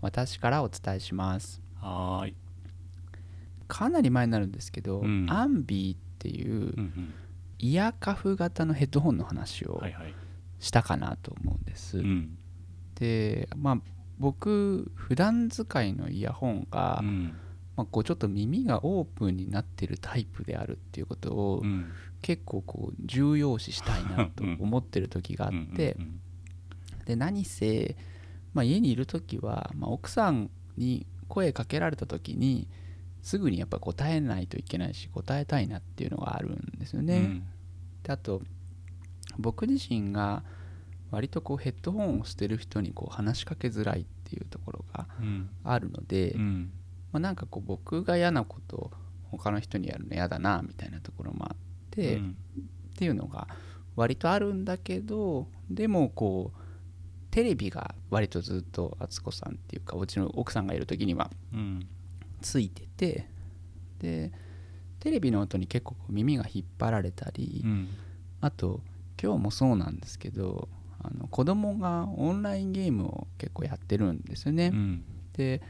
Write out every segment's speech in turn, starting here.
私からお伝えします。はーい。かなり前になるんですけど、うんアンビーっていううんイヤーカフ型のヘッドホンの話うん。をはいはい。したかなと思うんです、うん。でまあ僕普段使いのイヤホンが、うん。まあ、こうちょっと耳がオープンになってるタイプであるっていうことをうん。結構こう重要視したいなと思ってる時があって、うんで何せ、まあ、家にいる時は、まあ、奥さんに声かけられた時にすぐにやっぱ答えないといけないし答えたいなっていうのがあるんですよね。うんであと僕自身が割とこうヘッドホンをしてる人にこう話しかけづらいっていうところがうん。あるので、うん。まあ、なんかこう僕が嫌なことを他の人にやるの嫌だなみたいなところもあって、うんっていうのが割とあるんだけどでもこうテレビが割とずっと敦子さんっていうかうちの奥さんがいる時にはうん。ついててでテレビの音に結構耳が引っ張られたり、うん。あと今日もそうなんですけどあの子供がオンラインゲームを結構やってるんですよね、うん。で、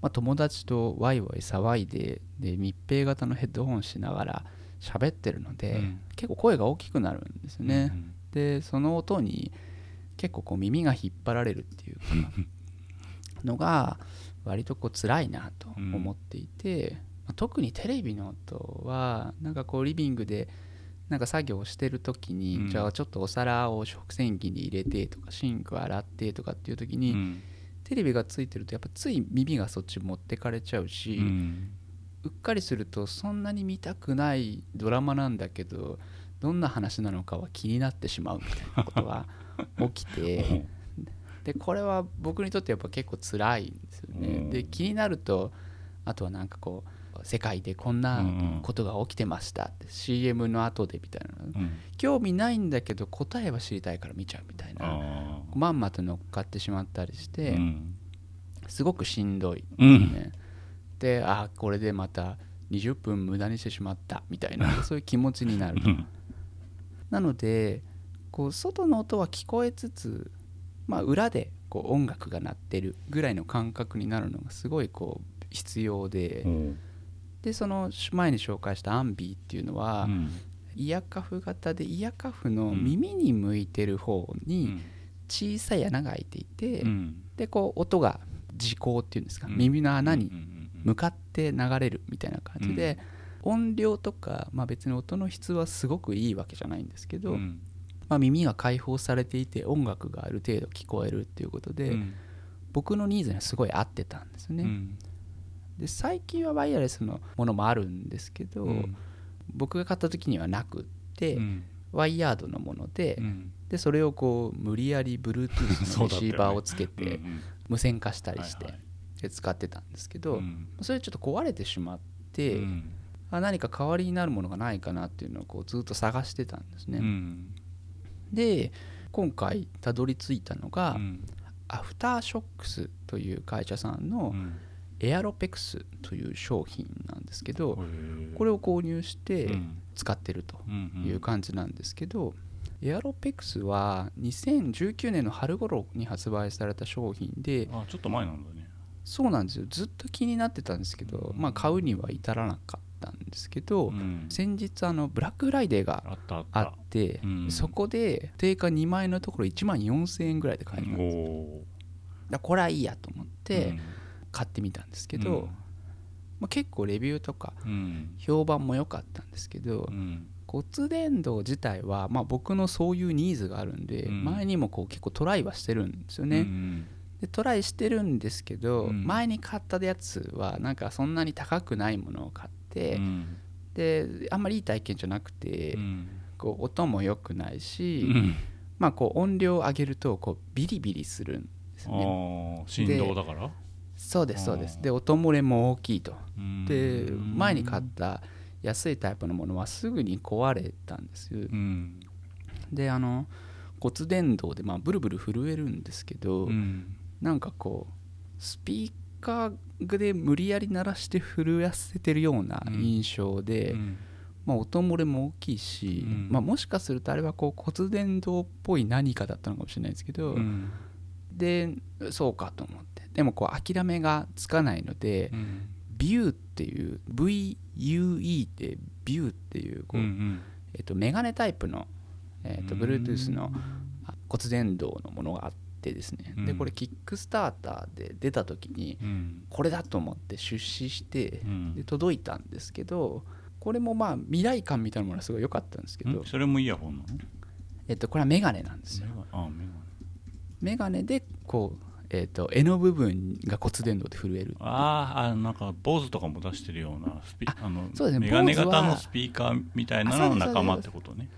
まあ、友達とワイワイ騒いでで密閉型のヘッドホンしながら喋ってるので、うん結構声が大きくなるんですよね、うんでその音に結構こう耳が引っ張られるっていうか のが割とこう辛いなと思っていて、まあ特にテレビの音はなんかこうリビングでなんか作業をしてる時に、うんじゃあちょっとお皿を食洗機に入れてとかシンク洗ってとかっていう時に、うん。テレビがついてるとやっぱつい耳がそっち持ってかれちゃうし、うん。うっかりするとそんなに見たくないドラマなんだけどどんな話なのかは気になってしまうみたいなことが 起きてでこれは僕にとってやっぱ結構辛いんですよね。うんで気になるとあとはなんかこう世界でこんなうんことが起きてましたって CM の後でみたいなうん。興味ないんだけど答えは知りたいから見ちゃうみたいなあまんまと乗っかってしまったりしあ。て、うん。すごくしんどいうん。ね、であこれでまた20分無駄にしてしまったみたいな そういう気持ちになるうん。なのでこう外の音は聞こえつつ、まあ、裏でこう音楽が鳴ってるぐらいの感覚になるのがすごいこう必要で。うん。でその前に紹介したアンビーっていうのは、うん。イヤカフ型でイヤカフの耳に向いてる方に小さい穴が開いていて、うん。でこう音が時光っていうんですか、うん。耳の穴にうん向かって流れるみたいな感じで、音量とか、まあ、別に音の質はすごくいいわけじゃないんですけど、うんまあ、耳が開放されていて音楽がある程度聞こえるっていうことで、うん。僕のニーズにはすごい合ってたんですよね、うん。で最近はワイヤレスのものもあるんですけど、うん。僕が買った時にはなくって、うん。ワイヤードのもので,、うん。でそれをこう無理やり Bluetooth の レシーバーをつけてうん無線化したりして、で使ってたんですけど、うん。それちょっと壊れてしまって、うん。あ何か代わりになるものがないかなっていうのをこうずっと探してたんですね、うんで今回たどり着いたのが、うん。アフターショックスという会社さんのうん。エアロペクスという商品なんですけど、これを購入してうん。使ってるとうんいう感じなんですけど、エアロペクスは2019年の春頃に発売された商品であちょっと前なんだねそうなんですよ。ずっと気になってたんですけど、まあ、買うには至らなかったんですけど、うん。先日あのブラックフライデーがあって、うん。そこで定価2万円のところ1万4000円ぐらいで買えたんおですだこれはいいやと思って買ってみたんですけど、まあ、結構レビューとかうん。評判も良かったんですけど、うん。骨伝導自体は、まあ、僕のそういうニーズがあるんで、うん。前にもこう結構トライはしてるんですよね、うんでトライしてるんですけど、うん。前に買ったやつはなんかそんなに高くないものを買って、うん。であんまりいい体験じゃなくて、うん。こう音も良くないし、うん。まあこう音量を上げるとこうビリビリするんですよね。振動だから？そうですそうです。で音漏れも大きいと。うん。で前に買った安いタイプのものはすぐに壊れたんですうん。であの骨伝導でまあブルブル震えるんですけど、うんなんかこうスピーカーで無理やり鳴らして震やせてるような印象で、うん。まあ、音漏れも大きいし、うん。まあ、もしかするとあれはこう骨伝導っぽい何かだったのかもしれないですけど、うん。でそうかと思って。でもこう諦めがつかないので、うん。ビューっていう VUE ってビューっていうこう、うん。えっと、メガネタイプの、えっと、うん。Bluetooth のあ骨伝導のものがあってですね、でうん。これキックスターターで出た時にうん。これだと思って出資してうん。で届いたんですけどこれもまあ未来感みたいなものはすごい良かったんですけどん、それもイヤホンなの？えっと、これはメガネなんですよ。メガあメガネ。メガネでこう、えっと、柄の部分が骨伝導で震えるあーあなんか坊主とかも出してるようなスピあのそうですね。メガネ型のスピーカーみたいなのの仲間ってことね。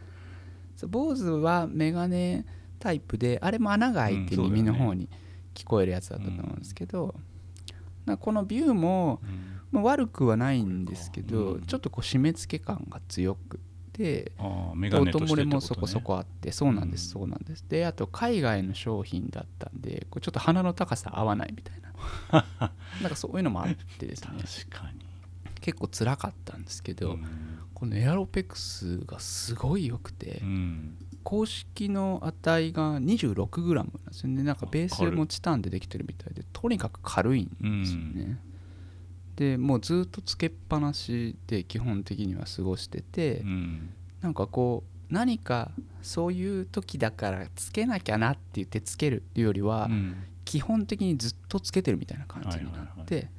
そう坊主はメガネタイプであれも穴が開いて耳の方に聞こえるやつだったと思うんですけど、なこのビューも、うん。まあ、悪くはないんですけど、うん。ちょっとこう締め付け感が強くて音漏れもそこそこあってそうなんです、うん。そうなんです。であと海外の商品だったんでこうちょっと鼻の高さ合わないみたいな。なんかそういうのもあってですね。確かに。結構辛かったんですけど、うん。このエアロペクスがすごい良くて、うん公式の値が 26g なんですよね。なんかベースもチタンでできてるみたいでとにかく軽いんですよね、でもうずっとつけっぱなしで基本的には過ごしてて、うん。なんかこう何かそういう時だからつけなきゃなって言ってつけるっていうよりは、うん。基本的にずっとつけてるみたいな感じになはいはいって、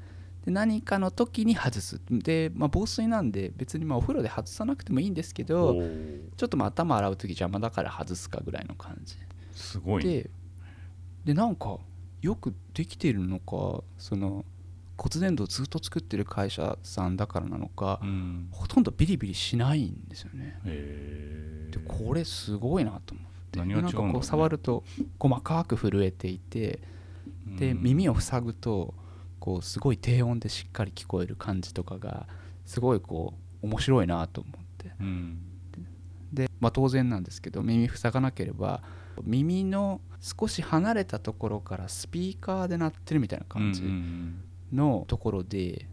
で何かの時に外す。で、まあ、防水なんで別にまあお風呂で外さなくてもいいんですけおどー。ちょっとまあ頭洗う時邪魔だから外すかぐらいの感じ。すごいね。ででなんかよくできているのかその骨伝導をずっと作ってる会社さんだからなのか、うん。ほとんどビリビリしないんですよね。へでこれすごいなと思って。何ね。でなんかこう触ると細かく震えていてでうん。耳を塞ぐとこうすごい低音でしっかり聞こえる感じとかがすごいこう面白いなと思って。うん。で、まあ、当然なんですけど耳塞がなければ耳の少し離れたところからスピーカーで鳴ってるみたいな感じうんのところで、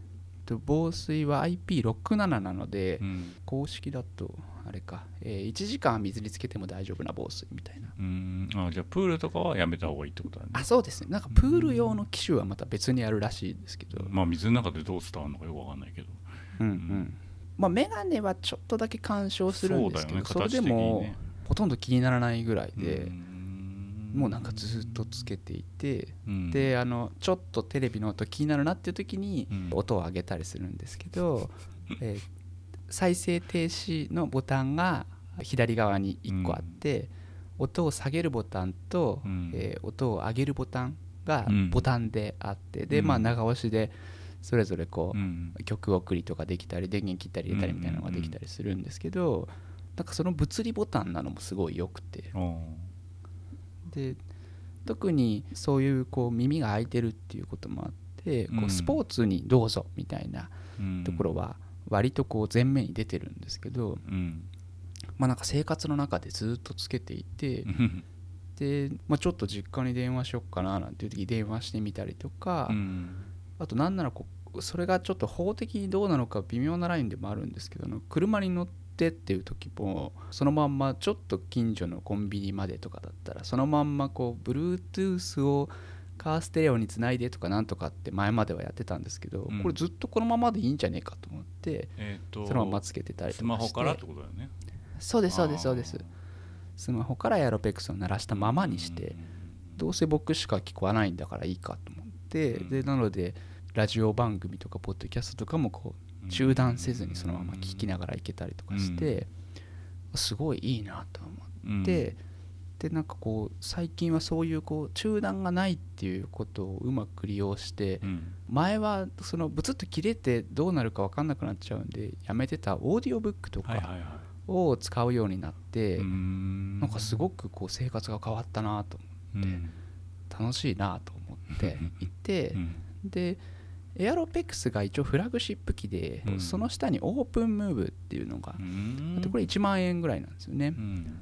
と防水は IP67 なので、うん。公式だとあれか、えー1時間水につけても大丈夫な防水みたいな。うん。あじゃあプールとかはやめた方がいいってことだね。あそうですね。なんかプール用の機種はまた別にあるらしいですけど、まあ水の中でどう伝わるのかよくわかんないけど。うんうん。まあメガネはちょっとだけ干渉するんですけどそ,、ね。れでも、ほとんど気にならないぐらいで、うん。もうなんかずっとつけていて、うん。であのちょっとテレビの音気になるなっていう時にうん。音を上げたりするんですけど、えー再生停止のボタンが左側に1個あって、音を下げるボタンと、うん。えー音を上げるボタンがうんボタンであって、でうん。まあ長押しでそれぞれこう、うん。曲送りとかできたり電源切ったり入れたりみたいなのができたりするんですけど、なんかその物理ボタンなのもすごい良くて。おで特にそういうこう耳が開いてるっていうこともあってこうん。うスポーツにどうぞみたいなーところは割とこう前面に出てるんですけど、うん。まあ、なんか生活の中でずっとつけていてうん。で、まあ、ちょっと実家に電話しよっかななんていう時に電話してみたりとか、うん。あとなんならこうそれがちょっと法的にどうなのか微妙なラインでもあるんですけど車に乗ってっていう時もそのまんまちょっと近所のコンビニまでとかだったらそのまんまこう Bluetooth をカーステレオにつないでとかなんとかって前まではやってたんですけど、うん。これずっとこのままでいいんじゃねえかと思ってえっとそのままつけてたりとかして。スマホからってことだよね。そうですそうですそうです。スマホからエアロペックスを鳴らしたままにしてどうせ僕しか聞こえないんだからいいかと思って、うん。でなのでラジオ番組とかポッドキャストとかもこう中断せずにそのまま聞きながら行けたりとかして、すごいいいなと思って、でなんかこう最近はそういうこう中断がないっていうことをうまく利用してうん。前はそのブツッと切れてどうなるか分かんなくなっちゃうんでやめてたオーディオブックとかを使うようになって、うん。なんかすごくこう生活が変わったなと思ってうん。楽しいなと思って 行って、うん。でエアロペックスが一応フラグシップ機で、うん。その下にオープンムーブっていうのがう、んあってこれ1万円ぐらいなんですよね、うん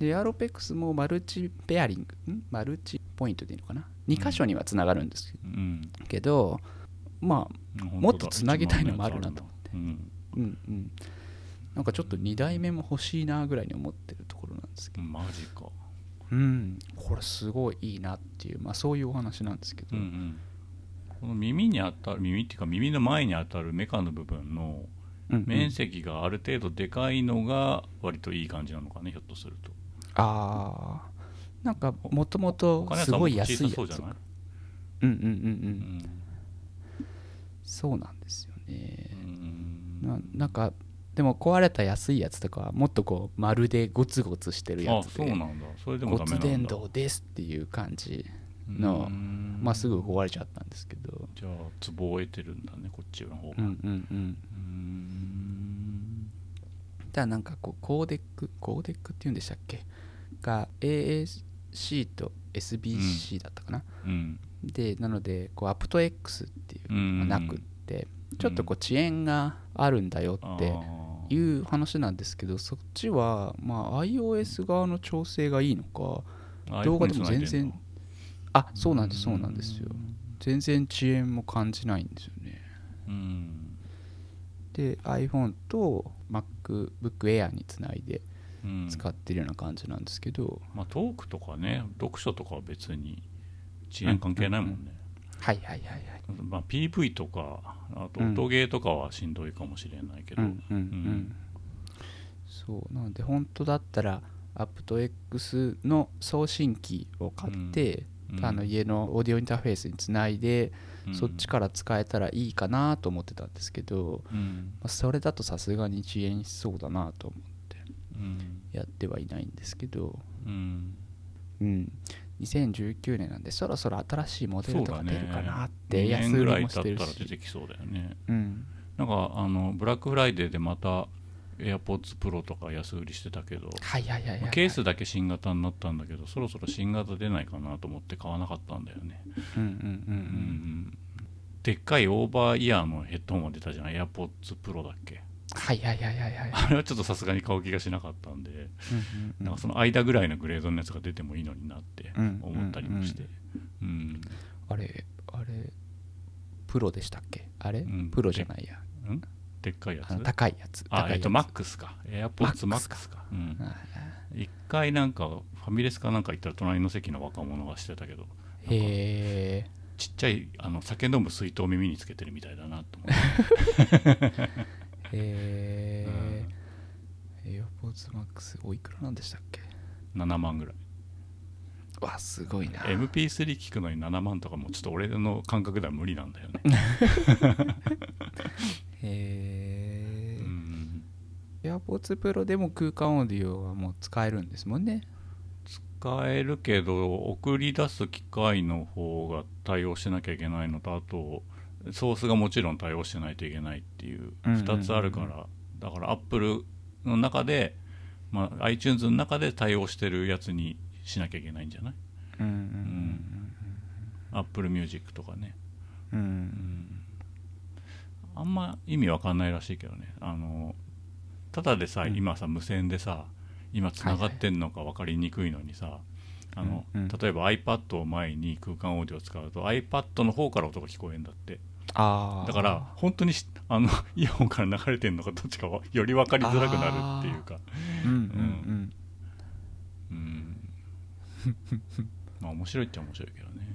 でエアロペックスもマルチペアリングん？マルチポイントでいいのかな？2箇所にはつながるんですうん。けど、まあうんもっとつなげたいのもあるなと思って、うん。うんうん。なんかちょっと2台目も欲しいなぐらいに思ってるところなんですけど。マジか。うん。これすごいいいなっていう、まあ、そういうお話なんですけど、うんうん。この耳に当たる耳っていうか耳の前に当たるメカの部分の面積がある程度でかいのが割といい感じなのかねひょっとするとああなんかもともとすごい安い小やつうじゃない？うんうんうんうん、うんそうなんですよね。うん。ななんかでも壊れた安いやつとかはもっとこうまるでゴツゴツしてるやあつで。そうなんだ。それでもダメ骨伝導ですっていう感じのうん。まあすぐ壊れちゃったんですけど。じゃあツボを得てるんだねこっちの方が。うんうんうん。うん。ただなんかこうコーデックコーデックっていうんでしたっけ？が AAC と SBC だったかな、うん。でなのでこうアプト X っていううんのがなくってちょっとこう遅延があるんだよってあいう話なんですけどそっちはまあ iOS 側の調整がいいのかー動画でも全然あそうなんですそうなんですよ。全然遅延も感じないんですよね。うん。で iPhone と MacBook Air につないでうん使ってるような感じなんですけど、まあトークとかね読書とかは別に遅延関係ないもんね、はいはいはいはい。まあ、PV とかあと音ゲーとかはしんどいかもしれないけど、うん。うん。うん。そうなので本当だったら AptX の送信機を買って、うん。あの家のオーディオインターフェースにつないで、うん。そっちから使えたらいいかなと思ってたんですけど、うん。まあ、それだとさすがに遅延しそうだなと思やってはいないんですけど、うん。うん、2019年なんでそろそろ新しいモデルとか出るかなって2安売年ぐらりもしてるい経ったら出し、てきそうだよね。うん、なんかあのブラックフライデーでまた AirPods Pro とか安売りしてたけど、はいはいはいはい、はい、ケースだけ新型になったんだけどそろそろ新型出ないかなと思って買わなかったんだよね、うんうんうんううんんでっかいオーバーイヤーのヘッドホンが出たじゃない？AirPods Pro だっけ？はいはいはいはいはい。あれはちょっとさすがに買う気がしなかったんで、うんうんうん。なんかその間ぐらいのグレードのやつが出てもいいのになってうん思ったりもして、うん。あれあれプロでしたっけ？あれ、うん。プロじゃないや。うん？でっかいやつ？高いやつ。あえっとマックスか。AirPods マ Max ックスか、うん。はい一回なんかファミレスかなんか行ったら隣の席の若者がしてたけどへえ。ちっちゃいあの酒飲む水筒を耳につけてるみたいだなと思って へえ AirPods Max おいくらなんでしたっけ？7万ぐらい。わすごいな。MP3 聞くのに7万とかもちょっと俺の感覚では無理なんだよね、へえうん、AirPods Pro でも空間オーディオはもう使えるんですもんね。使えるけど送り出す機械の方が対応しなきゃいけないのとあとソースがもちろん対応してないといけないっていううんうんうん。うん2つあるから、だから Apple の中で、まあ、iTunes の中で対応してるやつにしなきゃいけないんじゃない？うんうんうん Apple Music とかね、うん。ううん。ん、あんま意味わかんないらしいけどね。あのただでさ、うん。今さ無線でさ今つながってんのか分かりにくいのにさ、あのうんうん。例えば iPad を前に空間オーディオを使うと iPad の方から音が聞こえるんだってああだから本当にしあの イヤホンから流れてるのかどっちかはより分かりづらくなるっていうか。うんうんうんまあ面白いっちゃ面白いけどね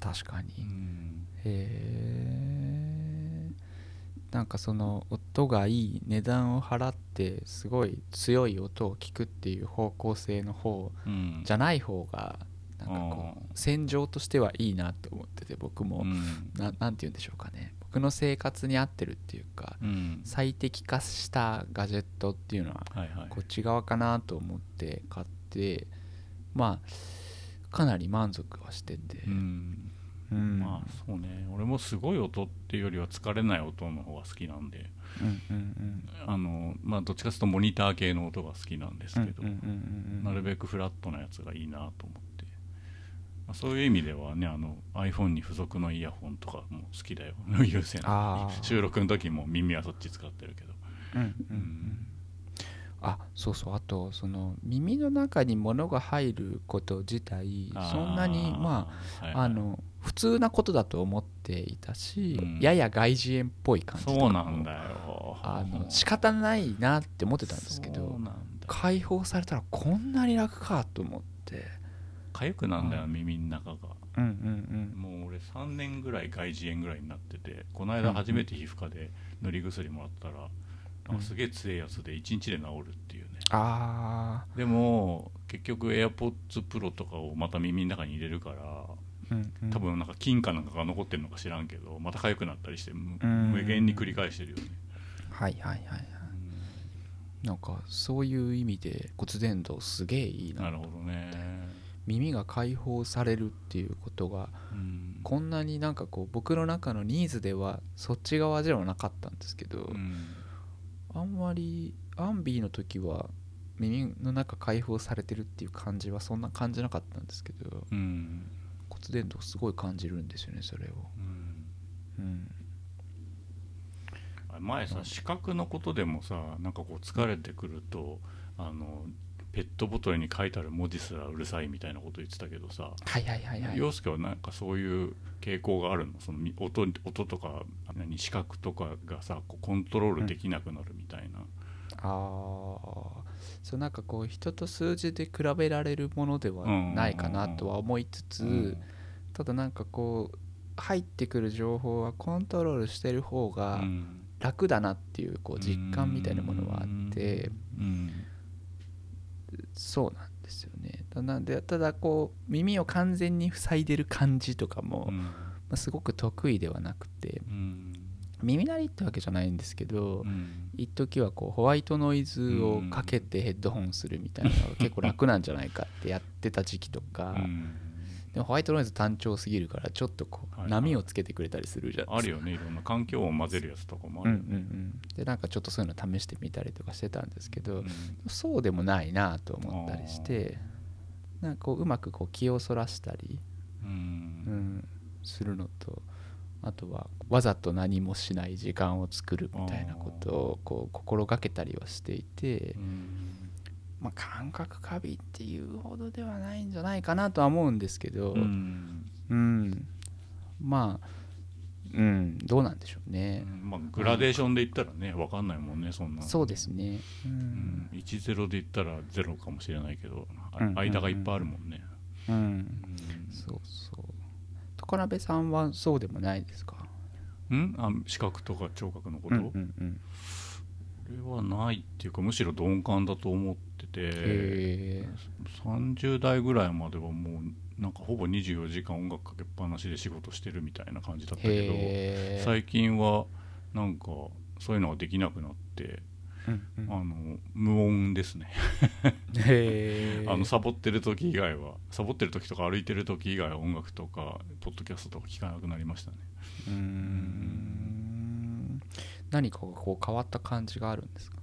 確かにうん。へえなん。かその音がいい値段を払ってすごい強い音を聞くっていう方向性の方うん。じゃない方がなんかこあう戦場としてはいいなと思ってて僕も、うん。ななんて言うんでしょうかね。僕の生活に合ってるっていうかうん。最適化したガジェットっていうのはこっち側かなと思って買ってまあかなり満足はしてて。う、ん。うん。まあそうね。俺もすごい音っていうよりは疲れない音の方が好きなんで。うんうんあのまあどっちかというとモニター系の音が好きなんですけど、なるべくフラットなやつがいいなと思ってまあそういう意味ではねあの iPhone に付属のイヤホンとかも好きだよ。優先。収録の時も耳はそっち使ってるけど。うんうんうん。あそうそう。あとその耳の中に物が入ること自体そんなにまあー、ああの普通なことだと思っていたし、うん。やや外耳炎っぽい感じとかもそうなんだよ。あの仕方ないなって思ってたんですけど解放されたらこんなに楽かと思って痒くなんだよ、う耳の中が。うんうんもう俺3年ぐらい外耳炎ぐらいになっててこの間初めて皮膚科で塗り薬もらったら、なんかすげえ強いやつで1日で治るっていうね。あでも結局 AirPods Pro とかをまた耳の中に入れるからあうんうん。多分なんか菌かなんかが残ってるのか知らんけどまた痒くなったりして無限に繰り返してるよね、はいはいはいはい。なんかそういう意味で骨伝導すげえいいな。なるほどね、耳が解放されるっていうことがうん。こんなになんかこう僕の中のニーズではそっち側ではなかったんですけど、うん。あんまりアンビーの時は耳の中解放されてるっていう感じはそんな感じなかったんですけどうん。骨伝導すごい感じるんですよねそれを。うん。前さ視覚のことでもさなんかこう疲れてくるとあのペットボトルに書いてある文字すらうるさいみたいなこと言ってたけどさ。はいはいはいはい。陽介はなんかそういう傾向があるの？そのみ音音とか何視覚とかがさコントロールできなくなるみたいな、ああそうなんかこう人と数字で比べられるものではないかなとは思いつつ、うんただなんかこう入ってくる情報はコントロールしてる方がうん。楽だなっていうこう実感みたいなものはあって。うんそうなんですよね。ただでただこう耳を完全に塞いでる感じとかも、まうん。あ、すごく得意ではなくてうん。耳鳴りってわけじゃないんですけどうん。一時はこうホワイトノイズをかけてヘッドホンするみたいなのが結構楽なんじゃないかってやってた時期とか、うんでもホワイトノイズ単調すぎるからちょっとこはいうはい。波をつけてくれたりするじゃないあですか。るよね。いろんな環境音混ぜるやつとかもあうんうんうるよね、ん、でなんかちょっとそういうの試してみたりとかしてたんですけど、うん。そうでもないなと思ったりしてなんかこううまくこう気をそらしたり、ううんん、するのとあとはわざと何もしない時間を作るみたいなことをこう心がけたりはしていてう、んまあ、感覚過敏っていうほどではないんじゃないかなとは思うんですけど、うん。うん、まあ、うん、どうなんでしょうね。まあ、グラデーションで言ったらね分かんないもんねそんなそうですね。ううん。ん、10で言ったら0かもしれないけど、あうん間がいっぱいあるもんね、うん、うん。そうそう。高鍋さんはそうでもないですか？ん？あ視覚とか聴覚のこと、うんうんうん。これはないっていうかむしろ鈍感だと思っててへえ。30代ぐらいまではもうなんかほぼ24時間音楽かけっぱなしで仕事してるみたいな感じだったけへどえ。最近はなんかそういうのができなくなって、うんうんあの無音ですね。あのサボってる時以外はサボってる時とか歩いてる時以外は音楽とかポッドキャストとか聞かなくなりましたねうーん。何かがこう変わった感じがあるんですか？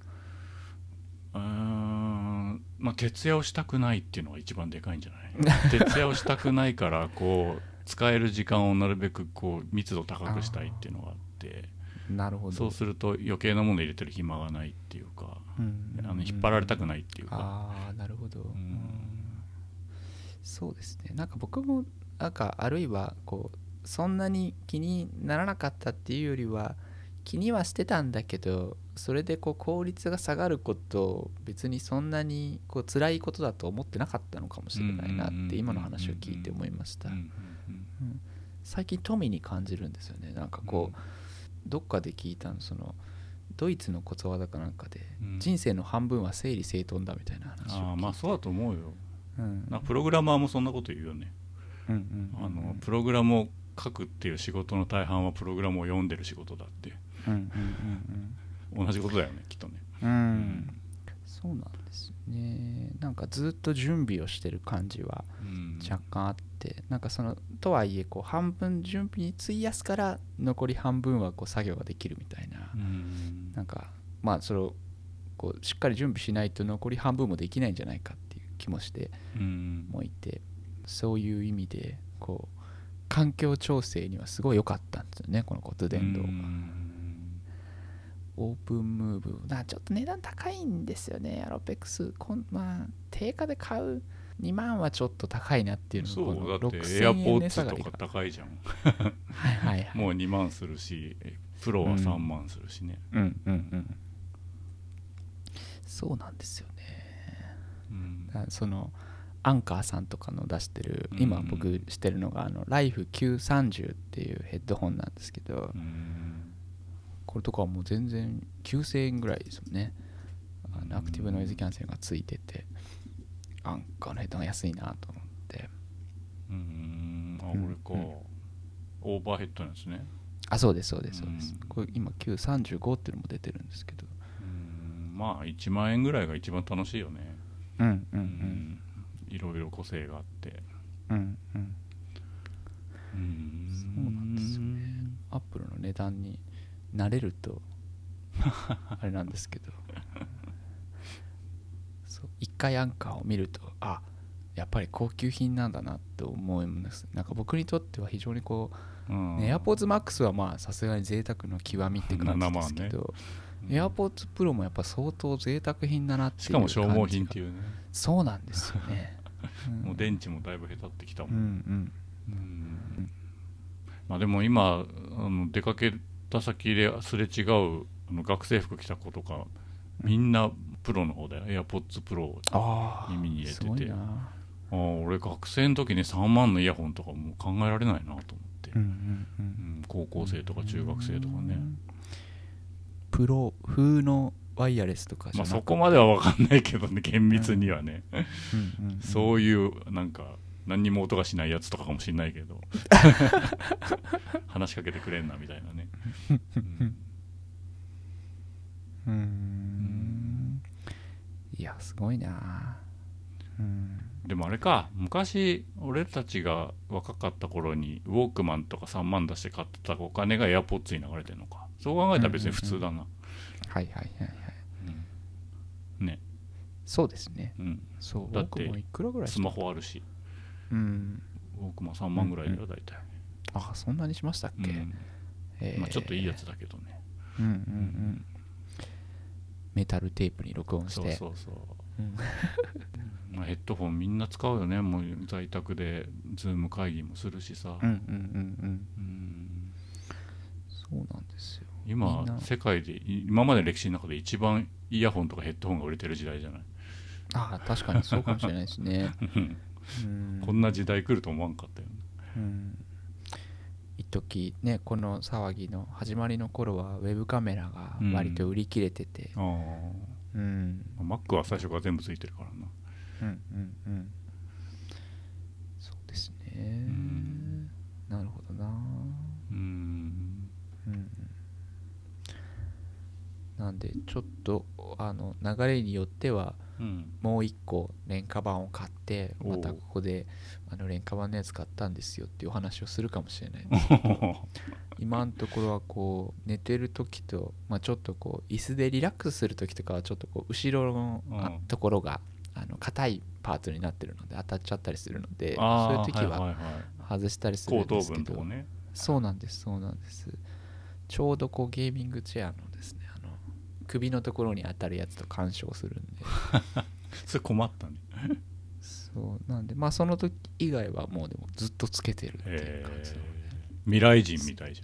うーん。まあ徹夜をしたくないっていうのが一番でかいんじゃない？徹夜をしたくないからこう使える時間をなるべくこう密度高くしたいっていうのがあって。なるほど。そうすると余計なもの入れてる暇がないっていうかうん。あの引っ張られたくないっていうか。ああなるほど、ん。そうですね。なんか僕もなんかあるいはこうそんなに気にならなかったっていうよりは気にはしてたんだけどそれでこう効率が下がることを別にそんなにこう辛いことだと思ってなかったのかもしれないなって今の話を聞いて思いました。うんうん最近富に感じるんですよね。なんかこう、どっかで聞いたのそのドイツのことわざかなんかで、うん。人生の半分は整理整頓だみたいな話をああまあそうだと思うよ。うん。なプログラマーもそんなこと言うよね。うんうんうんあのプログラムを書くっていう仕事の大半はプログラムを読んでる仕事だって。うんうんうん同じことだよねきっとね。うん。うん。そうなんですよね。なんかずっと準備をしてる感じはうん。若干あってなんかそのとはいえこう半分準備に費やすから残り半分はこう作業ができるみたいな。うん。なんかまあそれをこうしっかり準備しないと残り半分もできないんじゃないかっていう気もしてうん。もいてそういう意味でこう環境調整にはすごい良かったんですよねこの骨伝導うんオープンムーブ。なちょっと値段高いんですよねアロペックス。こんまあ定価で買う。2万はちょっと高いなっていうのがそうだって6000エアポ円ッツとか高いじゃん。はいはいはい。もう2万するしプロは3万するしね、うん。うんうんそうなんですよね。うん。そのアンカーさんとかの出してるうん。今僕してるのがあのライフ Q30 っていうヘッドホンなんですけど。うんこれとかはもう全然9000円ぐらいですもんね。あのアクティブノイズキャンセルがついててアンカーのヘッドが安いなと思って。うんあうん。俺か、うん。オーバーヘッドなんですね。あそうですそうですそうです。うん。これ今 Q35 っていうのも出てるんですけど。うんまあ1万円ぐらいが一番楽しいよね。うんうんううんん。いろいろ個性があって。うんうん。うん。そうなんですよね。アップルの値段に慣れると あれなんですけど。そう一回アンカーを見るとあやっぱり高級品なんだなと思います。なんか僕にとっては非常にこうんう、ね、AirPods Max はまあさすがに贅沢の極みって感じですけど、うん。AirPods Pro もやっぱ相当贅沢品だなっていうしかも消耗品っていうね。そうなんですよね、うん。もう電池もだいぶへたってきたもうんん。うん。まあでも今あの出かけた先ですれ違うあの学生服着た子とかみんなプロの方だよ。AirPods Pro を耳に入れてて。ああ俺学生の時に3万のイヤホンとかもう考えられないなと思って、うんうん高校生とか中学生とかね、プロ風のワイヤレスとかまあそこまでは分かんないけどね厳密にはね、そういうなんか何にも音がしないやつとかかもしれないけど。話しかけてくれんなみたいなね、うん。うーん。いやすごいな。うん。でもあれか昔俺たちが若かった頃にウォークマンとか3万出して買ってたお金がエアポッツに流れてるのか。そう考えたら別に普通だな、はいはいはいはい。うん。ね。そうですね。うん。そうだってスマホあるしうん。ウォークマン3万ぐらいだよ大体、あそんなにしましたっけ、うん。えー。まあ、ちょっといいやつだけどね、うんうんうん。メタルテープに録音しそうてそうそう。うん。まあ、ヘッドホンみんな使うよね。もう在宅でズーム会議もするしさ、うんうんうんうん。うん。そうなんですよ。み今世界で今までの歴史の中で一番イヤホンとかヘッドホンが売れてる時代じゃない？ああ確かにそうかもしれないですね。う んこんな時代来ると思わんかったよね。うん。一時ねこの騒ぎの始まりの頃はウェブカメラが割と売り切れてて。あうん。あ Mac は最初から全部ついてるからな。うんうんうん。そうですね。ん。なるほどな。うん。うんなんでちょっとあの流れによってはうんもう一個廉価版を買ってまたここであの廉価版のやつ買ったんですよっていうお話をするかもしれない 今のところはこう寝てる時と、まあ、ちょっとこう椅子でリラックスする時とかはちょっとこう後ろのところがあの硬いパーツになってるので当たっちゃったりするのであそういう時は外したりするんですけど、そうなんですそうなんです。ちょうどこうゲーミングチェアの首のところに当たるやつと干渉するんで。それ困ったね。そうなんでまあその時以外はもうでもずっとつけてるっていうえ感じの。未来人みたいじ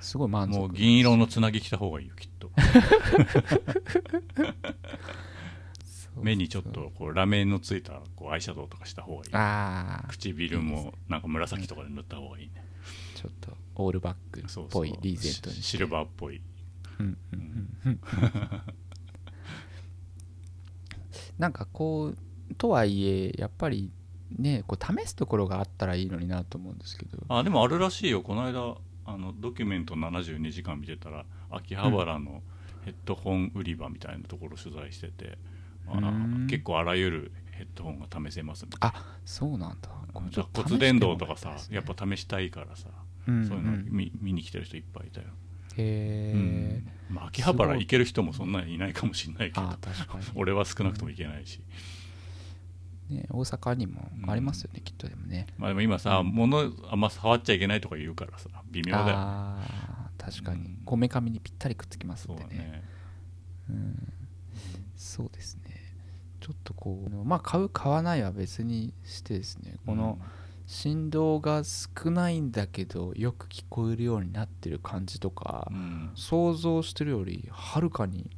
すごい満足ゃんもう銀色のつなぎ着た方がいいよきっと。目にちょっとこうラメのついたこうアイシャドウとかした方がいい。ああ唇もなんか紫とかで塗った方がいいねちょっとオー。ルバックっぽいリーゼントにシシルバーっぽいなんかこうとはいえやっぱりねこう試すところがあったらいいのになと思うんですけどあでもあるらしいよこの間あのドキュメント72時間見てたら秋葉原のヘッドホン売り場みたいなところ取材してて、うん結構あらゆるヘッドホンが試せますみたいあそうなんだ骨伝導とかさねやっぱ試したいからさ、うんそういうの見見に来てる人いっぱいいたよ、へえ、うん、まあ、秋葉原行ける人もそんなにいないかもしれないけど。確かに。俺は少なくとも行けないし、うん、ね、大阪にもありますよね、きっとでもね、まあ、でも今さ、物あんま触っちゃいけないとか言うからさ微妙だよ。ねあ確かに。こめかみにぴったりくっつきますんでねね、うん、そうですね。ちょっとこうまあ買う買わないは別にしてですね。この、うん。振動が少ないんだけどよく聞こえるようになってる感じとかうん、想像してるよりはるかに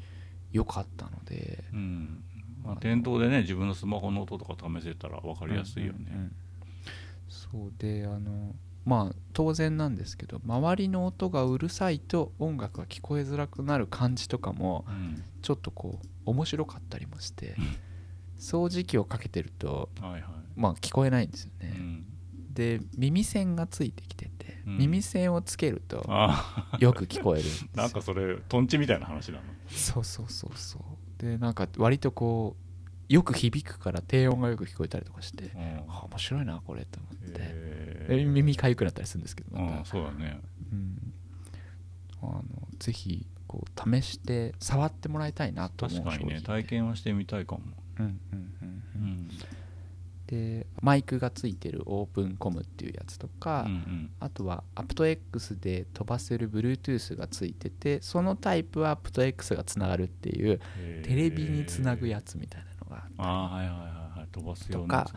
良かったので。うん。まあ、店頭でね自分のスマホの音とか試せたら分かりやすいよね、うんうんうんそうであのまあ当然なんですけど周りの音がうるさいと音楽が聞こえづらくなる感じとかもうん。ちょっとこう面白かったりもして 掃除機をかけてるとはいはい、まあ聞こえないんですよね、うん、で耳栓がついてきてて、うん。耳栓をつけるとあよく聞こえるん なんかそれトンチみたいな話なの？そうそうそうそう。でなんか割とこうよく響くから低音がよく聞こえたりとかしてうん。あ面白いなこれと思って、へでー耳かゆくなったりするんですけどまそうだね。うん、あのぜひこう試して触ってもらいたいなと思う確かにね体験はしてみたいかも、うんうんうんううんんでマイクがついてるオープンコムっていうやつとか、うんうん。あとは aptX で飛ばせる Bluetooth がついててそのタイプは aptX がつながるっていうテレビにつなぐやつみたいなのがああはいはいはいはい。飛ばすようとか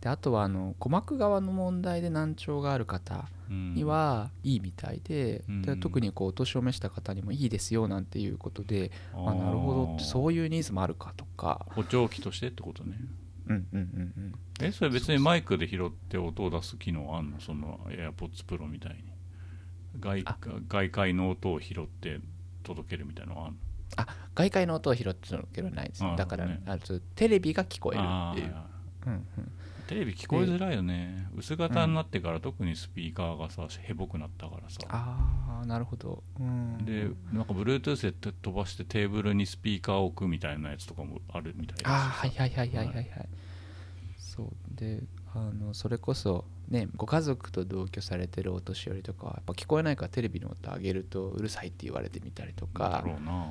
であとはあの鼓膜側の問題で難聴がある方にはいいみたいで,、うん。で特にこうお年を召した方にもいいですよなんていうことで、うんあなるほどうそういうニーズもあるかとか。補聴器としてってことねうんうんうんうん。えそれ別にマイクで拾って音を出す機能あんの？その AirPods Pro みたいに。外あ。外界の音を拾って届けるみたいなのはあんの？あ外界の音を拾ってるわけではないです。あだから、ね。あのテレビが聞こえるっていう。うんうんテレビ聞こえづらいよね。薄型になってから特にスピーカーがさへぼくなったからさ。ああなるほど。うん。でなんか Bluetooth で飛ばしてテーブルにスピーカーを置くみたいなやつとかもあるみたいですああはいはいはいはいはいはい。そう。であのそれこそねご家族と同居されてるお年寄りとかはやっぱ聞こえないからテレビの音上げるとうるさいって言われてみたりとだかろうな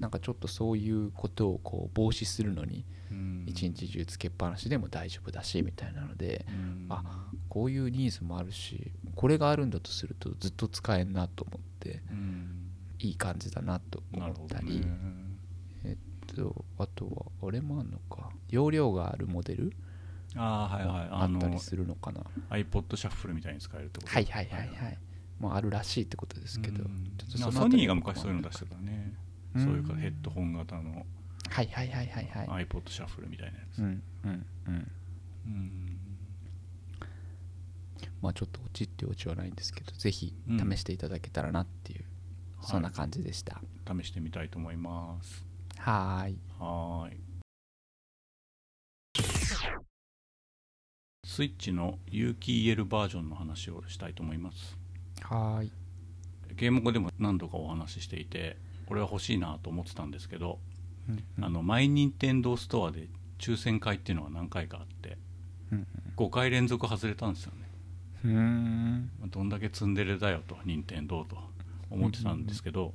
なんかちょっとそういうことをこう防止するのにうん。一日中つけっぱなしでも大丈夫だしみたいなのでうん。あこういうニーズもあるしこれがあるんだとするとずっと使えんなと思ってうん。いい感じだなとな思ったり、るほどね。とあとはあれもあるのか。容量があるモデルああはいはい。あったりするのかな。iPod シャッフルみたいに使えるってこと？はいはいはいはい。もうあるらしいってことですけど、うん。ソニーが昔そういうの出してたねうん。そういうかヘッドホン型の。はいはいはいはいはい。iPod シャッフルみたいなやつ。うんうんうん。うん。まあちょっとオチってオチはないんですけどぜひうん。試していただけたらなっていう、そんな感じでした。試してみたいと思います。はーい。はーい。スイッチの有機 EL バージョンの話をしたいと思います。はーい。ゲーム後でも何度かお話ししていてこれは欲しいなと思ってたんですけど、うんうん。あのマイニンテンドーストアで抽選会っていうのが何回かあってうん5回連続外れたんですよね。うーん。どんだけツンデレだよと任天堂と思ってたんですけど、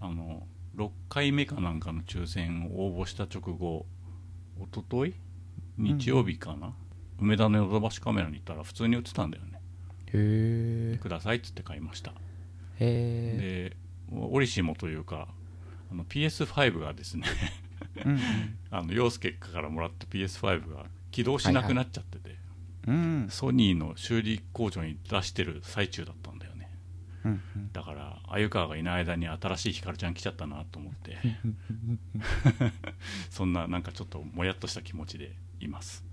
あの6回目かなんかの抽選を応募した直後一昨日日曜日かな、梅田のヨドバシカメラに行ったら普通に売ってたんだよね。へえくださいっつって買いました。へえでオリシモというかあの PS5 がですねうん あの陽介からもらった PS5 が起動しなくなっちゃってて、うん。ソニーの修理工場に出してる最中だったんだよね。うんだから鮎川がいない間に新しいひかるちゃん来ちゃったなと思って。そんななんかちょっともやっとした気持ちでいます、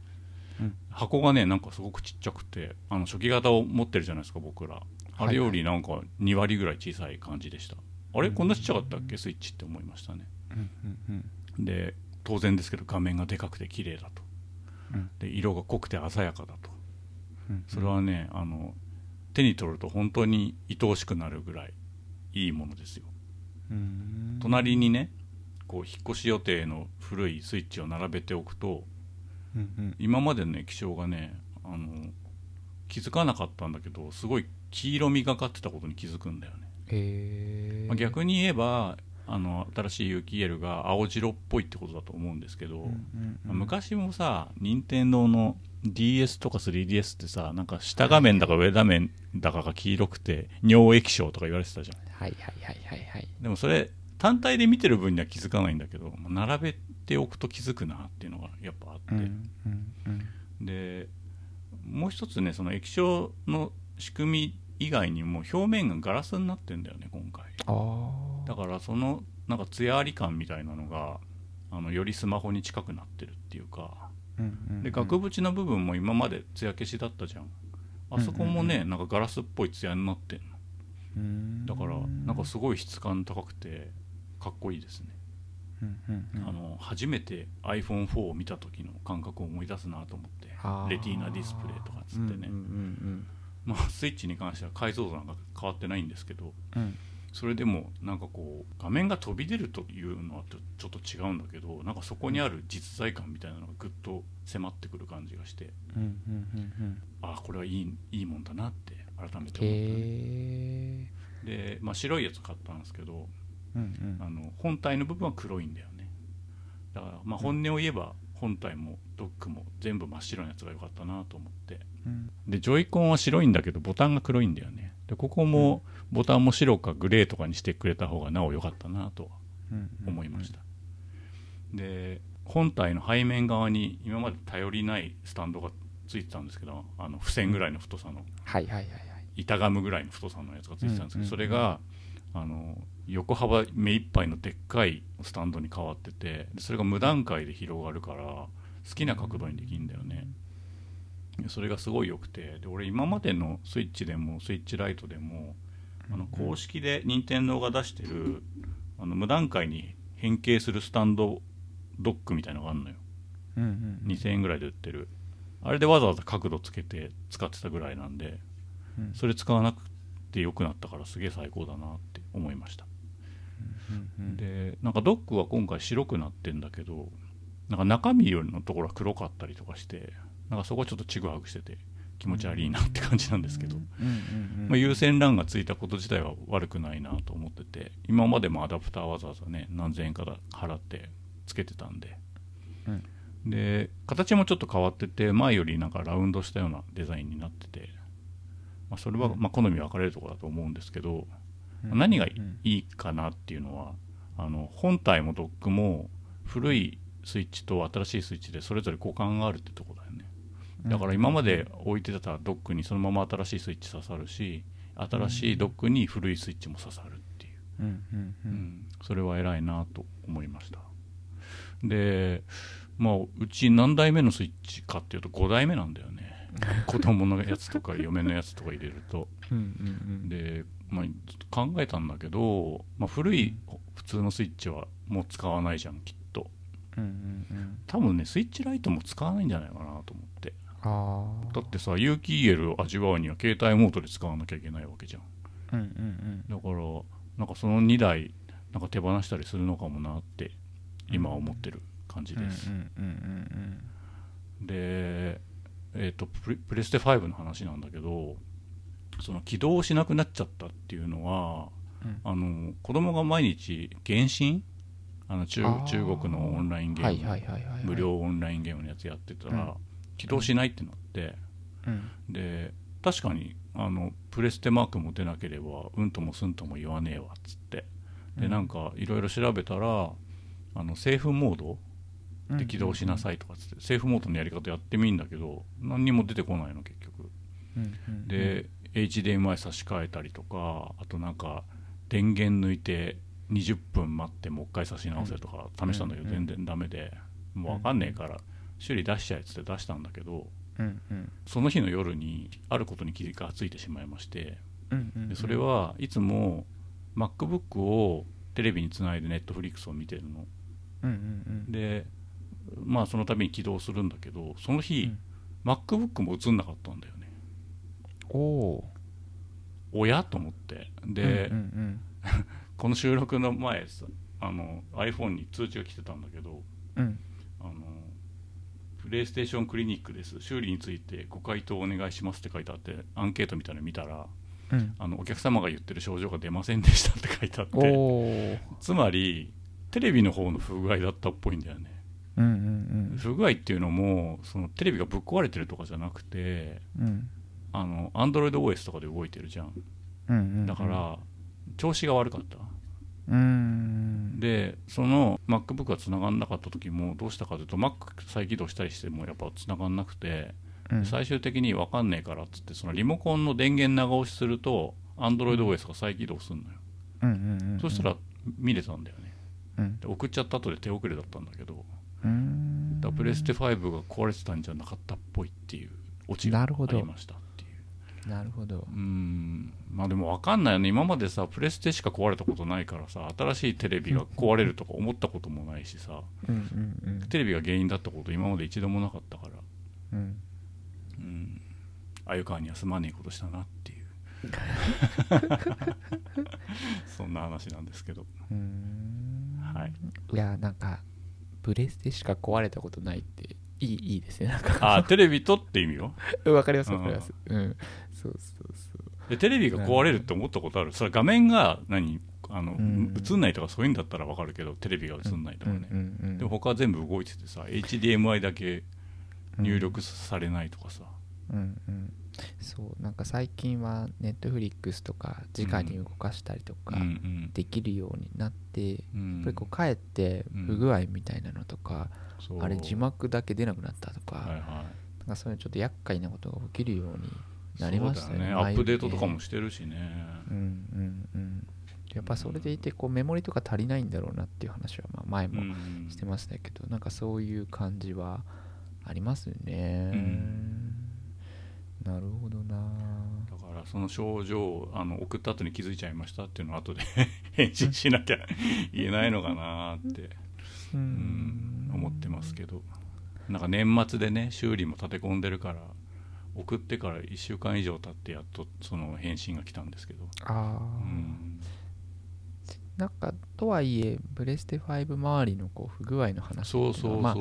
うん。箱がねなんかすごくちっちゃくてあの初期型を持ってるじゃないですか僕ら。あれよりなんか2割ぐらい小さい感じでした、あれこんなちっちゃかったっけ？スイッチって思いましたね。で当然ですけど画面がでかくて綺麗だと。うん。で色が濃くて鮮やかだと。うんそれはねあの手に取ると本当に愛おしくなるぐらいいいものですよ。うん。隣にねこう引っ越し予定の古いスイッチを並べておくとうんうん。今までのね気象がねあの気づかなかったんだけどすごい黄色みがかってたことに気づくんだよね、まあ、逆に言えばあの新しい有機 EL が青白っぽいってことだと思うんですけど、昔もさ任天堂の DS とか 3DS ってさなんか下画面だか上画面だかが黄色くて尿液晶とか言われてたじゃん。はいはいはいはいはい。でもそれ単体で見てる分には気づかないんだけどまあ並べておくと気づくなっていうのがやっぱあって、でもう一つねその液晶の仕組み以外にも表面がガラスになってんだよね今回。だからそのなんか艶あり感みたいなのがあのよりスマホに近くなってるっていうか。うんうんうん。で額縁の部分も今まで艶消しだったじゃん。あそこもね、うんうんなんかガラスっぽい艶になってんの。うん。だからなんかすごい質感高くてかっこいいですね、うんうんうん。あの初めて iPhone4 を見た時の感覚を思い出すなと思って。レティーナディスプレイとかっつってね、うんうんまあスイッチに関しては解像度なんか変わってないんですけどうん。うんそれでもなんかこう画面が飛び出るというのはちょっと違うんだけどなんかそこにある実在感みたいなのがぐっと迫ってくる感じがしてうんああこれはいいいいもんだなって改めて思った、ね、へえで、まあ、白いやつ買ったんですけどうんうん。あの本体の部分は黒いんだよね。だからまあ本音を言えば本体もドックも全部真っ白なやつが良かったなと思ってうん。でジョイコンは白いんだけどボタンが黒いんだよね。でここもボタンも白かグレーとかにしてくれた方がなお良かったなとはうん。思いました、で本体の背面側に今まで頼りないスタンドがついてたんですけどあの付箋ぐらいの太さのはいはいはいはい。板ガムぐらいの太さのやつがついてたんですけど、うんうんうんそれがあの横幅目いっぱいのでっかいスタンドに変わっててでそれが無段階で広がるから好きな角度にできるんだよね、でそれがすごい良くてで俺今までのスイッチでもスイッチライトでもあの公式で任天堂が出してるあの無段階に変形するスタンドドックみたいなのがあるのよ。うんうん2000円ぐらいで売ってる。あれでわざわざ角度つけて使ってたぐらいなんでうん。それ使わなくて良くなったからすげえ最高だなって思いました。うんうん。でなんかドックは今回白くなってんだけどなんか中身よりのところは黒かったりとかしてなんかそこはちょっとちぐはぐしてて気持ち悪いなって感じなんですけど、まあ、有線 LAN がついたこと自体は悪くないなと思ってて今までもアダプターわざわざね何千円かだ払ってつけてたんで、うん。で形もちょっと変わってて前よりなんかラウンドしたようなデザインになってて、まあ、それはまあ好み分かれるところだと思うんですけど、うん。何がいうん。いかなっていうのはあの本体もドックも古いスイッチと新しいスイッチでそれぞれ互換があるってとこだから今まで置いてたドックにそのまま新しいスイッチ刺さるし新しいドックに古いスイッチも刺さるっていう、うんうんううん。んそれは偉いなと思いました。でまあうち何代目のスイッチかっていうと5代目なんだよね。子供のやつとか嫁のやつとか入れると。で、まあ、考えたんだけど、まあ、古い普通のスイッチはもう使わないじゃんきっと。うんうんうん。多分ねスイッチライトも使わないんじゃないかなと思ってだってさ有機 EL を味わうには携帯モードで使わなきゃいけないわけじゃん。うんうんだからなんかその2台なんか手放したりするのかもなって今は思ってる感じうんうんです、うんうんでえっ、とプレステ5の話なんだけどその起動しなくなっちゃったっていうのはうん。あの子供が毎日原神？あの中中国のオンラインゲーム、無料オンラインゲームのやつやってたら、うん起動しないってなって、うん。で確かにあのプレステマークも出なければうんともすんとも言わねえわっつって。でうん。なんかいろいろ調べたらあのセーフモードで起動しなさいとかっつって、セーフモードのやり方やってみんだけど何にも出てこないの結局。で、HDMI 差し替えたりとかあとなんか電源抜いて20分待ってもう一回差し直せとか試したんだけどうん全然ダメでもう分かんねえから修理出しちゃえっつって出したんだけどうんうん。その日の夜にあることに気がついてしまいましてうんうんでそれはいつも MacBook をテレビにつないで Netflix を見てるの。うんうんうん。でまあその度に起動するんだけどその日、MacBook も映んなかったんだよね。おおおや？と思って。で、うんうん この収録の前さあの iPhone に通知が来てたんだけどうんうん。あのプレイステーションクリニックです。修理についてご回答お願いしますって書いてあってアンケートみたいなの見たらうん。あのお客様が言ってる症状が出ませんでしたって書いてあっおておつまりテレビの方の不具合だったっぽいんだよね。うんうん不具合っていうのもそのテレビがぶっ壊れてるとかじゃなくてうん。うんあの AndroidOS とかで動いてるじゃん。うんうんだから調子が悪かった。うんでその MacBook が繋がんなかった時もどうしたかというと Mac 再起動したりしてもやっぱ繋がんなくてうん。最終的に分かんねえからっつってそのリモコンの電源長押しすると AndroidOS が再起動するのよ、うんうんうんそしたら見れたんだよね。うん。で送っちゃった後で手遅れだったんだけどうん。だプレステ5が壊れてたんじゃなかったっぽいっていうオチがありましたなるほど。うん。まあでも分かんないよね。今までさプレステしか壊れたことないからさ新しいテレビが壊れるとか思ったこともないしさうんうんうん。テレビが原因だったこと今まで一度もなかったから。うん。うん。鮎川にはすまねえことしたなっていう。そんな話なんですけど。うーん。はい。いやなんかプレステしか壊れたことないっていいいいですねなんか。あテレビとって意味よ わかりますわかります。うん。そうそうそう。でテレビが壊れるって思ったことある？それ画面が何？あの、うん。映んないとかそういうんだったら分かるけどテレビが映んないとかね、うんうんうん。でも他は全部動いててさ HDMI だけ入力されないとかさ、うんうん。そうなんか最近はネットフリックスとか直に動かしたりとかできるようになって、やっうんぱりこう帰って不具合みたいなのとか、そうあれ字幕だけ出なくなったとか,、はいはい。なんかそういうちょっと厄介なことが起きるようになりましたよね。ね。アップデートとかもしてるしね。うんうんうん。やっぱそれでいてこうメモリとか足りないんだろうなっていう話はまあ前もうん。してましたけど、なんかそういう感じはありますよね、うん。なるほどな。だからその症状をあの送った後に気づいちゃいましたっていうのを後で 返信しなきゃ言えないのかなって、ううん。思ってますけど。なんか年末でね修理も立て込んでるから送ってから1週間以上経ってやっとその返信が来たんですけど、ああ、うん、なんかとはいえプレステ5周りのこう不具合の話そうそうそうそう、まあ、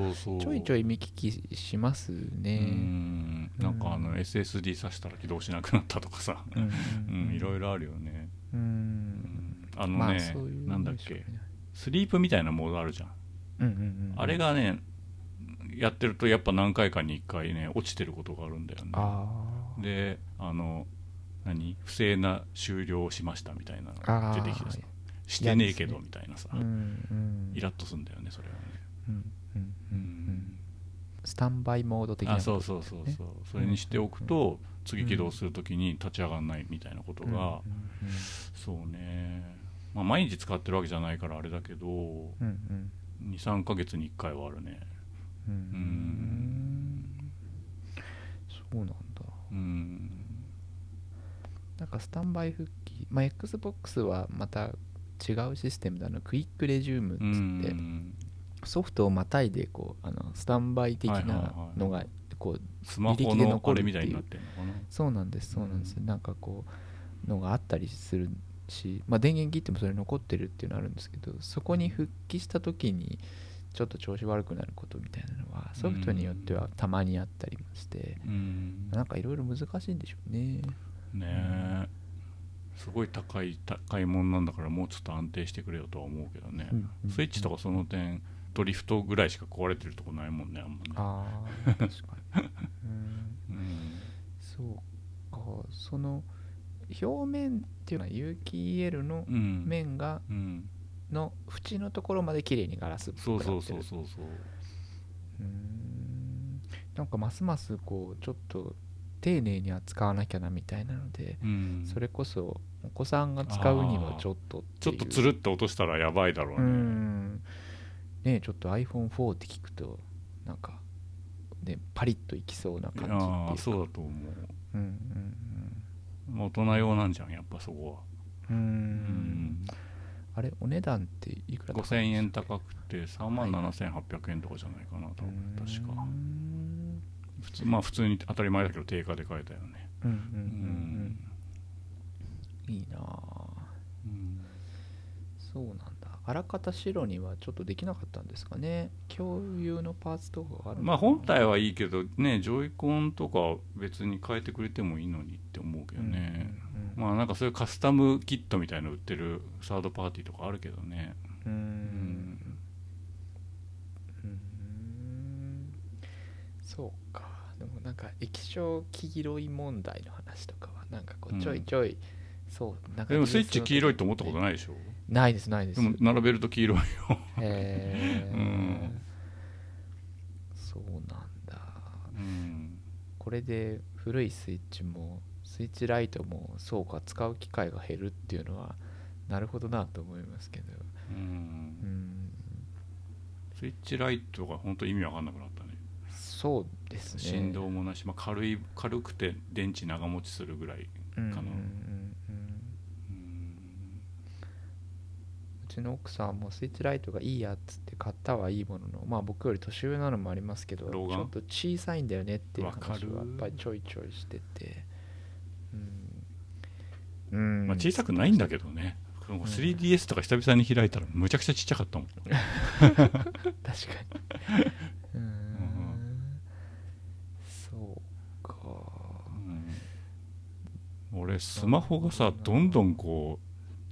ちょいちょい見聞きしますうねん。なんかあのうん。SSD 挿したら起動しなくなったとかさ、うん。うん、いろいいろあるよね、ううん。ん、あのね、まあそういうなんだっけ。スリープみたいなモードあるじゃんあれがねやってるとやっぱ何回かに1回ね落ちてることがあるんだよね。あであの何？不正な終了をしましたみたいなのあが出てきてさ。ーしてねえけどみたいなさ、あうんうん。イラッとすんだよねそれはね。うんうんうんううん。ん。スタンバイモード的なあことそうそうそうねそう。それにしておくと次起動するときに立ち上がらないみたいなことが、うんうん。そうね、まあ、毎日使ってるわけじゃないからあれだけどうんうん23ヶ月に1回はあるね。うん。そうなんだ。うん。なんかスタンバイ復帰まあ XBOX はまた違うシステムだなクイックレジュームっうつってん。ソフトをまたいでこうあのスタンバイ的なはいのがこうスマホ履歴での残るっていう。あれみたいになってるのかな。そうなんですそうなんです、うんなんかこうのがあったりするし、まあ、電源切ってもそれ残ってるっていうのあるんですけどそこに復帰した時にちょっと調子悪くなることみたいなのはソフトによってはたまにあったりもして、うん。なんかいろいろ難しいんでしょうね。ねえ。すごい高い高いもんなんだからもうちょっと安定してくれよとは思うけどね、うんうんスイッチとかその点ドリフトぐらいしか壊れてるとこないもんねあんまねああ確かに。うん。うん。そうか。その表面っていうのは有機 EL のうん。面がうん。の縁のところまで綺麗にガラスっぽくそうなってる。そうそうそうそうう。ーん。なんかますますこうちょっと丁寧に扱わなきゃなみたいなので、うん。それこそお子さんが使うにはちょっとちょっとつるっと落としたらやばいだろううねん。ねえちょっと iPhone4 って聞くとなんかねパリッといきそうな感じっていうあか。あそうだと思う。んうんうまあ大人用なんじゃんやっぱそこは。うん。あれお値段っていくら5000円高くて3万7800円とかじゃないかな多分確か。うん。普通まあ普通に当たり前だけど定価で買えたよね。うんうんううん。うん。いいなあ。うん。そうなんだあらかた白にはちょっとできなかったんですかね。共有のパーツとかがあるまあ本体はいいけどねジョイコンとか別に変えてくれてもいいのにって思うけどね。うんうんうん。まあなんかそういうカスタムキットみたいの売ってるサードパーティーとかあるけどね。うん。ん。うーん。そうか。でもなんか液晶黄色い問題の話とかはなんかこうちょいちょい、そうなんかでもスイッチ黄色いとと思ったことないでしょ？ないですないです。でも並べると黄色いよ。へえ、うん。そうなんだ。うん。これで古いスイッチもスイッチライトもそうか使う機会が減るっていうのはなるほどなと思いますけど。うん。うん。スイッチライトが本当意味わかんなくなったね。そうですね。振動もなし、まあ、軽い軽くて電池長持ちするぐらいかな。うんうんうんうちの奥さんもスイッチライトがいいやっつって買ったはいいもののまあ僕より年上なのもありますけどちょっと小さいんだよねっていう話はやっぱりちょいちょいしてて。うん、うん、まあ、小さくないんだけどね、この 3DS とか久々に開いたらむちゃくちゃちっちゃかったもん、確かに。うーん。そうか。うん。俺スマホがさどんどんこう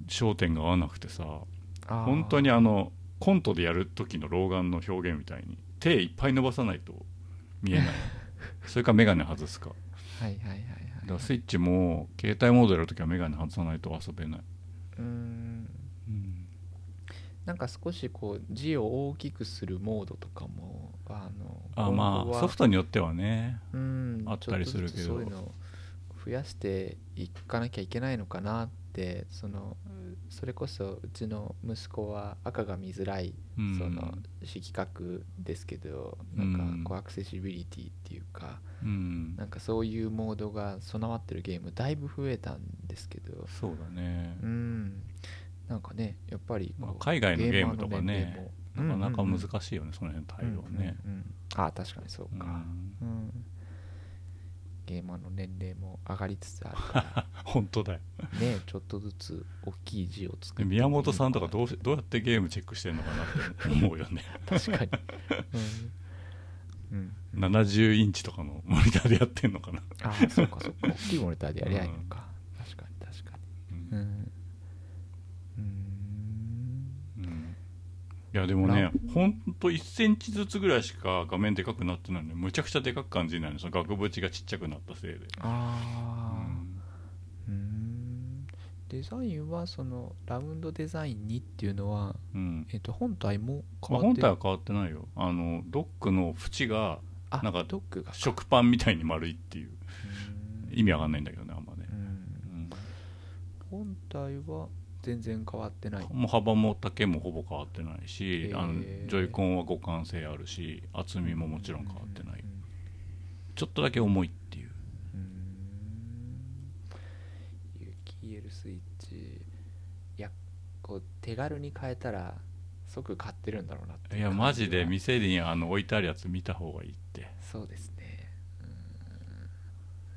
焦点が合わなくてさ本当にあのコントでやる時の老眼の表現みたいに手いっぱい伸ばさないと見えない。それか眼鏡外すか。はいはいはいはいだからスイッチも携帯モードやるときは眼鏡外さないと遊べない、うーん。なんか少しこう字を大きくするモードとかもあのあまあソフトトによってはねうんあったりするけど。そういうのを増やしていかなきゃいけないのかなってそのそれこそうちの息子は赤が見づらいうん。その色覚ですけどうんなん。かこうアクセシビリティっていうかうん。なんかそういうモードが備わってるゲームだいぶ増えたんですけど。そうだね。うん。なんかねやっぱり海外のゲームとかねなかなか難しいよね、その辺の対応ね、うんうんうん。あ確かにそううん。か、うんゲーマーの年齢も上がりつつあるか 本当だよ。らねちょっとずつ大きい字を作ってで宮本さんとかうどうしどうやってゲームチェックしてんのかなって思うよね。確かに。うん、うん、70インチとかのモニターでやってんのかな、ああそうかそうか。大きいモニターでやりゃいいのか、確かに確かうんに。うん。うーいやでもねなほんと1センチずつぐらいしか画面でかくなってないのにむちゃくちゃでかく感じないの。その額縁がちっちゃくなったせいで、ああうーん。デザインはそのラウンドデザインにっていうのは、うん。うんえっと本体もまあ、変わって本体は変わってないよ。あのドックの縁があなんかドックが食パンみたいに丸いっていう。意味わかんないんだけどねあんまね。う、ん。本体は全然変わってない。もう幅も丈もほぼ変わってないし、へー。あのジョイコンは互換性あるし厚みももちろん変わってない、うんちょっとだけ重いっていう。有機 EL スイッチいやこう手軽に変えたら即買ってるんだろうなっていやマジでは店にあの置いてあるやつ見た方がいいって。そうですねうん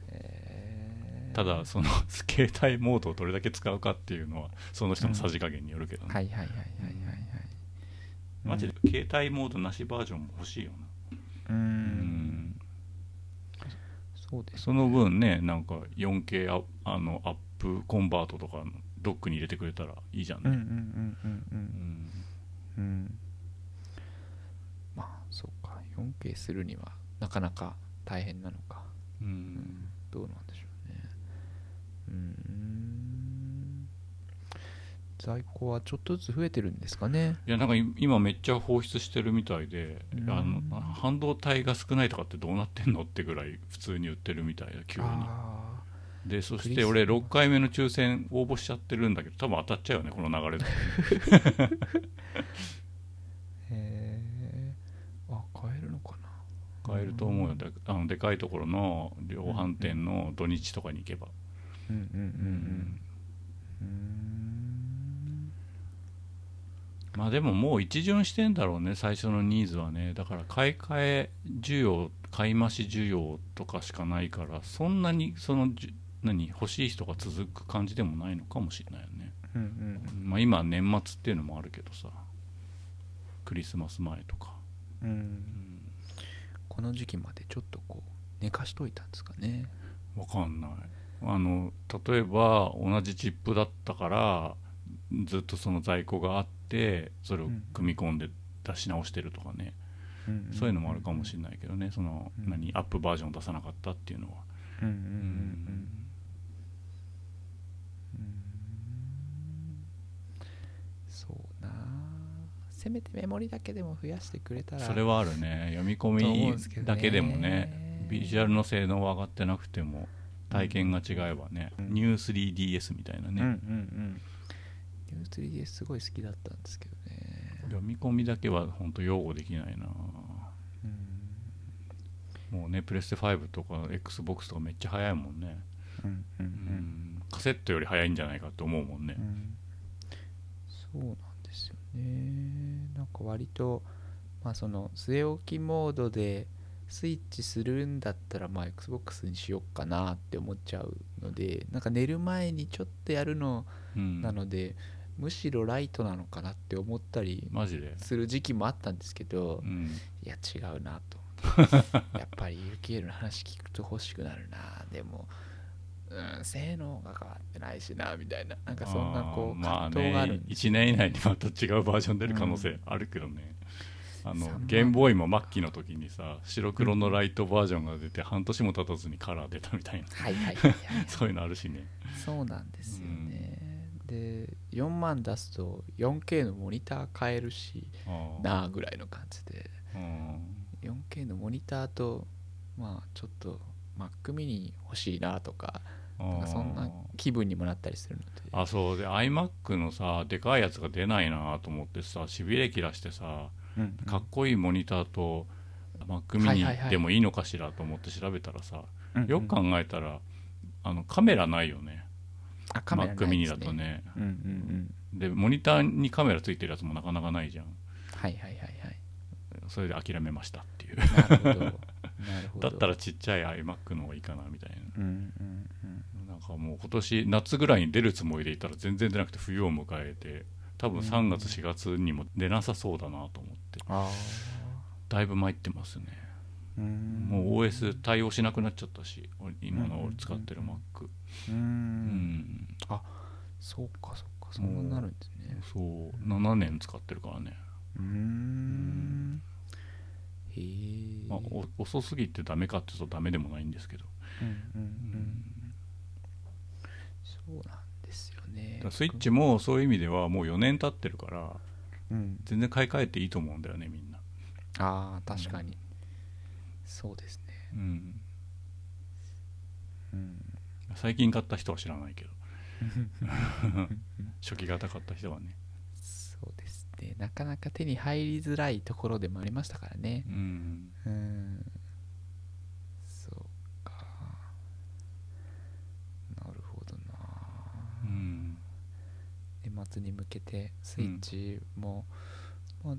えーただその 携帯モードをどれだけ使うかっていうのはその人のさじ加減によるけどね、はいはいはいはいはいはい。マジで携帯モードなしバージョンも欲しいような、うん。ん、そうですその分ねなんか 4K アあのアップコンバートとかのドックに入れてくれたらいいじゃんね、うんうんうんうんううん。ん。うん。まあそうか。4K するにはなかなか大変なのか。うん。どうなんでしょう。ねうーん。在庫はちょっとずつ増えてるんですかね。いやなんかい今めっちゃ放出してるみたいで、うん。あの半導体が少ないとかってどうなってんのってぐらい普通に売ってるみたいだ急に。あでそして俺6回目の抽選応募しちゃってるんだけど多分当たっちゃうよねこの流れで。ーへえあ買えるのかな。買えると思うよ。であのでかいところの量販店の土日とかに行けば、うんうんうんうんうんまあでももう一巡してんだろうね最初のニーズはねだから買い替え需要買い増し需要とかしかないからそんなにそのじ何欲しい人が続く感じでもないのかもしれないよね、うんうんまあ今年末っていうのもあるけどさクリスマス前とか、うんうん、この時期までちょっとこう寝かしといたんですかねわかんないあの例えば同じチップだったからずっとその在庫があってそれを組み込んで出し直してるとかね、そういうのもあるかもしれないけどね。その、うん。何アップバージョン出さなかったっていうのは、うんうんうんうん。そうなせめてメモリだけでも増やしてくれたら。それはあるね。読み込みだけでもね。ビジュアルの性能は上がってなくても体験が違えばね、うん。ニュー 3DS みたいなね、うんうんうん。ニュー 3DS すごい好きだったんですけどね。読み込みだけは本当擁護できないな。うん。もうねプレステ5とか XBOX とかめっちゃ速いもんね、うんうんううん。ん、カセットより速いんじゃないかって思うもんね。う、ん。そうなんですよね。なんか割とまあその据え置きモードでスイッチするんだったらまあ XBOX にしよっかなって思っちゃうのでなんか寝る前にちょっとやるのうんなので、むしろライトなのかなって思ったりする時期もあったんですけどうん、いや違うなとやっぱり UKL の話聞くと欲しくなるな。でも、うん、性能が変わってないしなみたいな。なんかそんなこう葛藤があるねんです1年以内にまた違うバージョン出る可能性あるけどね、あの3万ゲームボーイも末期の時にさ白黒のライトバージョンが出て半年も経たずにカラー出たみたいな。はいはい そういうのあるしね。そうなんですよね、で4万出すと 4K のモニター買えるしなあぐらいの感じで。うん 4K のモニターとまあちょっと Mac mini 欲しいなとかなんかそんな気分にもなったりするので。あそう。で iMac のさでかいやつが出ないなと思ってさしびれ切らしてさうんかっこいいモニターと Mac はいはい mini はいでもいいのかしらと思って調べたらさうんよく考えたらあのカメラないよね。Mac ない mini ですだとね。でモニターにカメラついてるやつもなかなかないじゃん。はいはいはいはい。それで諦めましたっていう。なるほど だったらちっちゃい iMac の方がいいかなみたいうんうんうん。ななんかもう今年夏ぐらいに出るつもりでいたら全然出なくて冬を迎えて多分3月4月にも出なさそうだなと思って。あだいぶ参ってますね。もう OS 対応しなくなっちゃったし今のうん俺使ってる Mac ううん。んそうかそうかそうなるんですね。そう7年使ってるからね。うーん。へえまあ、お遅すぎてダメかって言うとダメでもないんですけど、うんうんううん。んそうなんスイッチもそういう意味ではもう4年経ってるからうん。全然買い替えていいと思うんだよねみんな、ああ確かに。そうですね。うん、うん。最近買った人は知らないけど。初期型買った人はね。そうですね。なかなか手に入りづらいところでもありましたからね。うん。うんそうかなるほどなうん年末に向けてスイッチも、まあ、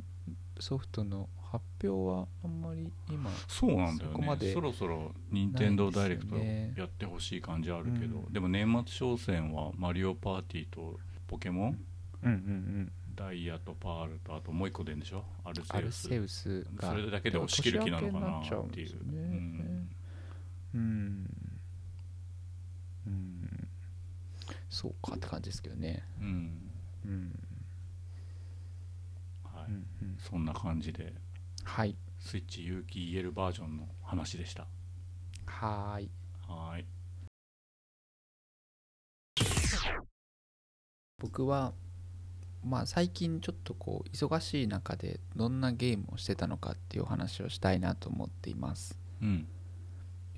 ソフトの発表はあんまり今そうなんだよそこまでねそろそろ任天堂ダイレクトやってほしい感じあるけど、うん。でも年末商戦はマリオパーティーとポケモン？うんうんうん。ダイヤとパールとあともう一個出るんでしょ？アルセウス。アルセウスがそれだけで押し切る気なのかなっていう。ねうん。うん。そうかって感じですけどね。うんはいうん。うん。そんな感じではい。スイッチ有機 EL バージョンの話でした。はーい。はーい。僕はまあ最近ちょっとこう忙しい中でどんなゲームをしてたのかっていうお話をしたいなと思っています。うん。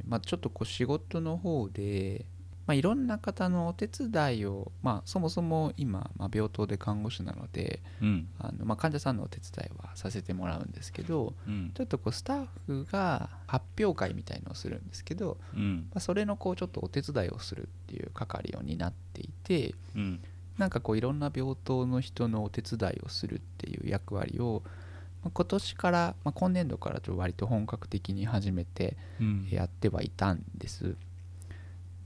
まあちょっとこう仕事の方でまあいろんな方のお手伝いをまあそもそも今、まあ、病棟で看護師なのでうん。あの、まあ、患者さんのお手伝いはさせてもらうんですけどうん。ちょっとこうスタッフが発表会みたいのをするんですけど、うん。まあ、それのこうちょっとお手伝いをするっていう係を担っていてうん。なんかこういろんな病棟の人のお手伝いをするっていう役割を、まあ今年から、まあ、今年度からと割と本格的に始めてうん。やってはいたんです。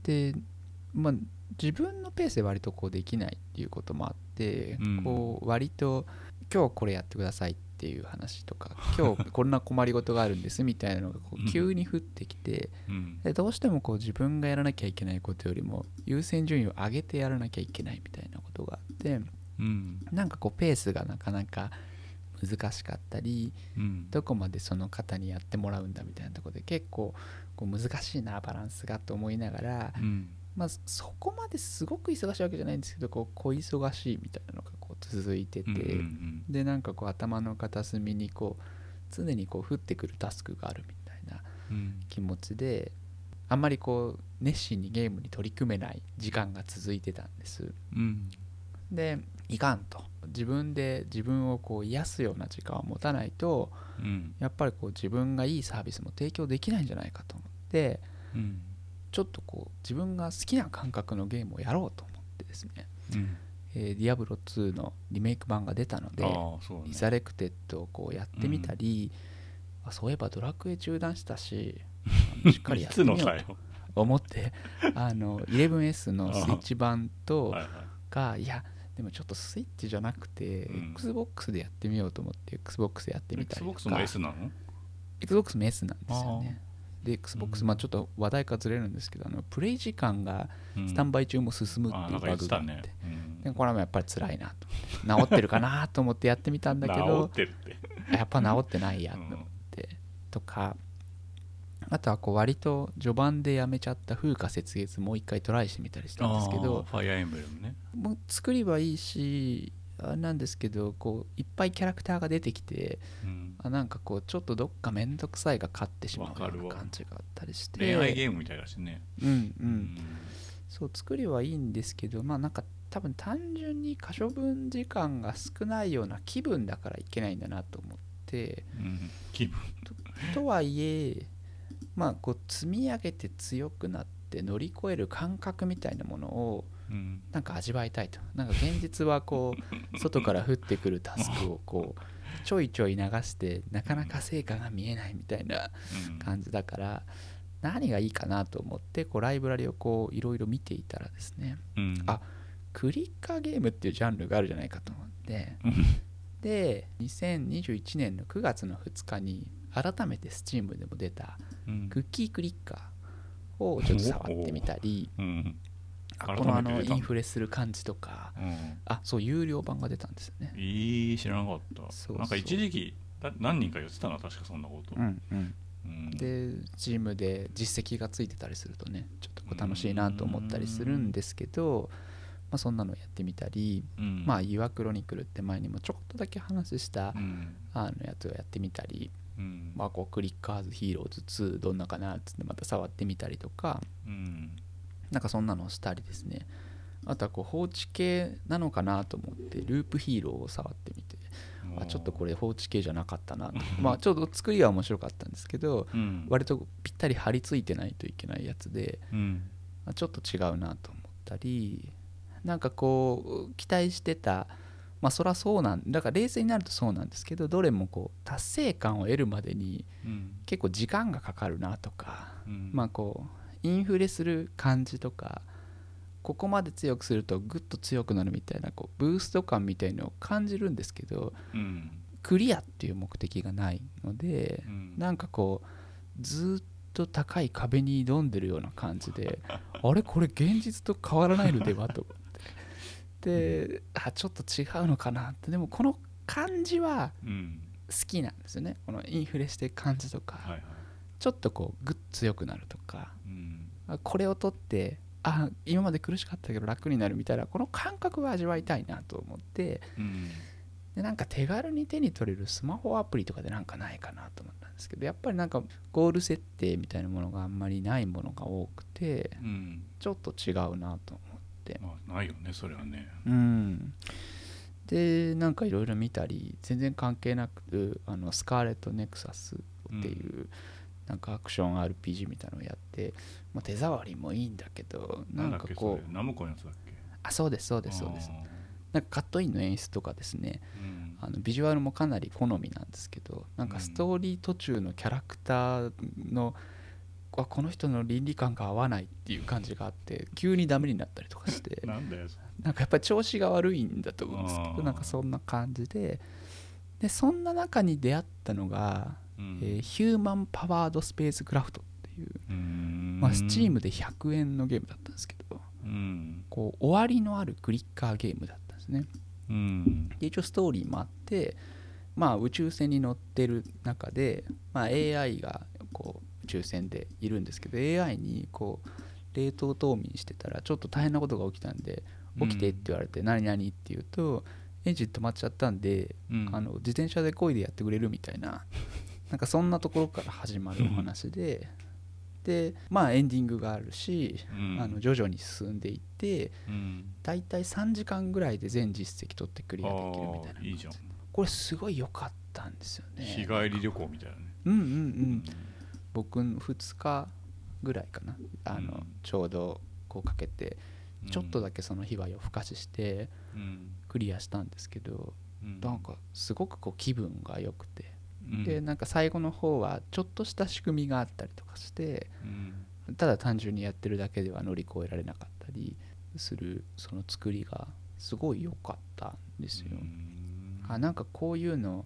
で、まあ、自分のペースで割とこうできないっていうこともあって、うん。こう割と今日これやってくださいっっていう話とか 今日こんな困りごとがあるんですみたいなのがこう急に降ってきてうん。でどうしてもこう自分がやらなきゃいけないことよりも優先順位を上げてやらなきゃいけないみたいなことがあってうん。なんかこうペースがなかなか難しかったりうん。どこまでその方にやってもらうんだみたいなところで結構こう難しいなバランスがと思いながら、うんまあ、そこまですごく忙しいわけじゃないんですけどこう小忙しいみたいなのがこう続いてて、うんうんでなんかこう頭の片隅にこう常にこう降ってくるタスクがあるみたいなうん。気持ちであんまりこう熱心にゲームに取り組めない時間が続いてたんです。うん。でいかんと。自分で自分をこう癒すような時間を持たないとうん。やっぱりこう自分がいいサービスも提供できないんじゃないかと思ってうんちょっとこう自分が好きな感覚のゲームをやろうと思ってですね、うん。えーディアブロ2のリメイク版が出たのでね。リザレクテッドをこうやってみたり、あそういえばドラクエ中断したし しっかりやってみようと思ってあの 11S のスイッチ版とはいはい。がいやでもちょっとスイッチじゃなくて、うん。XBOX でやってみようと思って XBOX でやってみたりとか。XBOX も S なの？XBOX も S なんですよねで XBOX、うん。まあちょっと話題からずれるんですけどあのプレイ時間がうん。スタンバイ中も進むってあいうバグがあって、でこれはやっぱり辛いなと。治ってるかなと思ってやってみたんだけど治ってるって。やっぱ治ってないやと思って、とかあとはこう割と序盤でやめちゃった風化雪月もう一回トライしてみたりしたんですけあどーファイアーエンブレムね。もう作りはいいしあなんですけどこういっぱいキャラクターが出てきてうん。あなんかこうちょっとどっか面倒くさいが勝ってしまうような感じがあったりして。恋愛ゲームみたいだしね。うんううん。そう作りはいいんですけどまあなんか多分単純に可処分時間が少ないような気分だからいけないんだなと思って。うん。気分。とはいえまあこう積み上げて強くなって乗り越える感覚みたいなものをうんなんか味わいたいと。なんか現実はこう 外から降ってくるタスクをこうちょいちょい流してなかなか成果が見えないみたいなうん。感じだから何がいいかなと思ってこうライブラリをこういろいろ見ていたらですねうん。あクリッカーゲームっていうジャンルがあるじゃないかと思ってうん。で2021年の9月の2日に改めて Steam でも出たうん。クッキークリッカーをちょっと触ってみたりうん。あこのあのインフレする感じとか。うん。あそう有料版が出たんですよね。いい知らなかった。そうそう。なんか一時期だ何人か言ってたな確かそんなこと。うんうん。うん。でチームで実績がついてたりするとねちょっとこう楽しいなと思ったりするんですけど、まあ、そんなのやってみたり、うん。まあ「ユアクロニクル」って前にもちょこっとだけ話したうん。あのやつをやってみたり、うん。まあ、こうクリッカーズヒーローズ2どんなかなっつってまた触ってみたりとかうんなんかそんなのをしたりですね。あとはこう放置系なのかなと思ってループヒーローを触ってみてあちょっとこれ放置系じゃなかったなと。まあちょうど作りは面白かったんですけどうん。割とぴったり張り付いてないといけないやつでうん。まあちょっと違うなと思ったりなんかこう期待してたまあそりゃそうなんだから冷静になるとそうなんですけどどれもこう達成感を得るまでにうん。結構時間がかかるなとかうん。まあこうインフレする感じとかここまで強くするとグッと強くなるみたいなこうブースト感みたいのを感じるんですけどうん。クリアっていう目的がないのでうん。なんかこうずっと高い壁に挑んでるような感じで あれこれ現実と変わらないのではと。思ってであちょっと違うのかなって。でもこの感じはうん。好きなんですよね。このインフレしてる感じとか、はいはい。ちょっとこうグッ強くなるとかこれを取ってあ今まで苦しかったけど楽になるみたいなこの感覚を味わいたいなと思ってうん。でなんか手軽に手に取れるスマホアプリとかでなんかないかなと思ったんですけどやっぱりなんかゴール設定みたいなものがあんまりないものが多くてうん。ちょっと違うなと思って。まあないよねそれはね。うん。でなんかいろいろ見たり全然関係なくあのスカーレット・ネクサスっていう、なんかアクション RPG みたいなのをやって、まあ、手触りもいいんだけどななんかこそうれナムコのやつだっけ？あそうですそうですそうです。あなんかカットインの演出とかですねーうん。あのビジュアルもかなり好みなんですけどなんかストーリー途中のキャラクターの、あこの人の倫理観が合わないっていう感じがあって急にダメになったりとかして なんだよそなんかやっぱり調子が悪いんだと思うんですけどなんかそんな感じで。でそんな中に出会ったのが、うん。えーヒューマンパワードスペースクラフトっていう、うまあ、Steam で100円のゲームだったんですけどうん。こう終わりのあるクリッカーゲームだったんですね。うん。で一応ストーリーもあって、まあ、宇宙船に乗ってる中で、まあ、AI がこう宇宙船でいるんですけど AI にこう冷凍冬眠してたらちょっと大変なことが起きたんで起きてって言われて、何々って言うとエンジン止まっちゃったんで、うん。あの自転車で漕いでやってくれるみたいななんかそんなところから始まるお話ででまあエンディングがあるし、うん。あの徐々に進んでいってうん。大体3時間ぐらいで全実績取ってクリアできるみたいなあーいいじゃん。これすごい良かったんですよね。日帰り旅行みたいなね。うんうんうん。僕2日ぐらいかな。あの、うん。ちょうどこうかけてうん。ちょっとだけその日は夜更かししてうん。クリアしたんですけどうん。なんかすごくこう気分が良くて。うんでなんか最後の方はちょっとした仕組みがあったりとかしてうん。ただ単純にやってるだけでは乗り越えられなかったりするその作りがすごい良かったんですよ。うん。あなんかこういうの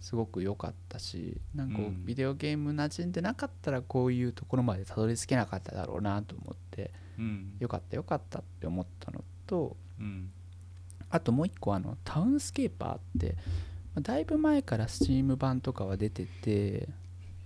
すごく良かったしなんかビデオゲーム馴染んでなかったらこういうところまでたどり着けなかっただろうなと思ってうん。良かった良かったって思ったのとうん。あともう一個あのタウンスケーパーってまあだいぶ前から Steam 版とかは出てて、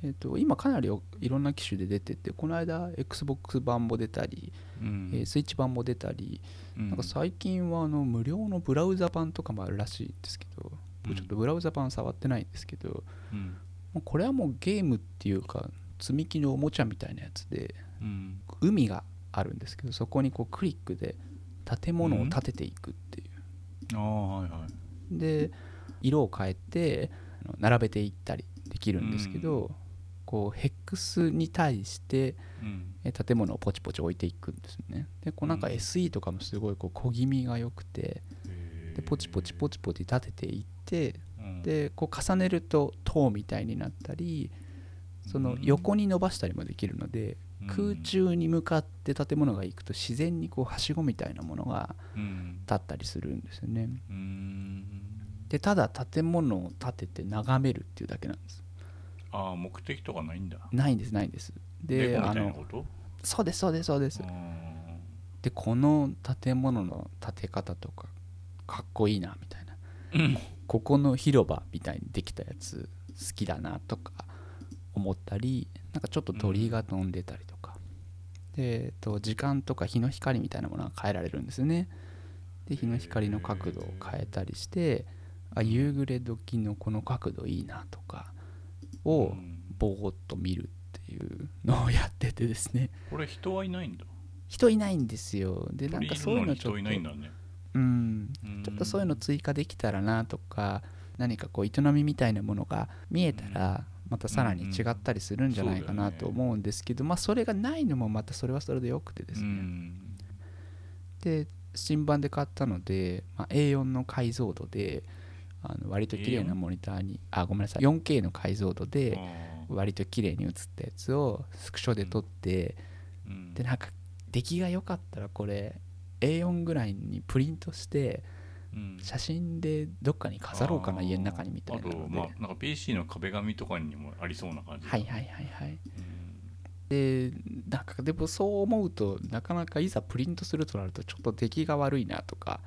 えっと今かなりおいろんな機種で出ててこの間 XBOX 版も出たり、うん。えースイッチ版も出たりうん。なんか最近はあの無料のブラウザ版とかもあるらしいんですけど僕ちょっとブラウザ版触ってないんですけど、うん。もうこれはもうゲームっていうか積み木のおもちゃみたいなやつでうん。海があるんですけどそこにこうクリックで建物を建てていくっていう、ああはいはい。で色を変えて並べていったりできるんですけど、こうヘックスに対して建物をポチポチ置いていくんですね。でこうなんかうん。SE とかもすごいこう小気味が良くてでポチポチポチポチ立てていってうん。でこう重ねると塔みたいになったりその横に伸ばしたりもできるのでうん。空中に向かって建物が行くと自然にこうはしごみたいなものがうん。立ったりするんですよね。うんでただ建物を建てて眺めるっていうだけなんです。ああ目的とかないんだ。ないんですないんです。であのそうですそうですそうです。あでこの建物の建て方とかかっこいいなみたいな。ーうん。ここの広場みたいにできたやつ好きだなとか思ったりなんかちょっと鳥が飛んでたりとか、で、えっと、時間とか日の光みたいなものが変えられるんですよね。で日の光の角度を変えたりしてあ夕暮れ時のこの角度いいなとかをうん。ぼーっと見るっていうのをやっててですね。これ人はいないんだ。人いないんですよ。でなんかそういうのちょっとね。うん。うん。ちょっとそういうの追加できたらなとか何かこう営みみたいなものが見えたらまたさらに違ったりするんじゃないかなと思うんですけどまあそれがないのもまたそれはそれでよくてですうねん。で新版で買ったのでまあ A4 の解像度であの割と綺麗な A4？モニターにあごめんなさい 4K の解像度で割と綺麗に映ったやつをスクショで撮ってうん。でなんか出来が良かったらこれ A4 ぐらいにプリントしてうん。写真でどっかに飾ろうかな家の中にみたいなあとまあなんか PC の壁紙とかにもありそうな感じはいはいはいはい。うん。でなんかでもそう思うとなかなかいざプリントするとなるとちょっと出来が悪いなとか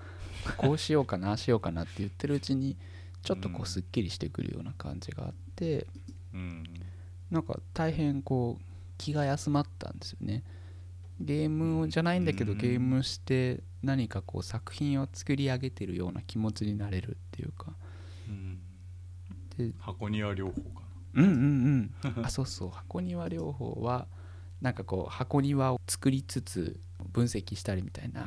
こうしようかなああしようかなって言ってるうちにちょっとこうすっきりしてくるような感じがあってうんなんか大変こう気が休まったんですよね。ゲームじゃないんだけどうん。ゲームして何かこう作品を作り上げてるような気持ちになれるっていうか。うん。で箱庭療法かうんうんうん。あそうそう。箱庭療法はなんかこう箱庭を作りつつ分析したりみたいな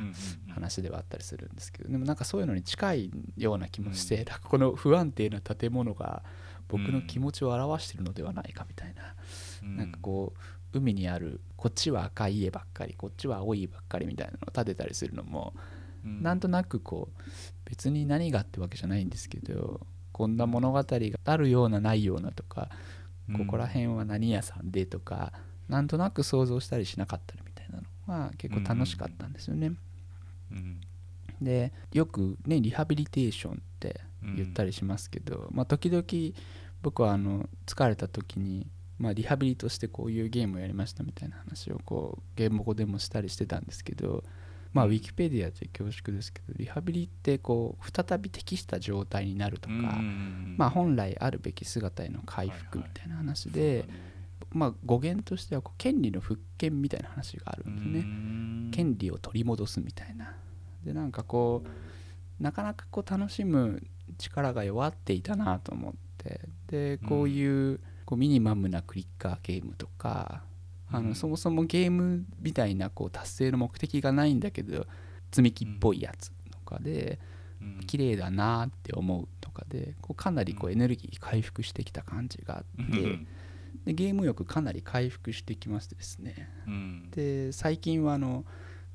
話ではあったりするんですけどでもなんかそういうのに近いような気もして、なんかこの不安定な建物が僕の気持ちを表してるのではないかみたいな、うん。なんかこう海にあるこっちは赤い家ばっかりこっちは青い家ばっかりみたいなのを建てたりするのも、うん。なんとなくこう別に何がってわけじゃないんですけどこんな物語があるようなないようなとかここら辺は何屋さんでとか、なんとなく想像したりしなかったりみたいなのが結構楽しかったんですよね。うんでよくねリハビリテーションって言ったりしますけど、まあ、時々僕はあの疲れた時に、まあ、リハビリとしてこういうゲームをやりましたみたいな話をこうゲーム語でもしたりしてたんですけど、まあ、ウィキペディアで恐縮ですけどリハビリってこう再び適した状態になるとか、まあ、本来あるべき姿への回復みたいな話で、まあ、語源としてはこう権利の復権みたいな話があるんですね。権利を取り戻すみたいな。でなんかこうなかなかこう楽しむ力が弱っていたなと思って。でこういうこうミニマムなクリッカーゲームとかあのそもそもゲームみたいなこう達成の目的がないんだけど積み木っぽいやつとかで綺麗だなって思うとかでこうかなりこうエネルギー回復してきた感じがあってでゲーム欲かなり回復してきましてですね。で最近はあの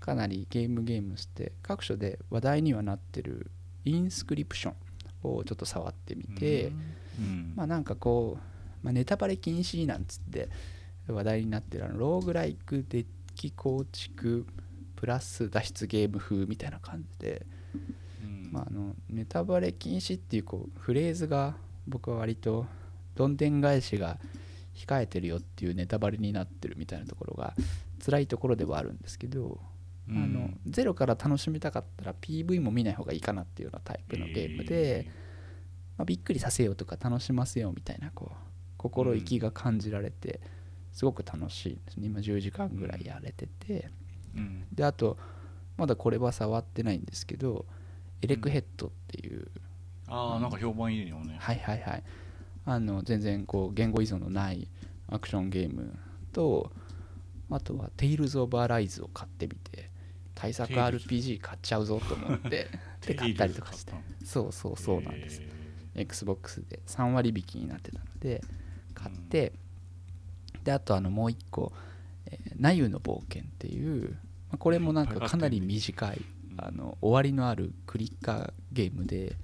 かなりゲームゲームして各所で話題にはなってるインスクリプションをちょっと触ってみてまあなんかこう、まあ、ネタバレ禁止なんつって話題になってるあのローグライクデッキ構築プラス脱出ゲーム風みたいな感じで、まあ、あのネタバレ禁止っていうこうフレーズが僕は割とどんでん返しが控えてるよっていうネタバレになってるみたいなところが辛いところではあるんですけど、あのゼロから楽しみたかったら PV も見ない方がいいかなっていうようなタイプのゲームで、まあ、びっくりさせようとか楽しませようみたいなこう心意気が感じられて、すごく楽しいですね。今10時間ぐらいやれてて、であとまだこれは触ってないんですけどエレクヘッドっていう、ああなんか評判いいよね。はいはいはいあの全然こう言語依存のないアクションゲームとあとは「テイルズ・オブ・アライズ」を買ってみて対策 RPG 買っちゃうぞと思って で買ったりとかして。そうそうそうなんです。XBOX で。3割引きになってたので買って、であとあのもう一個「えー、ナユの冒険」っていう、まあ、これもなんかかなり短いあの終わりのあるクリッカーゲームで、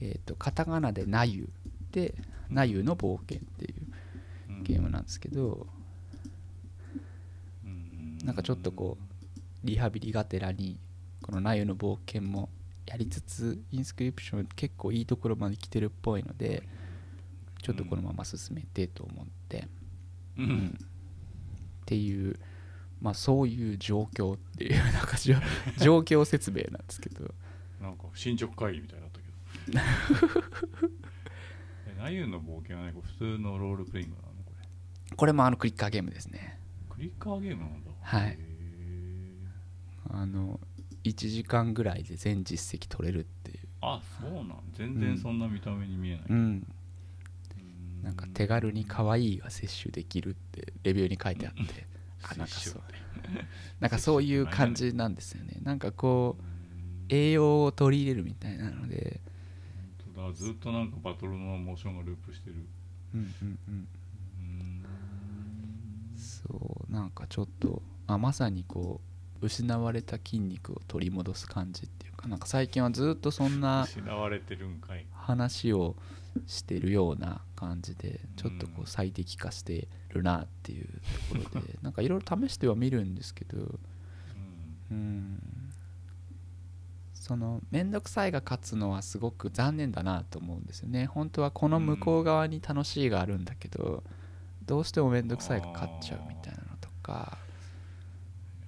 えー、とカタカナで「ナユ」で「ナユの冒険」っていうゲームなんですけど、なんかちょっとこうリハビリがてらにこの「ナユの冒険」もやりつつインスクリプション結構いいところまで来てるっぽいのでちょっとこのまま進めてと思って、うん。うん。っていうまあそういう状況っていうなんか 状況説明なんですけど。なんか進捗会議みたいだったけど えナユの冒険はね普通のロールプレイングなのこれ。これもあのクリッカーゲームですね。クリッカーゲームなんだ。はい。あの1時間ぐらいで全実績取れるっていう。あそうなん。全然そんな見た目に見えない、うん。なんか手軽に可愛いが摂取できるってレビューに書いてあって。あなんか摂そう。取なんかそういう感じなんですよね。なんかこう栄養を取り入れるみたいなのでずっとなんかバトルのモーションがループしてる。うんうんうん。うんそうなんかちょっとあまさにこう失われた筋肉を取り戻す感じっていうかなんか最近はずっとそんな失われてるんかい。話をしてるような感じでちょっとこう最適化してるなっていうところで なんかいろいろ試してはみるんですけどうん。うんその面倒くさいが勝つのはすごく残念だなと思うんですよね。本当はこの向こう側に楽しいがあるんだけどどうしても面倒くさいが勝っちゃうみたいなのとか。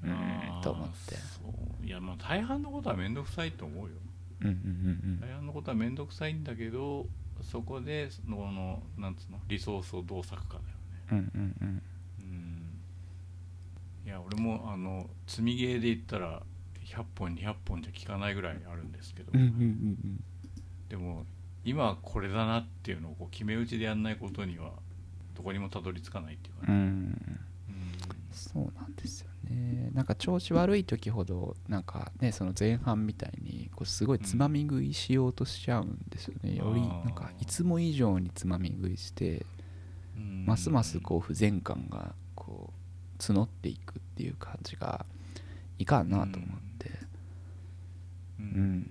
うんと思って。いやまあ大半のことは面倒くさいと思うよ。うんうん大半のことは面倒くさいんだけどそこでそののなんつうのリソースをどう割くかだよね。うんうんうんうん。うん。いや俺もあの積みゲーで言ったら100本200本じゃ効かないぐらいあるんですけど、うんうんうんでも今はこれだなっていうのをこう決め打ちでやんないことにはどこにもたどり着かないっていうかね、うん。うん。そうなんですよね。なんか調子悪い時ほどなんかねその前半みたいにこうすごいつまみ食いしようとしちゃうんですよね、よりあー。なんかいつも以上につまみ食いしてうん。ますますこう不全感がこう募っていくっていう感じがいかんなと思って、うん。うん。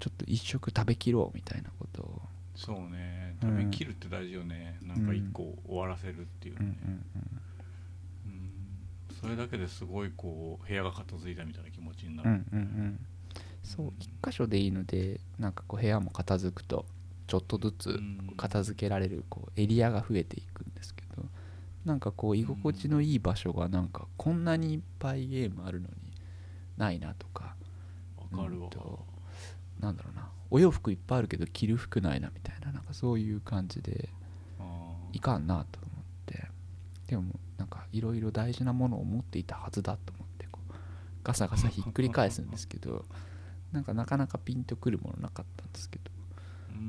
ちょっと一食食べきろうみたいなことを、そうね。うん食べきるって大事よね、なんか一個終わらせるっていうね、うんうんうん。それだけですごいこう部屋が片付いたみたいな気持ちになる、うんうんうん。うんそう一箇所でいいのでなんかこう部屋も片付くとちょっとずつうん片付けられるこうエリアが増えていくんですけどなんかこう居心地のいい場所がなんかこんなにいっぱいゲームあるのにないなとかわかるわ。うなんだろうな。お洋服いっぱいあるけど着る服ないなみたいな。なんかそういう感じであいかんなと思って。でもなんかいろいろ大事なものを持っていたはずだと思ってこうガサガサひっくり返すんですけど なんかなかなかピンとくるものなかったんですけど、ーううん。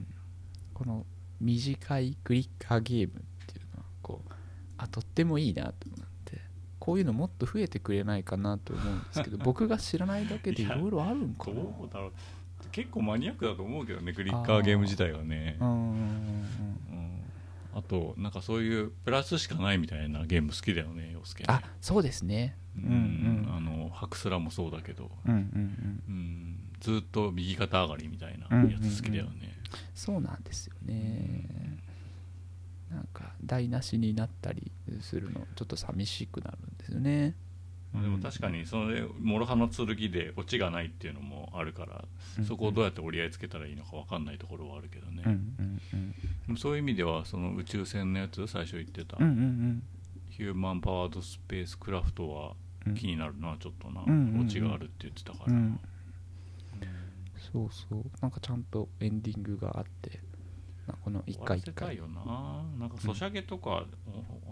ん、この短いクリッカーゲームっていうのはこうあとってもいいなと思ってこういうのもっと増えてくれないかなと思うんですけど 僕が知らないだけでいろいろあるんかどなうだろう。結構マニアックだと思うけどねクリッカーゲーム自体がね。うんうんうんうん。あとなんかそういうプラスしかないみたいなゲーム好きだよね洋介。ねあそうですね。ううんうん。あのハクスラもそうだけど、うんうんうんうん、ずっと右肩上がりみたいなやつ好きだよね、そうなんですよねなんか台無しになったりするのちょっと寂しくなるんですよね。まあでも確かにそれ諸刃の剣でオチがないっていうのもあるから、うん。そこをどうやって折り合いつけたらいいのか分かんないところはあるけどね、そういう意味ではその宇宙船のやつ最初言ってた、うん。うん。ヒューマンパワードスペースクラフトはうん気になるなちょっとな、オチがあるって言ってたから、うん。そうそう。なんかちゃんとエンディングがあってまあこの一回一回。よな。なんかソシャゲとか、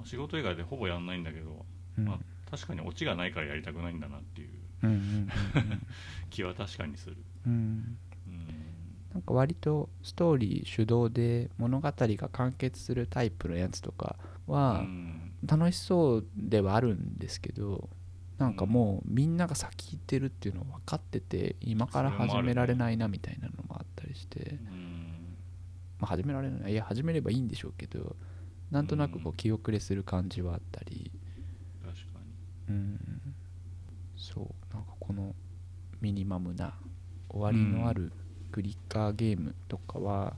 お仕事以外でほぼやんないんだけど、うん。まあ、確かにオチがないからやりたくないんだなっていううんうん 気は確かにする、うん。うん。うんなんか割とストーリー主導で物語が完結するタイプのやつとかはうん。楽しそうではあるんですけどなんかもうみんなが先行ってるっていうの分かってて今から始められないなみたいなのもあったりして、うんまあ、始められないいや始めればいいんでしょうけどなんとなくこううん。気遅れする感じはあったり。確かうん。そう。なんかこのミニマムな終わりのあるクリッカーゲームとかは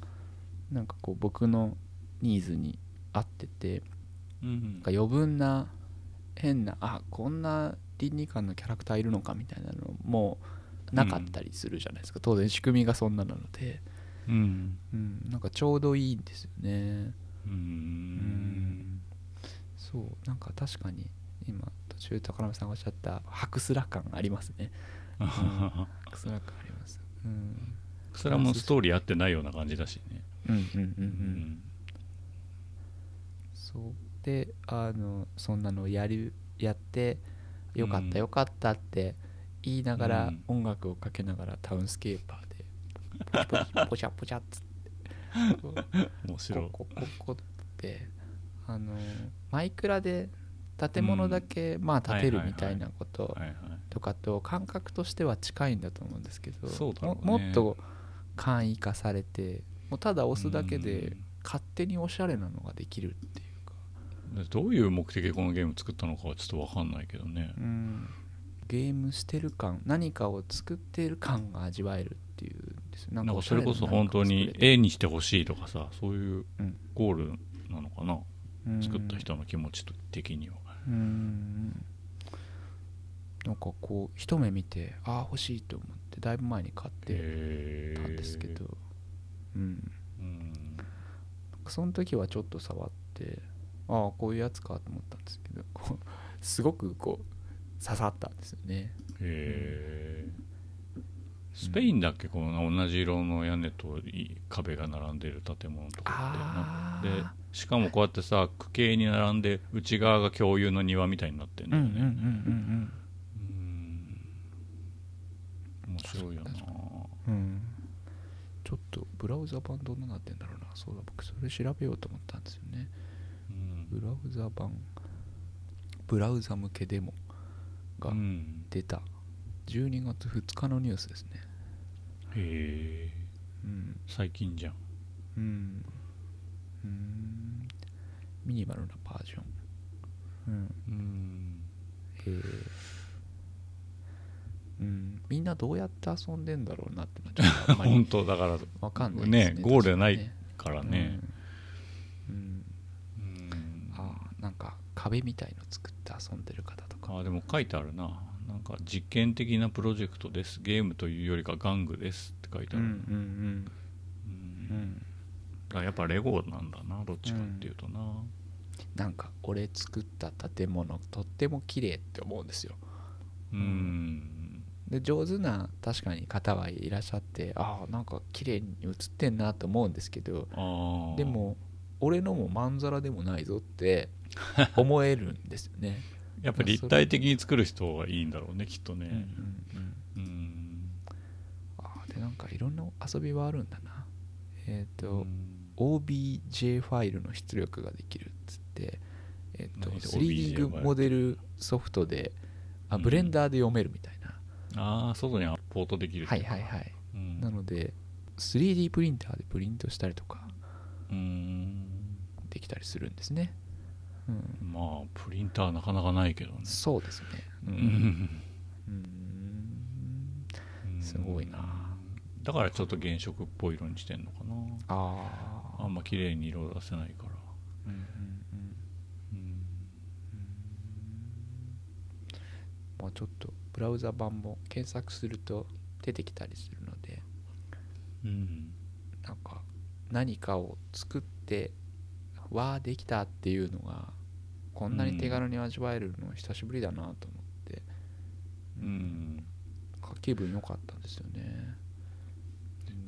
なんかこう僕のニーズに合っててに、うん。なんか余分な変なあこんな倫理観のキャラクターいるのかみたいなのもなかったりするじゃないですか、当然仕組みがそんななので、うん。うん、なんかちょうどいいんですよね。うん。ん。そう。なんか確かに今途中高鍋さんがおっしゃったハクスラ感ありますね。ハクスラ感あります。うん。それはもうストーリー合ってないような感じだしね、うんうんうん。ううんんそう。であのそんなのをやるやってよかっうん。たよかったって言いながら、うん。音楽をかけながらタウンスケーパーチポチポチャポチャっつって。面白い。ここってあのマイクラで建物だけ、まあ建てるみたいなこととかと感覚としては近いんだと思うんですけどももっと簡易化されてもうただ押すだけでうん。勝手におしゃれなのができるっていうか、でどういう目的でこのゲーム作ったのかはちょっと分かんないけどね。うん、ゲームしてる感何かを作っている感が味わえるっていう。んですよ。ななんかそれこそ本当に絵にしてほしいとかさそういううん。ゴールなのかな、うん。作った人の気持ち的には、うん。なんかこう一目見てああ欲しいと思ってだいぶ前に買ってへたんですけど、うん。うん。その時はちょっと触ってああこういうやつかと思ったんですけどすごくこう刺さったんですよね。へえスペインだっけこの同じ色の屋根とい壁が並んでる建物とかあってでしかもこうやってさ区形に並んで内側が共有の庭みたいになってるんうんうんうんだよねうん。うん。面白いよな。うんうんちょっとブラウザ版どんななってんだろうな。そうだ僕それ調べようと思ったんですよね。うん。ブラウザ版ブラウザ向けデモがうん。出た。12月2日のニュースですねへえうん。最近じゃん。うん。うん。ミニマルなバージョン。うん。うん。へえうん。みんなどうやって遊んでんだろうなってのはちょっとあんま本り当だから。わかんないね。ねゴールがない確からね。うん、うん。うん。ああなんか壁みたいの作って遊んでる方とか。あでも書いてあるななんか実験的なプロジェクトです。ゲームというよりか玩具ですって書いてある、うんうんうやっぱレゴなんだな。どっちかっていうとな、なんか俺作った建物とっても綺麗って思うんですよ。うん。で上手な確かに方はいらっしゃってああなんか綺麗に映ってんなと思うんですけどでも俺のもまんざらでもないぞって思えるんですよね やっぱ立体的に作る人はいいんだろうねきっとうんうんねうん。うん。ああでなんかいろんな遊びはあるんだな。えっ、と、うん。OBJ ファイルの出力ができるっつって、えっと何そ 3D れ OBJ モデルソフトであうん。ブレンダーで読めるみたいな、ああ外にポートできるはいはいはい。うん。なので 3D プリンターでプリントしたりとかうん。できたりするんですね、うん、まあプリンターなかなかないけどね。そうですね。ううん。んうん。すごいな。だからちょっと原色っぽい色にしてんのかな。あああんま綺麗に色を出せないから。うんうんうんうん。まあちょっとブラウザ版も検索すると出てきたりするので。うん。なんか何かを作ってわあできたっていうのがこんなに手軽に味わえるの久しぶりだなと思って、うん。か気分良かったんですよね。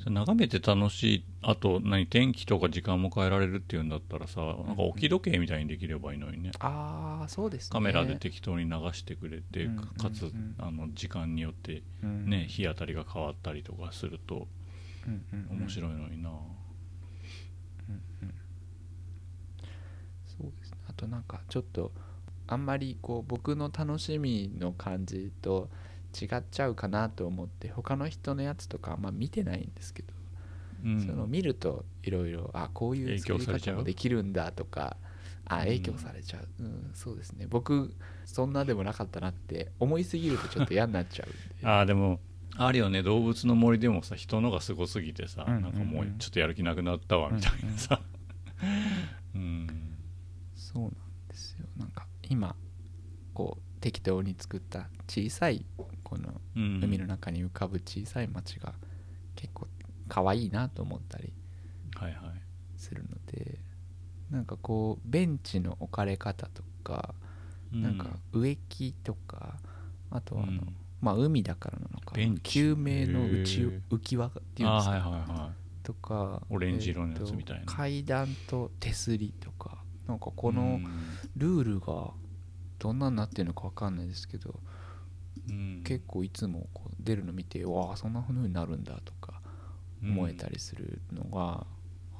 眺めて楽しいあと何天気とか時間も変えられるっていうんだったらさなんか置き時計みたいにできればいいのにね。ああそうですね。カメラで適当に流してくれて、うんかつ、うん。うんあの時間によってうん。ね、日当たりが変わったりとかするとうんうんうん。面白いのにな、そうですねあとなんかちょっとあんまりこう僕の楽しみの感じと違っちゃうかなと思って他の人のやつとかあんま見てないんですけど、うん。その見るといろいろあこういう作り方もできるんだとかあうん影響されちゃう、うんそうですね。僕そんなでもなかったなって思いすぎるとちょっと嫌になっちゃうんで。ああでもあるよね。動物の森でもさ人のがすごすぎてさ、うんうんうん。なんかもうちょっとやる気なくなったわみたいなさ。うん そうなんですよ。なんか今こう適当に作った小さいこのうん。海の中に浮かぶ小さい町が結構可愛いなと思ったりはいはい。するのでなんかこうベンチの置かれ方とか、なんか植木とかあとはあの、うん。まあ海だからなのか救命の浮き輪っていうんですか、あーはいはいはとかオレンジ色のやつみたいな。えーと階段と手すりとかなんかいこのうん。ルールがどんなになってるのか分かんないですけど、うん。結構いつもこう出るの見てわあそんな風になるんだとか思えたりするのが、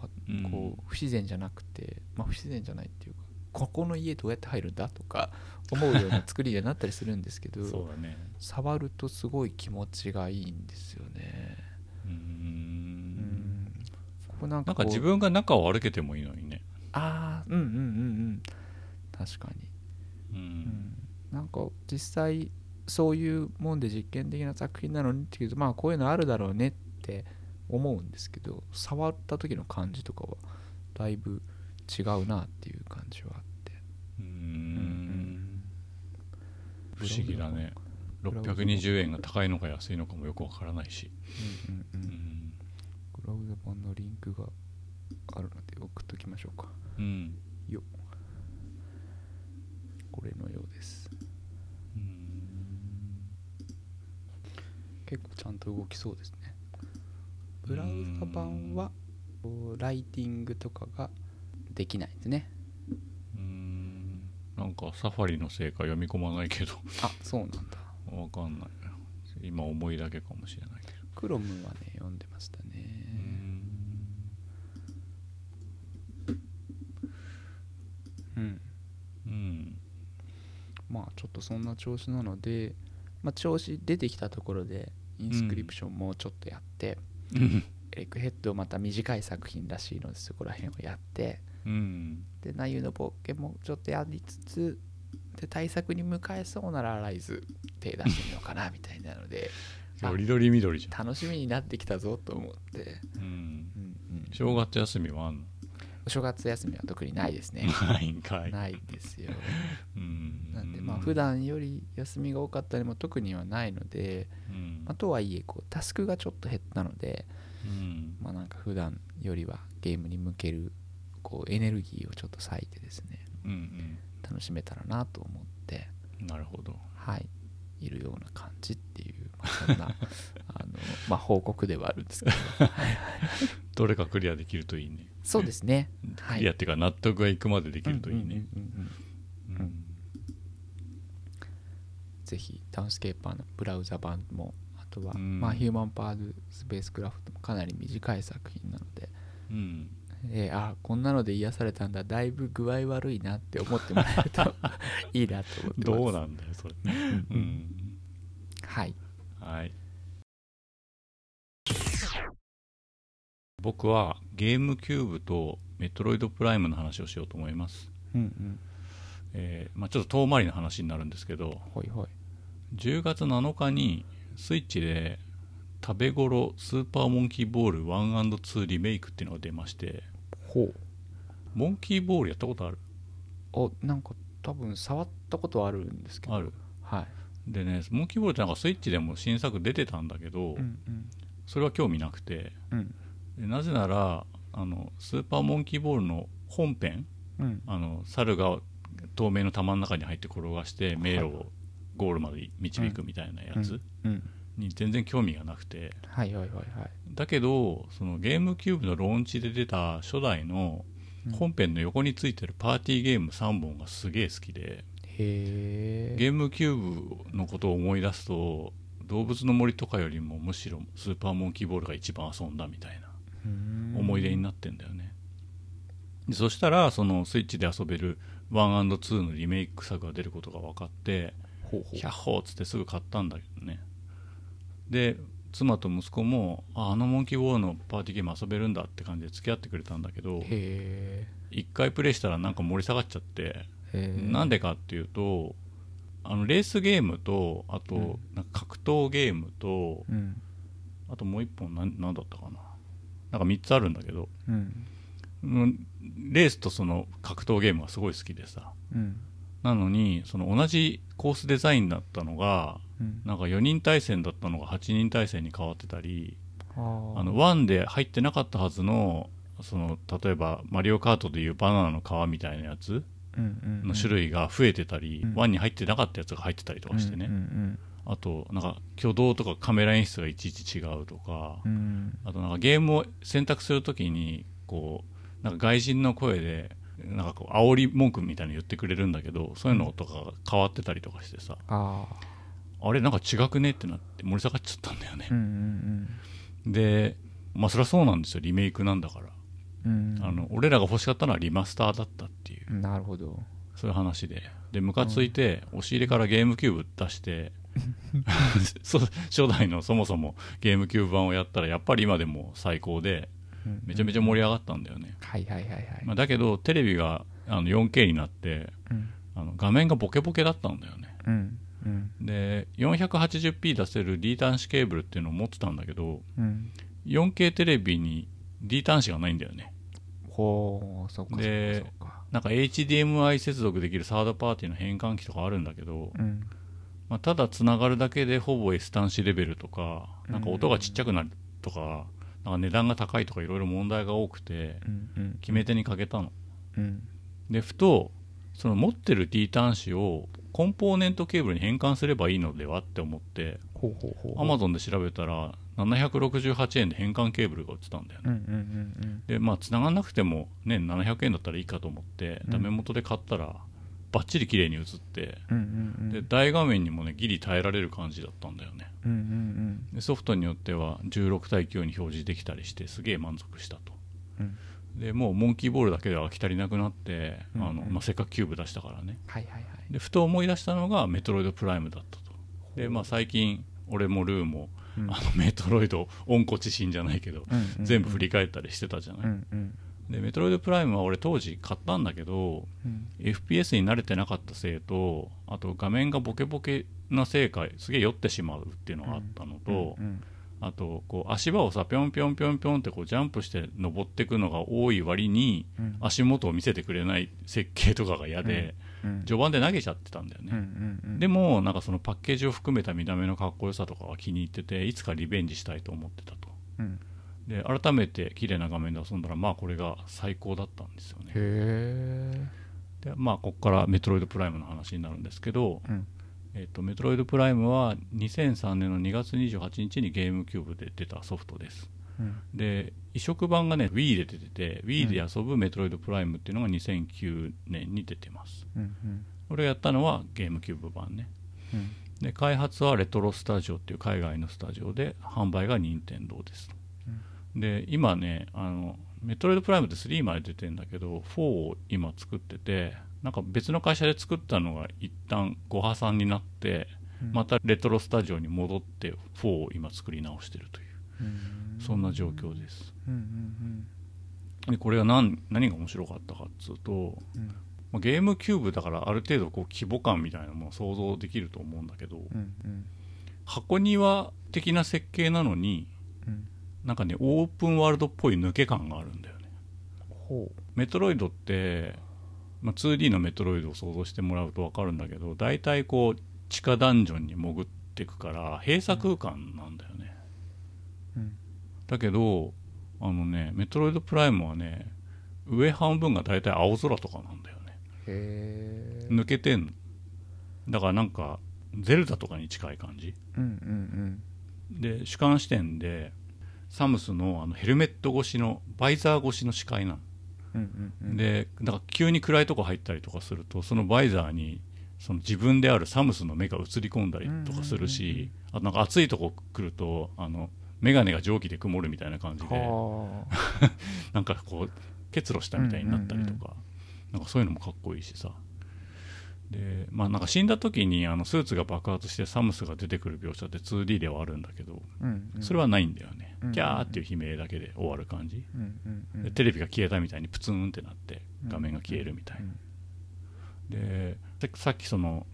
あうん。こう不自然じゃなくて、まあ、不自然じゃないっていうかここの家どうやって入るんだとか思うような作りにはなったりするんですけど そうだね。触るとすごい気持ちがいいんですよね。ううん。んここなんか自分が中を歩けてもいいのにねああうんうんうんうん。確かに、ううん。ん、なんか実際そういうもんで実験的な作品なのにっていうとまあこういうのあるだろうねって思うんですけど触った時の感じとかはだいぶ違うなっていう感じはあって。ううんん。不思議だね。ブラウザ620円が高いのか安いのかもよくわからないし。うんうんううん。んブラウザ版のリンクがあるので送っときましょうかうん。これのようです。うん。結構ちゃんと動きそうですね。ブラウザ版はライティングとかができないですね。うん。なんかサファリのせいか読み込まないけど。あそうなんだ。わかんない。今思いだけかもしれないけど。クロムはね読んでましたねうん。うん。まあちょっとそんな調子なので、まあ、調子出てきたところでインスクリプションもうちょっとやって、うん。エレクヘッドまた短い作品らしいのでそこら辺をやって。うん。で内容の冒険もちょっとやりつつで対策に向かえそうならアライズ手出してみようかなみたいなのであ よりどりみどりじゃん。楽しみになってきたぞと思って、うん。うんうん、正月休みはあんの？お正月休みは特にないですね。ないんかい。ないですよ。うん。なんでまあ普段より休みが多かったりも特にはないので、うん。まあ、とはいえこうタスクがちょっと減ったのでうん。まあなんか普段よりはゲームに向けるこうエネルギーをちょっと割いてですねうん楽しめたらなと思ってうんなるほど。はい。いるような感じっていう、まあ、そんな あの、まあ、報告ではあるんですけど。どれかクリアできるといいねそうですね。はい。クリアっていうか納得がいくまでできるといいね。ぜひタウンスケーパーのブラウザ版もあとは、うん。まあ、ヒューマンパールスペースクラフトもかなり短い作品なので、うん。えーあこん。なので癒されたん。だだいぶ具合悪いなって思ってもらえるといいなと思ってますどうなん。だよそれうん。はいはい僕はゲームキューブとメトロイドプライムの話をしようと思います、うんうん。えーまあ、ちょっと遠回りの話になるんですけどほいほい。10月7日にスイッチで食べ頃スーパーモンキーボール 1&2 リメイクっていうのが出ましてほう。モンキーボールやったことある？おなんか多分触ったことはあるんですけど。ある。はい。でねモンキーボールってなんかスイッチでも新作出てたんだけど、うん。それは興味なくて。うんでなぜならあのスーパーモンキーボールの本編うん。あの猿が透明の玉の中に入って転がして迷路をゴールまで導くみたいなやつうん。に全然興味がなくて。はいはいはいはい。だけどそのゲームキューブのローンチで出た初代のうん。本編の横についてるパーティーゲーム3本がすげえ好きでへえ。ゲームキューブのことを思い出すと動物の森とかよりもむしろスーパーモンキーボールが一番遊んだみたいな思い出になってんだよね。でそしたらそのスイッチで遊べる 1&2 のリメイク作が出ることが分かってほうほう。ヒャッホーっつってすぐ買ったんだけどね。で妻と息子もああのモンキーボールのパーティーゲーム遊べるんだって感じで付き合ってくれたんだけどへ一回プレイしたらなんか盛り下がっちゃってえ。なんでかっていうとあのレースゲームとあとうん。なんか格闘ゲームとうん。あともう一本なんなんだったかななんか3つあるんだけどうん。うんレースとその格闘ゲームがすごい好きでさ。うん。なのにその同じコースデザインだったのがうん。なんか4人対戦だったのが8人対戦に変わってたりあの1で入ってなかったはずのその例えばマリオカートでいうバナナの皮みたいなやつうんうんうん。の種類が増えてたり、うん。1に入ってなかったやつが入ってたりとかしてね、うんうんあとなんか挙動とかカメラ演出がいちいち違うとか、うん。うんあとなんかゲームを選択するときにこうなんか外人の声でなんかこう煽り文句みたいなの言ってくれるんだけどそういうのとかが変わってたりとかしてさ、あああれなんか違くねってなって盛り下がっちゃったんだよね。う、んうんでまあそりゃそうなんですよ。リメイクなんだから、うん。うんあの俺らが欲しかったのはリマスターだったっていう。なるほど。そういう話で。でムカついて押し入れからゲームキューブ出してそ 初代のそもそもゲームキューブ版をやったらやっぱり今でも最高でめちゃめちゃ盛り上がったんだよね、はいはいはいはい。まあ、だけどテレビがあの 4K になってうん。あの画面がボケボケだったんだよね。うん。うん。で 480p 出せる D 端子ケーブルっていうのを持ってたんだけどうん、4K テレビに D 端子がないんだよね。ほうそうかそうかでなんか HDMI 接続できるサードパーティーの変換器とかあるんだけど、うんまあ、ただつながるだけでほぼ S 端子レベルとかなんか音がちっちゃくなるとかなんか値段が高いとかいろいろ問題が多くて決め手にかけたの。うん。でふとその持ってる D 端子をコンポーネントケーブルに変換すればいいのではって思ってアマゾンで調べたら768円で変換ケーブルが売ってたんだよね。でまあ繋がんなくてもね700円だったらいいかと思ってうん。ダメ元で買ったらバッチリ綺麗に映ってうんうんうん。で大画面にもねギリ耐えられる感じだったんだよね。うんうんでソフトによっては16対9に表示できたりしてすげえ満足したと。うん。でもうモンキーボールだけでは飽き足りなくなって、うんあのまあ、せっかくキューブ出したからね。はいはいはい。でふと思い出したのがメトロイドプライムだったと。で、まあ、最近俺もルーも、うん。あのメトロイド温故知新じゃないけど、うんうんうん。全部振り返ったりしてたじゃない、うんうんでメトロイドプライムは俺当時買ったんだけどうん。FPS に慣れてなかったせいとあと画面がボケボケなせいかすげえ酔ってしまうっていうのがあったのと、うんあとこう足場をさぴょんぴょんぴょんぴょんってこうジャンプして登っていくのが多い割にうん。足元を見せてくれない設計とかが嫌で、うん。序盤で投げちゃってたんだよね、うんうんうん。でもなんかそのパッケージを含めた見た目のかっこよさとかは気に入ってていつかリベンジしたいと思ってたと。うんで改めて綺麗な画面で遊んだらまあこれが最高だったんですよね。へえでまあここからメトロイドプライムの話になるんですけど、うん。えっとメトロイドプライムは2003年の2月28日にゲームキューブで出たソフトです。うん。で移植版がね Wii で出てて Wii で遊ぶメトロイドプライムっていうのが2009年に出てます。うんうん。俺がやったのはゲームキューブ版ね。うん。で開発はレトロスタジオっていう海外のスタジオで販売が任天堂ですと、で今ねあのメトロイドプライムって3まで出てるんだけど4を今作っててなんか別の会社で作ったのが一旦ご破産になって、うん。またレトロスタジオに戻って4を今作り直してるという。うん。そんな状況です。うんうんでこれは何何が面白かったかっつうと、うん。まあゲームキューブだからある程度こう規模感みたいなものを想像できると思うんだけど、うんうん。箱庭的な設計なのにうんなんかねオープンワールドっぽい抜け感があるんだよね。ほメトロイドって、まあ、2D のメトロイドを想像してもらうと分かるんだけど大体こう地下ダンジョンに潜っていくから閉鎖空間なんだよね、うん。だけどあのねメトロイドプライムはね上半分が大体青空とかなんだよね。へえ抜けてんの。だからなんかゼルダとかに近い感じ。うんうん。で主観視点でサムスのあのヘルメット越しのバイザー越しの視界なの。うんうんうん。でだから急に暗いとこ入ったりとかするとそのバイザーにその自分であるサムスの目が映り込んだりとかするし、あとなんか暑いとこ来るとあの眼鏡が蒸気で曇るみたいな感じでは なんかこう結露したみたいになったりとか、なんかそういうのもかっこいいしさ。でまあなんか死んだ時にあのスーツが爆発してサムスが出てくる描写って 2D ではあるんだけどあうんうん。それはないんだよね、うんキャーっていう悲鳴だけで終わる感じ、テレビが消えたみたいにプツンってなって画面が消えるみたいな、でささっきその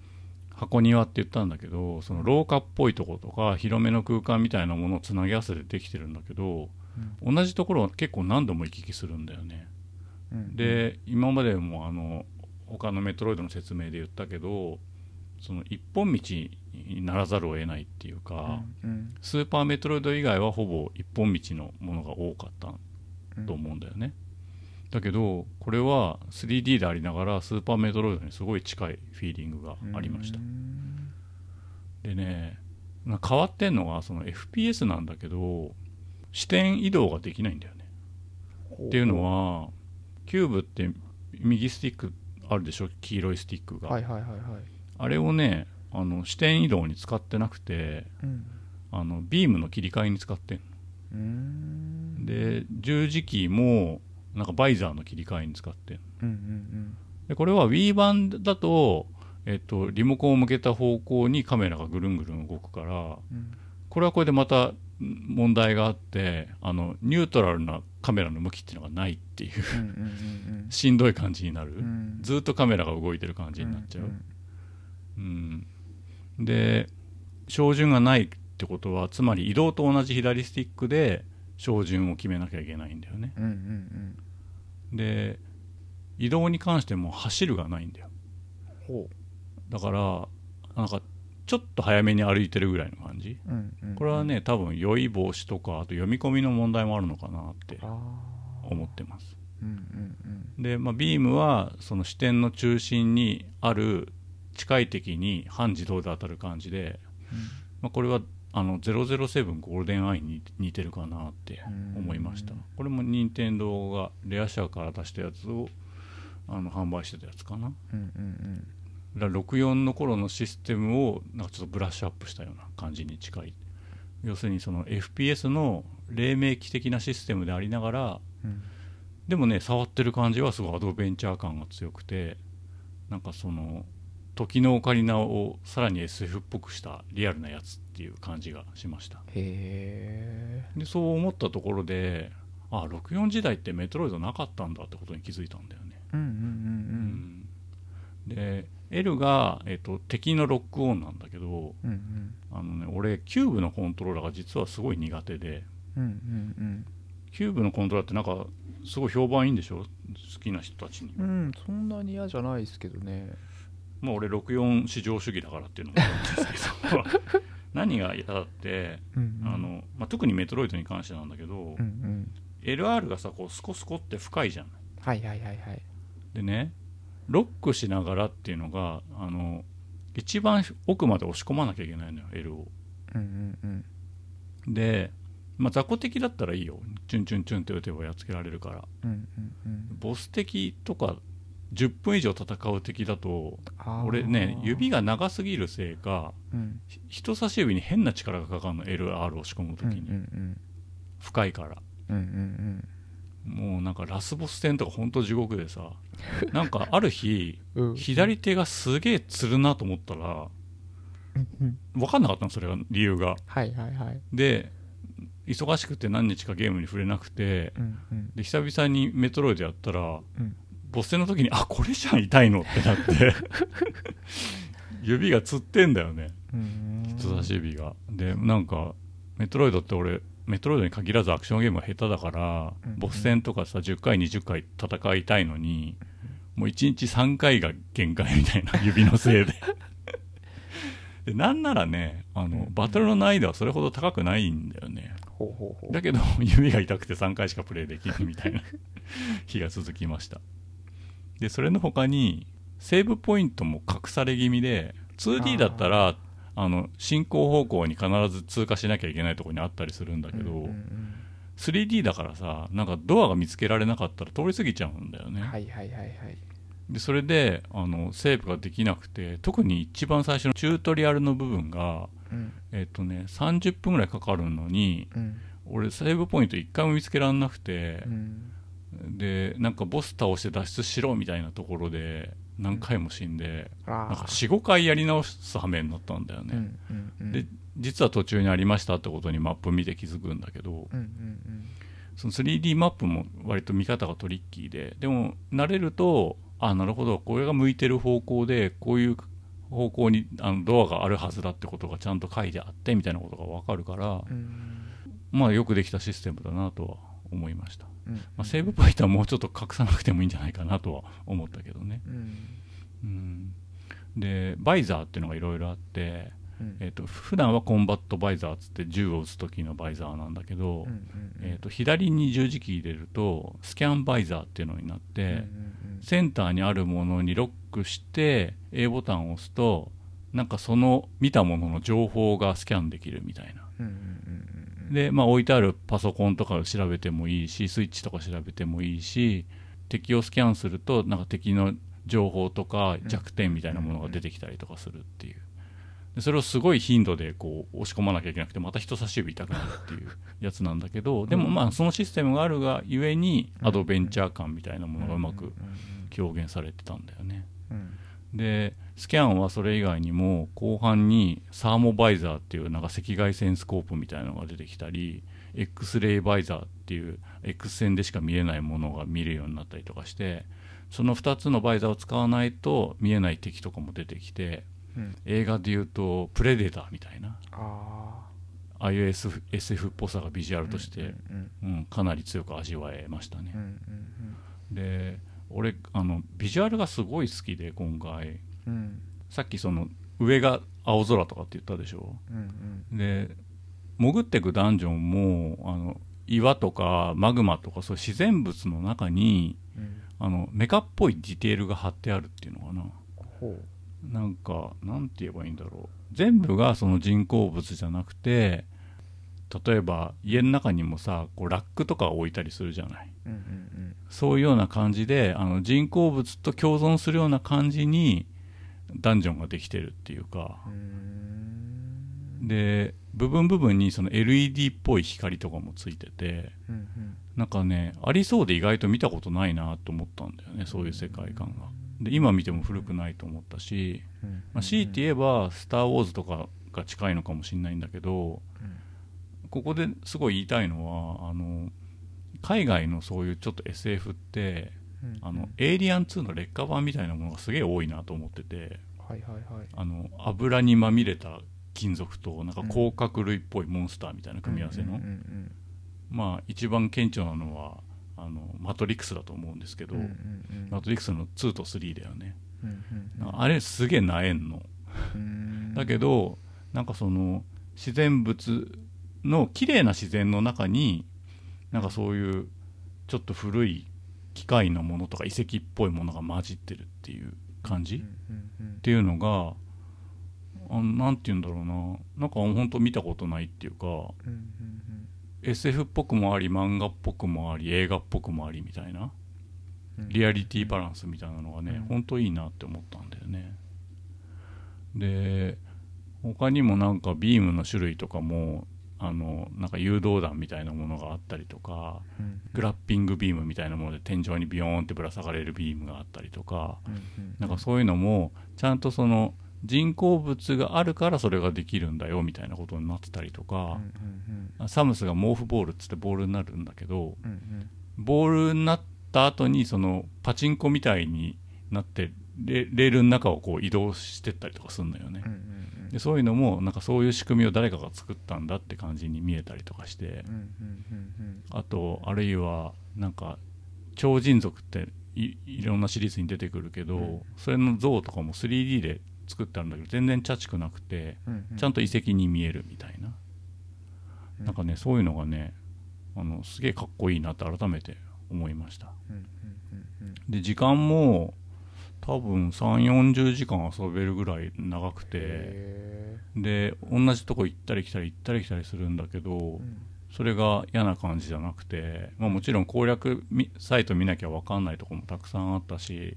箱庭って言ったんだけどその廊下っぽいとことか広めの空間みたいなものをつなぎ合わせてできてるんだけど、同じところを結構何度も行き来するんだよね。うん。で今までもあの他のメトロイドの説明で言ったけどその一本道にならざるを得ないっていうか、うんスーパーメトロイド以外はほぼ一本道のものが多かったうんと思うんだよね、だけどこれは 3D でありながらスーパーメトロイドにすごい近いフィーリングがありました、うん。でねな変わってんのがその FPS なんだけど視点移動ができないんだよね。っていうのはキューブって右スティックあるでしょ？黄色いスティックが、はいはいはいはいあれをねあの視点移動に使ってなくてうん。あのビームの切り替えに使ってんで十字キーもなんかバイザーの切り替えに使ってんの。うんうんでこれは Wii 版だと、えっと、リモコンを向けた方向にカメラがぐるんぐるん動くからうん。これはこれでまたん問題があってあのニュートラルなカメラの向きっていうのがないっていう。うんうんうん しんどい感じになる、うん。うんずっとカメラが動いてる感じになっちゃう、うんで照準がないってことはつまり移動と同じ左スティックで照準を決めなきゃいけないんだよね。うんうんうん。で移動に関しても走るがないんだよ。ほだからなんかちょっと早めに歩いてるぐらいの感じ。ううんうん。これはね多分酔い防止とかあと読み込みの問題もあるのかなって思ってます。うんうんで、まあ、ビームはその視点の中心にある近い敵に半自動で当たる感じで、まあ、これはあの007ゴールデンアイに似てるかなって思いました。うん。これも任天堂がレア社から出したやつをあの販売してたやつかな。うんうんうん。だから64の頃のシステムをなんかちょっとブラッシュアップしたような感じに近い。要するにその FPS の黎明期的なシステムでありながらうん。でもね触ってる感じはすごいアドベンチャー感が強くてなんかその時のオカリナをさらに SF っぽくしたリアルなやつっていう感じがしました。へえ。でそう思ったところであ64時代ってメトロイドなかったんだってことに気づいたんだよね。うんうんうんで L が、えっと敵のロックオンなんだけどうんうん。あの、ね、俺キューブのコントローラーが実はすごい苦手で。うんうんキューブのコントローラーってなんかすごい評判いいんでしょ？好きな人たちにうんうんそんなに嫌じゃないですけどねまあ俺64至上主義だからっていうのもあるんですけど。何が嫌だってうんうん。あの、まあ、特にメトロイドに関してなんだけど、うんうん。LR がさこうスコスコって深いじゃんはいはいはいはい。でねロックしながらっていうのがあの一番奥まで押し込まなきゃいけないのよ L を。うんうんうん。で、まあ、雑魚敵だったらいいよ。チュンチュンチュンって打てばやっつけられるから。うんうんうん。ボス敵とか10分以上戦う敵だと俺ね指が長すぎるせいかうん。ひ人差し指に変な力がかかるの LR 押し込む時うんに、うん。深いから。うんうんもうなんかラスボス戦とかほんと地獄でさ なんかある日うん。うん左手がすげえつるなと思ったらうん分かんなかったのそれが理由が。はいはいはい。で忙しくて何日かゲームに触れなくてうんうん。で久々にメトロイドやったらうんボス戦の時にあこれじゃん痛いのってなって。指がつってんだよね。うん。人差し指が。でなんかメトロイドって俺メトロイドに限らずアクションゲームが下手だから、うん。ボス戦とかさ10回20回戦いたいのにもう1日3回が限界みたいな 指のせいで。でなんならねあの、うん。バトルの難易度はそれほど高くないんだよね。だけど指が痛くて3回しかプレイできないみたいな 日が続きましたでそれの他にセーブポイントも隠され気味で 2D だったらあの進行方向に必ず通過しなきゃいけないところにあったりするんだけど、うんうん、3D だからさなんかドアが見つけられなかったら通り過ぎちゃうんだよね、はいはいはいはい。でそれであのセーブができなくて特に一番最初のチュートリアルの部分がうん。えっ、とね30分ぐらいかかるのにうん。俺セーブポイント一回も見つけられなくてう、んでなんかボス倒して脱出しろみたいなところで何回も死んで、あなんかあ45回やり直す羽目になったんだよね、うんうんうん。で実は途中にありましたってことにマップ見て気づくんだけどうんうんその 3D マップも割と見方がトリッキーででも慣れるとあなるほどこれが向いてる方向でこういう方向にあのドアがあるはずだってことがちゃんと書いてあってみたいなことが分かるからうんうん。まあよくできたシステムだなとは思いました、うん。まあ、セーブポイントはもうちょっと隠さなくてもいいんじゃないかなとは思ったけどね、うん。うん、でバイザーっていうのがいろいろあってうん。えー、と普段はコンバットバイザーっつって銃を撃つ時のバイザーなんだけど、うんうんえー、と左に十字キー入れるとスキャンバイザーっていうのになって、うんうんセンターにあるものにロックして A ボタンを押すとなんかその見たものの情報がスキャンできるみたいな。うんうんうんうんで、まあ、置いてあるパソコンとかを調べてもいいしスイッチとか調べてもいいし敵をスキャンするとなんか敵の情報とか弱点みたいなものが出てきたりとかするっていう。でそれをすごい頻度でこう押し込まなきゃいけなくてまた人差し指痛くなるっていうやつなんだけどでもまあそのシステムがあるがゆえにアドベンチャー感みたいなものがうまく表現されてたんだよね。うんでスキャンはそれ以外にも後半にサーモバイザーっていうなんか赤外線スコープみたいなのが出てきたり X レイバイザーっていう X 線でしか見えないものが見れるようになったりとかしてその2つのバイザーを使わないと見えない敵とかも出てきてうん。映画でいうとプレデターみたいな。あああいう SF, SF っぽさがビジュアルとして、うんうんかなり強く味わえましたね。うんう。ん。で俺あのビジュアルがすごい好きで今回。うん。うんさっきその上が青空とかって言ったでしょ？うんうん。で潜ってくダンジョンもあの岩とかマグマとかそういう自然物の中にうん。あのメカっぽいディテールが貼ってあるっていうのかな。ほなんかなんて言えばいいんだろう。全部がその人工物じゃなくて例えば家の中にもさこうラックとか置いたりするじゃない。うんうんそういうような感じであの人工物と共存するような感じにダンジョンができてるっていうか。で部分部分にその LED っぽい光とかもついててうんうん。なんかねありそうで意外と見たことないなと思ったんだよねそういう世界観が。で今見ても古くないと思ったし、うんまあ、強いて言えば「スター・ウォーズ」とかが近いのかもしれないんだけどここですごい言いたいのはあの海外のそういうちょっと SF ってうん。あのエイリアン2の劣化版みたいなものがすげえ多いなと思ってて。はいはいはい。あの油にまみれた金属となんか甲殻類っぽいモンスターみたいな組み合わせの、うんうんまあ一番顕著なのはあのマトリックスだと思うんですけど、うんうんうん。マトリックスの2と3だよね、うんうんうん。あれすげえなえんの、うん。だけどなんかその自然物の綺麗な自然の中になんかそういうちょっと古い機械のものとか遺跡っぽいものが混じってるっていう感じ、っていうのがあなんて言うんだろうな。なんか本当見たことないっていうか SF っぽくもあり漫画っぽくもあり映画っぽくもありみたいなうん。リアリティバランスみたいなのがね、うん。ほんといいなって思ったんだよね。で他にもなんかビームの種類とかもあのなんか誘導弾みたいなものがあったりとかうん。グラッピングビームみたいなもので天井にビヨーンってぶら下がれるビームがあったりとかうんうん。なんかそういうのもちゃんとその人工物があるからそれができるんだよみたいなことになってたりとうんかうん。サムスが毛布ボールっつってボールになるんだけどうんうん。ボールになった後にそのパチンコみたいになってレレールの中をこう移動してったりとかするのよね。うんうんうんでそういうのもなんかそういう仕組みを誰かが作ったんだって感じに見えたりとかしてあとあるいはなんか超人族っていいろんなシリーズに出てくるけど、うん。それの像とかも 3D で作ってあるんだけど全然チャチくなくてうんうん。ちゃんと遺跡に見えるみたいな、うん。なんかねそういうのがねあのすげえかっこいいなって改めて思いました。で時間も多分3 4 0時間遊べるぐらい長くてへで同じとこ行ったり来たり行ったり来たりするんだけど、ーうん。それが嫌な感じじゃなくて、まあ、もちろん攻略みサイト見なきゃ分かんないとこもたくさんあったし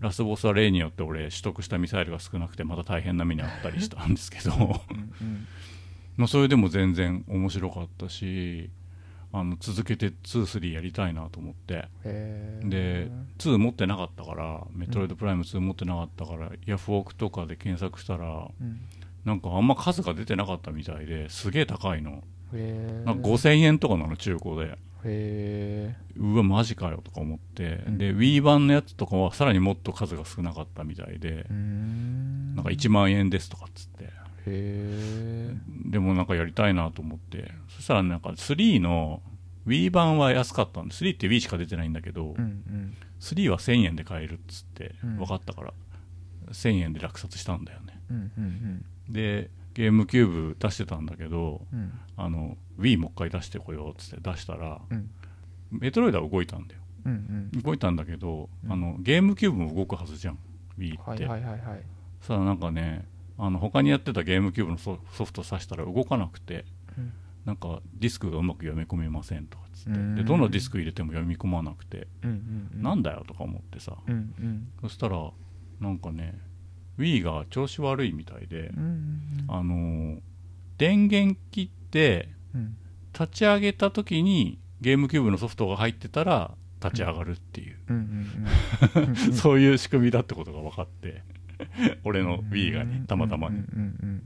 ラスボスは例によって俺取得したミサイルが少なくてまた大変な目にあったりしたんですけど。うんうん。まあそれでも全然面白かったしあの続けて23やりたいなと思って。で2持ってなかったからメトロイドプライム2持ってなかったから、ヤフオクとかで検索したらうん。なんかあんま数が出てなかったみたいですげえ高いの。へー。なんか5000円とかなの中古で。へうわマジかよとか思って、うん。で Wii 版のやつとかはさらにもっと数が少なかったみたいでん。なんか1万円ですとかっつって。へでもなんかやりたいなと思って。そしたらなんか3の Wii 版は安かったんで3って Wii しか出てないんだけど、ーうんうん。3は1000円で買えるっつってうん。分かったから、1000円で落札したんだよね。うんうんでゲームキューブ出してたんだけどうん。うんあの Wii もう一回出してこようっつって出したらうん。メトロイドは動いたんだよ。うんうん。動いたんだけど、うん。あのゲームキューブも動くはずじゃん Wii はいって、はいはいはい。そしたらなんかねあの他にやってたゲームキューブのソソフト挿したら動かなくてうん。なんかディスクがうまく読み込めませんとかっつってうん。でどのディスク入れても読み込まなくて、うんうんうん。なんだよとか思ってさ。うんうんそしたらなんかね Wii が調子悪いみたいでう、んうんあのー電源切ってうん立ち上げた時にゲームキューブのソフトが入ってたら立ち上がるっていう、うんうんうん。そういう仕組みだってことが分かって 俺の Wii がねたまたまにうん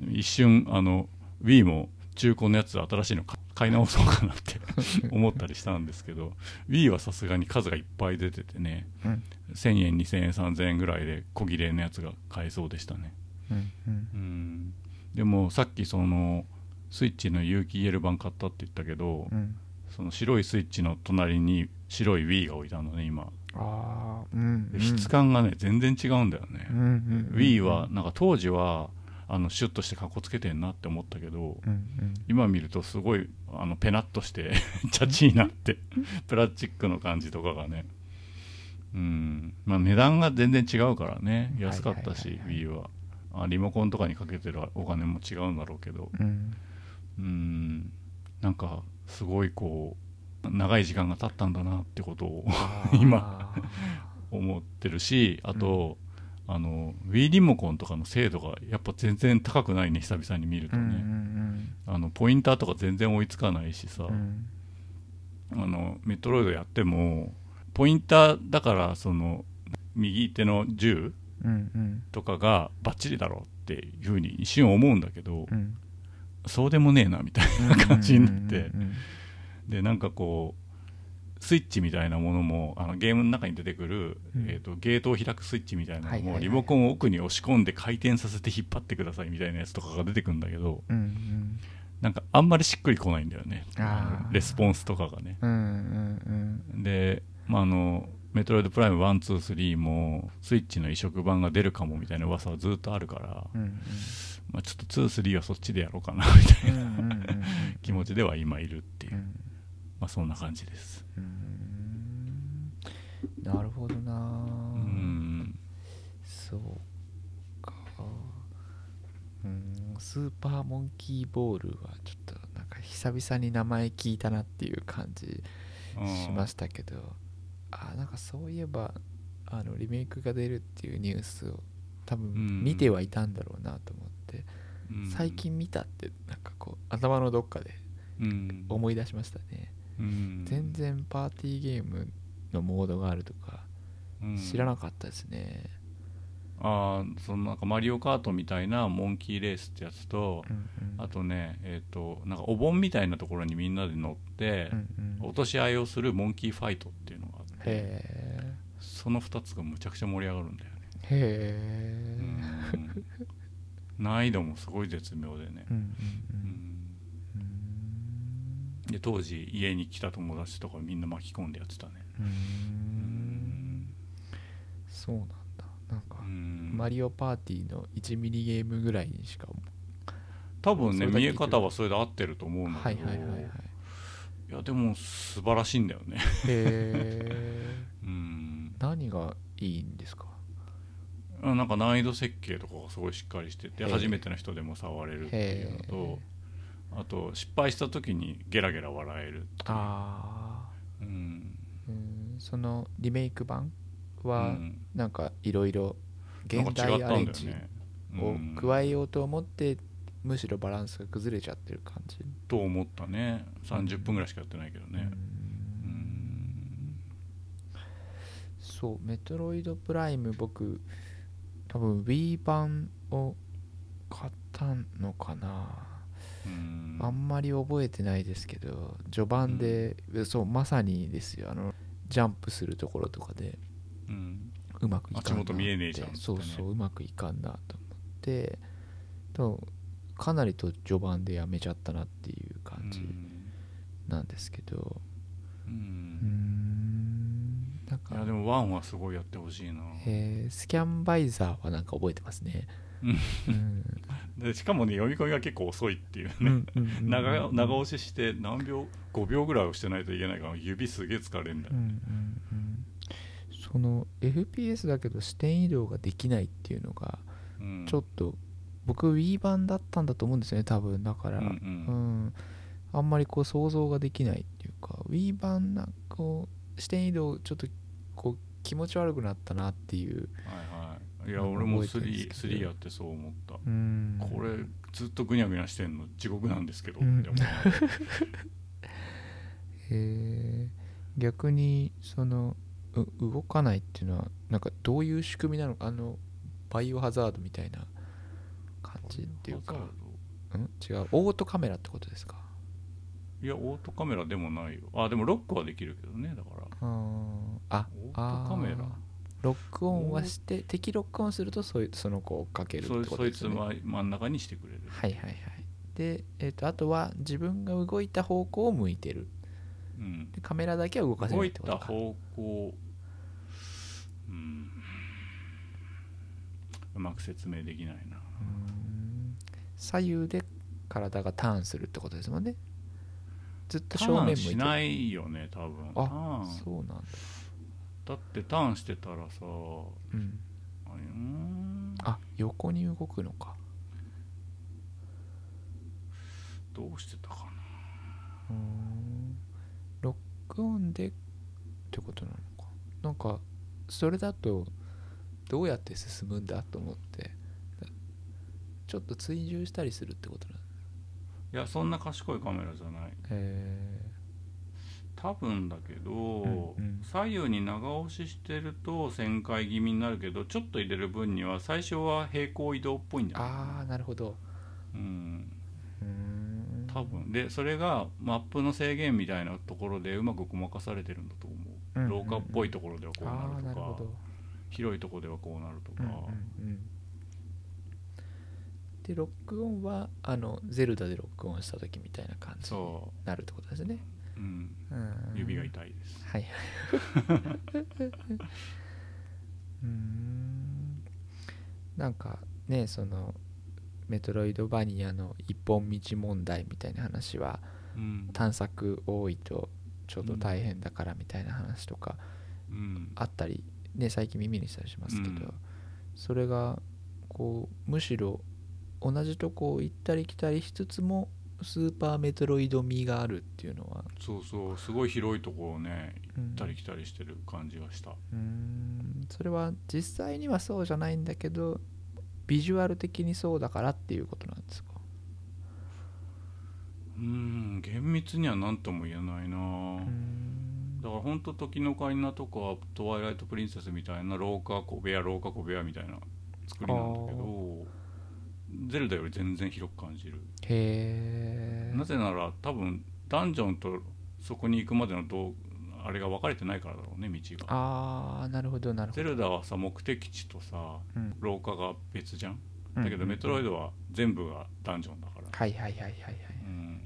うん一瞬あの Wii も中古のやつ新しいの買買い直そうかなって 思ったりしたんですけど Wii はさすがに数がいっぱい出ててねうん。1000円2000円3000円ぐらいで小切れのやつが買えそうでしたね。うんでもさっきそのスイッチの有機 EL 版買ったって言ったけど、うん。その白いスイッチの隣に白い Wii が置いたのね今ああうんで質感がね全然違うんだよね。うんうんうん。Wii はなんか当時はあのシュッとしてかっこつけてんなって思ったけどうんうん。今見るとすごいあのペナッとして チャチいなってプラスチックの感じとかがね。うん。まあ値段が全然違うからね。安かったし Wii は。あリモコンとかにかけてるお金も違うんだろうけど。うん。うん。なんかすごいこう長い時間が経ったんだなってことを今思ってるしあと、あの Wii リモコンとかの精度がやっぱ全然高くないね久々に見るとうんね、あのポインターとか全然追いつかないしさ、うん。あのメトロイドやってもポインターだからその右手の銃うんうん。とかがバッチリだろうっていうふうに一瞬思うんだけど、うん。そうでもねえなみたいな感じになって。うんうんでなんかこうスイッチみたいなものもあのゲームの中に出てくる、うん。えー、とゲートを開くスイッチみたいなのもリモコンを奥に押し込んで回転させて引っ張ってくださいみたいなやつとかが出てくるんだけどうんうん。なんかあんまりしっくりこないんだよね。レスポンスとかがね。うんうんで、まあ、あのメトロイドプライム123もスイッチの移植版が出るかもみたいな噂はずっとあるから、うんうん。まあ、ちょっと23はそっちでやろうかなみたいうんうんうんうんな 気持ちでは今いるっていう、うんまあ、そんな感じです。うん。なるほどな。うん。そうか。うん。スーパーモンキーボールはちょっとなんか久々に名前聞いたなっていう感じしましたけど。あなんかそういえばあのリメイクが出るっていうニュースを多分うん。見てはいたんだろうなと思って、うん。最近見たってなんかこう頭のどっかでうん。思い出しましたね、うん全然パーティーゲームのモードがあるとかうん。知らなかったですね、ああそのなんかマリオカートみたいなモンキーレースってやつと、うんうん。あとねえっ、となんかお盆みたいなところにみんなで乗ってう、んうん。落とし合いをするモンキーファイトっていうのがあってへその2つがむちゃくちゃ盛り上がるんだよね。えへえうん。難易度もすごい絶妙でね。うんうんううんんで当時家に来た友達とかみんな巻き込んでやってたね。うん。そうなんだ。なんかうん。マリオパーティーの1ミリゲームぐらいにしか多分ね見え方はそれで合ってると思うんだはいけど。はいはいはいい。やでも素晴らしいんだよね。へえ うん。何がいいんですか？なんか難易度設計とかがすごいしっかりしてて初めての人でも触れるっていうのとあと失敗した時にゲラゲラ笑えるああうん。うん。そのリメイク版うはん。なんかいろいろ現代アレンジをうん。加えようと思ってむしろバランスが崩れちゃってる感じ。と思ったね。30分ぐらいしかやってないけどね。ううん。んそうメトロイドプライム僕多分 Wii 版を買ったのかな、うんあんまり覚えてないですけど序盤で、そうまさにですよ。あのジャンプするところとかでうん。うまくいかんな足元見えねえじゃんってね。そうそううまくいかんなと思ってとかなりと序盤でやめちゃったなっていう感じなんですけど。うん。んなんか。いやでもワンはすごいやってほしいな。えースキャンバイザーはなんか覚えてますね。うんでしかもね読み込みが結構遅いっていうね、うんうんうん長長押しして何秒5秒ぐらい押してないといけないから指すげえ疲れるんだよ。うんうんうん。その FPS だけど視点移動ができないっていうのがうん。ちょっと僕 Wii 版だったんだと思うんですよね多分だから、うんうん。うん。あんまりこう想像ができないっていうか Wii 版なんかこう視点移動ちょっとこう気持ち悪くなったなっていう、はいはいいやうん俺も覚えてるんですけど3 3やってそう思った、うん、これずっとぐにゃぐにゃしてんの地獄なんですけど、うん。って思うえー逆にそのう動かないっていうのはなんかどういう仕組みなのかあのバイオハザードみたいな感じっていうか、うん、違う。オートカメラってことですか？いやオートカメラでもないよ。あでもロックはできるけどねだから。あー。あオートカメラロックオンはして敵ロックオンするとそいその子を追っかけるってそことですよね。そいつま真ん中にしてくれる、はいはいはい。で、えー、とあとは自分が動いた方向を向いてる。うん、でカメラだけは動かせな動いいってことか。た方向うん。うまく説明できないな。左右で体がターンするってことですもんね。ずっとタ正面向いーンしてないよね多分。タあそうなんだだってターンしてたらさうん。ん。あ横に動くのか。どうしてたかな。うーん。ロックオンでってことなのか。なんかそれだとどうやって進むんだと思って。ちょっと追従したりするってことなの。いやそんな賢いカメラじゃない。へ多分だけど、うんうん。左右に長押ししてると旋回気味になるけどちょっと入れる分には最初は平行移動っぽいんじーゃないああなるほど。うん。多分。でそれがマップの制限みたいなところでうまくごまかされてるんだと思う,、うん廊下っぽいところではこうあなるとか広いところではこうなるとか、うんうん。うんでロックオンはあのゼルダでロックオンした時みたいな感じにそなるってことですねう、うん、うん。指が痛いです、はい。は いうーん。なんかねそのメトロイドバニアの一本道問題みたいな話はうん。探索多いとちょっと大変だからみたいな話とかうん。あったり、ね、最近耳にしたりしますけど、うん。それがこうむしろ同じとこを行ったり来たりしつつもスーパーメトロイド味があるっていうのは。そうそうすごい広いところをねうん。行ったり来たりしてる感じがした、うーん。それは実際にはそうじゃないんだけどビジュアル的にそうだからっていうことなんですか？うん厳密には何とも言えないな、だから本当時のオカリナとかトワイライトプリンセスみたいな廊下小部屋廊下小部屋みたいな作りなん。だけどゼルダより全然広く感じる。へえなぜなら多分ダンジョンとそこに行くまでのどうあれが分かれてないからだろうね道が。ああなるほどなるほど。ゼルダはさ目的地とさうん。廊下が別じゃん？うんだけどメトロイドは全部がダンジョンだから、はいはいはいはいはいうん、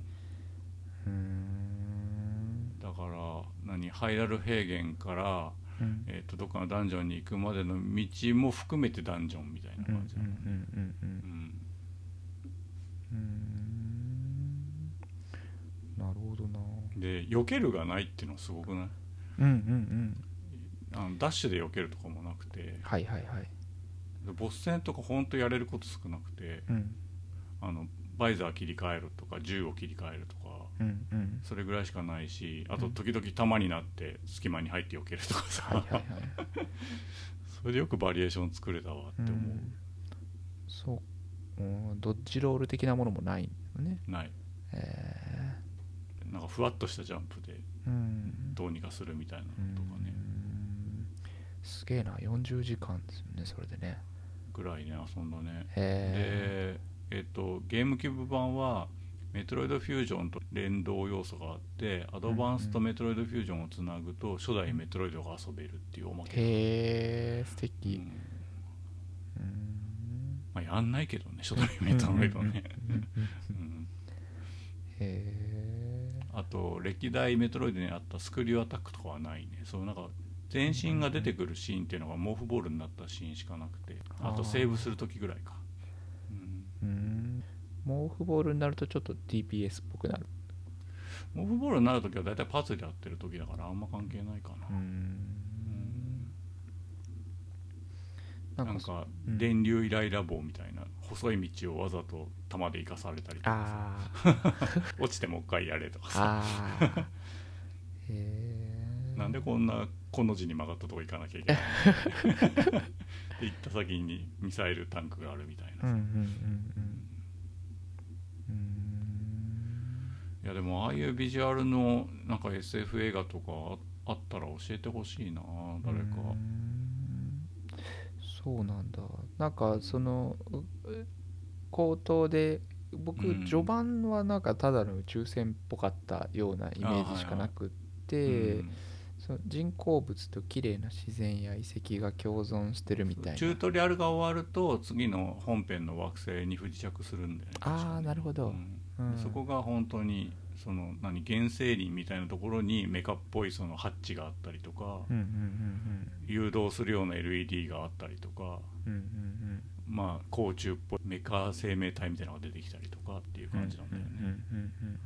うーん。だから何ハイラル平原から、うん。えー、とどっかのダンジョンに行くまでの道も含めてダンジョンみたいなうんうん感じだね、なるほどな。で避けるがないっていうのはすごくない？うんうんうん。あのダッシュで避けるとかもなくて。はいはいはい。でボス戦とかほんとやれること少なくてうん。あのバイザー切り替えるとか銃を切り替えるとかうんうん。それぐらいしかないしあと時々弾になって隙間に入って避けるとかさ、はいはいはい。それでよくバリエーション作れたわって思う、ん。そううんドッジロール的なものもないのね。ない。えなんかふわっとしたジャンプでーうん。どうにかするみたいなのとかね。うん。すげえな。40時間ですよねそれでね。ぐらいね遊んだね。へでえっとゲームキューブ版はメトロイドフュージョンと連動要素があってアドバンスとメトロイドフュージョンをつなぐと初代メトロイドが遊べるっていうおまえけ、へえ素う敵んまあ、やんないけどね初代メトロイドね、うんうんうんうんへえあと歴代メトロイドにあったスクリューアタックとかはないね。そうなんか全身が出てくるシーンっていうのがモーフボールになったシーンしかなくて。あとセーブする時ぐらいか、うん。うん。毛布ボールになるとちょっと DPS っぽくなる。モーフボールになる時は大体パズルやってる時だからあんま関係ないかな、うんなんんかうん。電流イライラ棒みたいな細い道をわざと弾で生かされたりとか 落ちてもう一回やれとかあさ なんでこんなこの字に曲がったとこ行かなきゃいけない行った先にミサイルタンクがあるみたいなさ、うんうんうんうん。いやでもああいうビジュアルのなんか SF 映画とかああったら教えてほしいな誰か。うんそうなんだ。なんかそのう口頭で僕うん序盤はなんかただの宇宙船っぽかったようなイメージしかなくって、うん。その人工物と綺麗な自然や遺跡が共存してるみたいな。チュートリアルが終わると次の本編の惑星に不時着するんだよねああなるほど、うん。うんそこが本当にその何原生林みたいなところにメカっぽいそのハッチがあったりとか、うんうんうん誘導するような LED があったりとかうんうんうんまあ甲虫っぽいメカ生命体みたいなのが出てきたりとかっていううん感じなんだよね、うんうんうん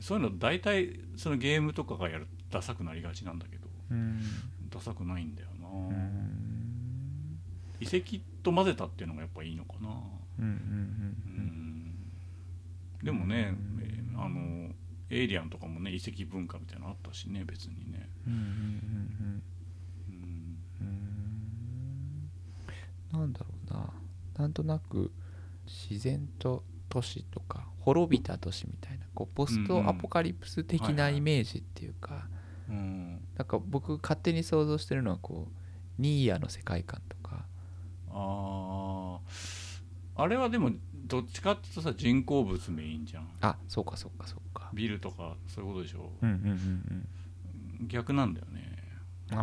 そういうの大体そのゲームとかがやるダサくなりがちなんだけどうん。ダサくないんだよな、うん。遺跡と混ぜたっていうのがやっぱいいのかな。うんうんうんうん。でもね、あのエイリアンとかもね遺跡文化みたいなのあったしね別にね、うんうんうんうん。なんだろうな。なんとなく自然と都市とか滅びた都市みたいなこうポストアポカリプス的なイメージっていうか、うん、なんか僕勝手に想像してるのはこうニーヤの世界観とか。あああれはでもどっちかっていうとさ人工物メインじゃん。あそうかそうかそうか。ビルとかそういうことでしょ、うんうんうん逆なんだよね。うんあ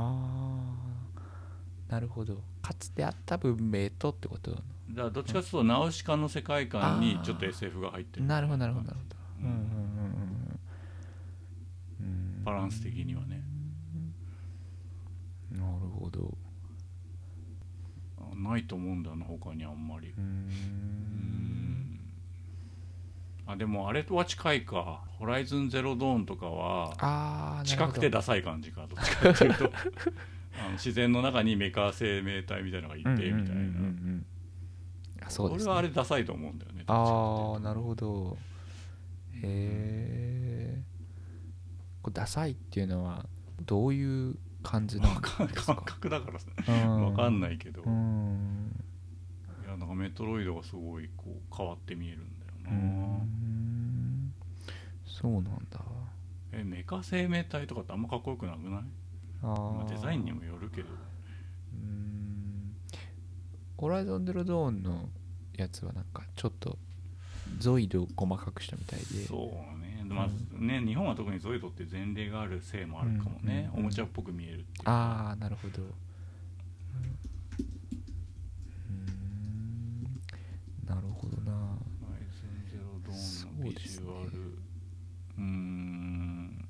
あなるほど。かつてあった文明とってこと？だからどっちかっていうとナウシカの世界観にちょっと SF が入ってる。なるほどなるほど。なるほどうんうんうんうんうん。バランス的にはね。なるほど。あないと思うんだよな他にあんまり。うーんあでもあれとは近いか「ホライズンゼロドーン」とかは近くてダサい感じかどっちかっていうと あの自然の中にメカ生命体みたいなのがいてみたいな、あそうです、ね、俺はあれダサいと思うんだよねああなるほど。へえダサいっていうのはどういう感じなんですか？感覚だからさ。うん。わかんないけど、ういんやなんかメトロイドがすごいこう変わって見えるんな、ん。そうなんだ。えメカ生命体とかってあんまかっこよくなくない、あまあ、ーデザインにもよるけど。うん。ホライゾン・ゼロ・ドーンのやつはなんかちょっとゾイドを細かくしたみたいで。そうね,、まあね日本は特にゾイドって前例があるせいもあるかもね、うん。うんうんおもちゃっぽく見えるっていうああなるほど。うん。なるほどなホライズンゼロドーンのビジュアル。そうん。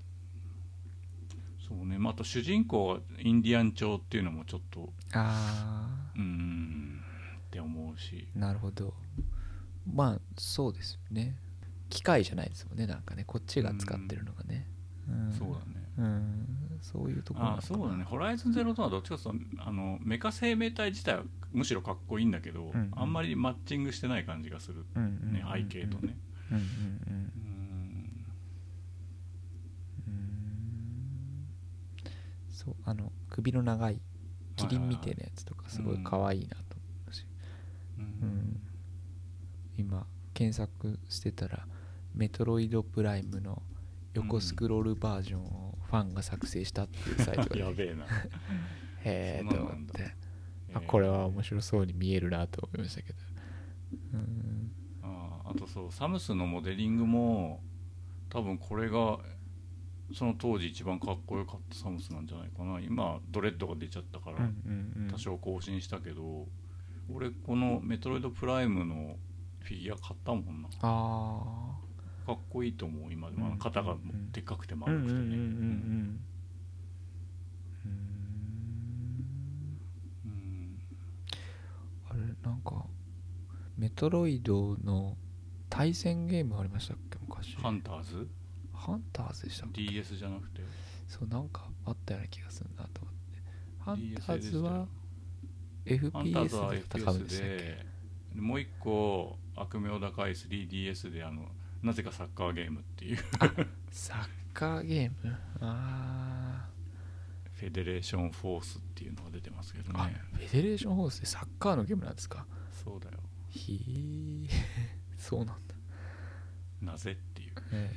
そうね。また主人公はインディアン調っていうのもちょっとあうーん。って思うし。あなるほど。まあそうですよね。機械じゃないですもんねなんかね。こっちが使ってるのがね、うん、そうだね。うん。そういうところあそうだね。ホライズンゼロドーンはどっちかというとあのメカ生命体自体はむしろかっこいいんだけど、んあんまりマッチングしてない感じがするうんうんうんね、背景とねうん。うん。うん。そうあの首の長いキリンみたいなやつとかすごい可愛いなと思うし、うん。今検索してたらメトロイドプライムの横スクロールバージョンをファンが作成したっていうサイトがやべえなへえと思ってあこれは面白そうに見えるなと思いましたけどうん。ああとそうサムスのモデリングも多分これがその当時一番かっこよかったサムスなんじゃないかな。今ドレッドが出ちゃったからうんうんうん。多少更新したけど、俺このメトロイドプライムのフィギュア買ったもんな。あかっこいいと思う今でも。肩がでっかくてあ丸くてね。うんうんうんうん。うん。うん。あれなんかメトロイドの対戦ゲームありましたっけ？昔。ハンターズ？ハンターズでしたっけ？DS じゃなくて？そうなんかあったような気がするなと思って。ハンターズは FPS で戦うんでしたもう一個悪名高い 3DS であのなぜかサッカーゲームっていう。サッカーゲーム？あフェデレーションフォースっていうのが出てますけどね。フェデレーションフォースでサッカーのゲームなんですか？そうだよ。ひーそうなんだ。なぜっていう。へ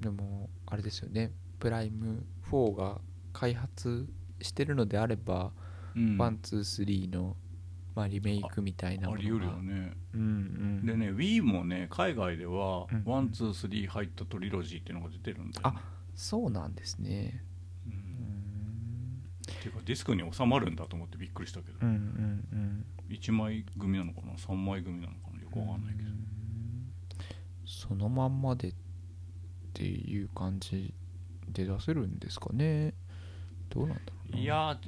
ーでもあれですよね。プライム4が開発してるのであれば、うん。ワンツースリーの、まあ、リメイクみたいなものが。あり得るよね。うんうん。でね Wii もね海外ではうん123入ったトリロジーっていうのが出てるんだよ、ね。そうなんですね。う、うんん。っていうかディスクに収まるんだと思ってびっくりしたけど、うんうんうん1枚組なのかな？3枚組なのかな？よくわかんないけど、そのまんまでっていう感じで出せるんですかね？どうなんだろうな。いや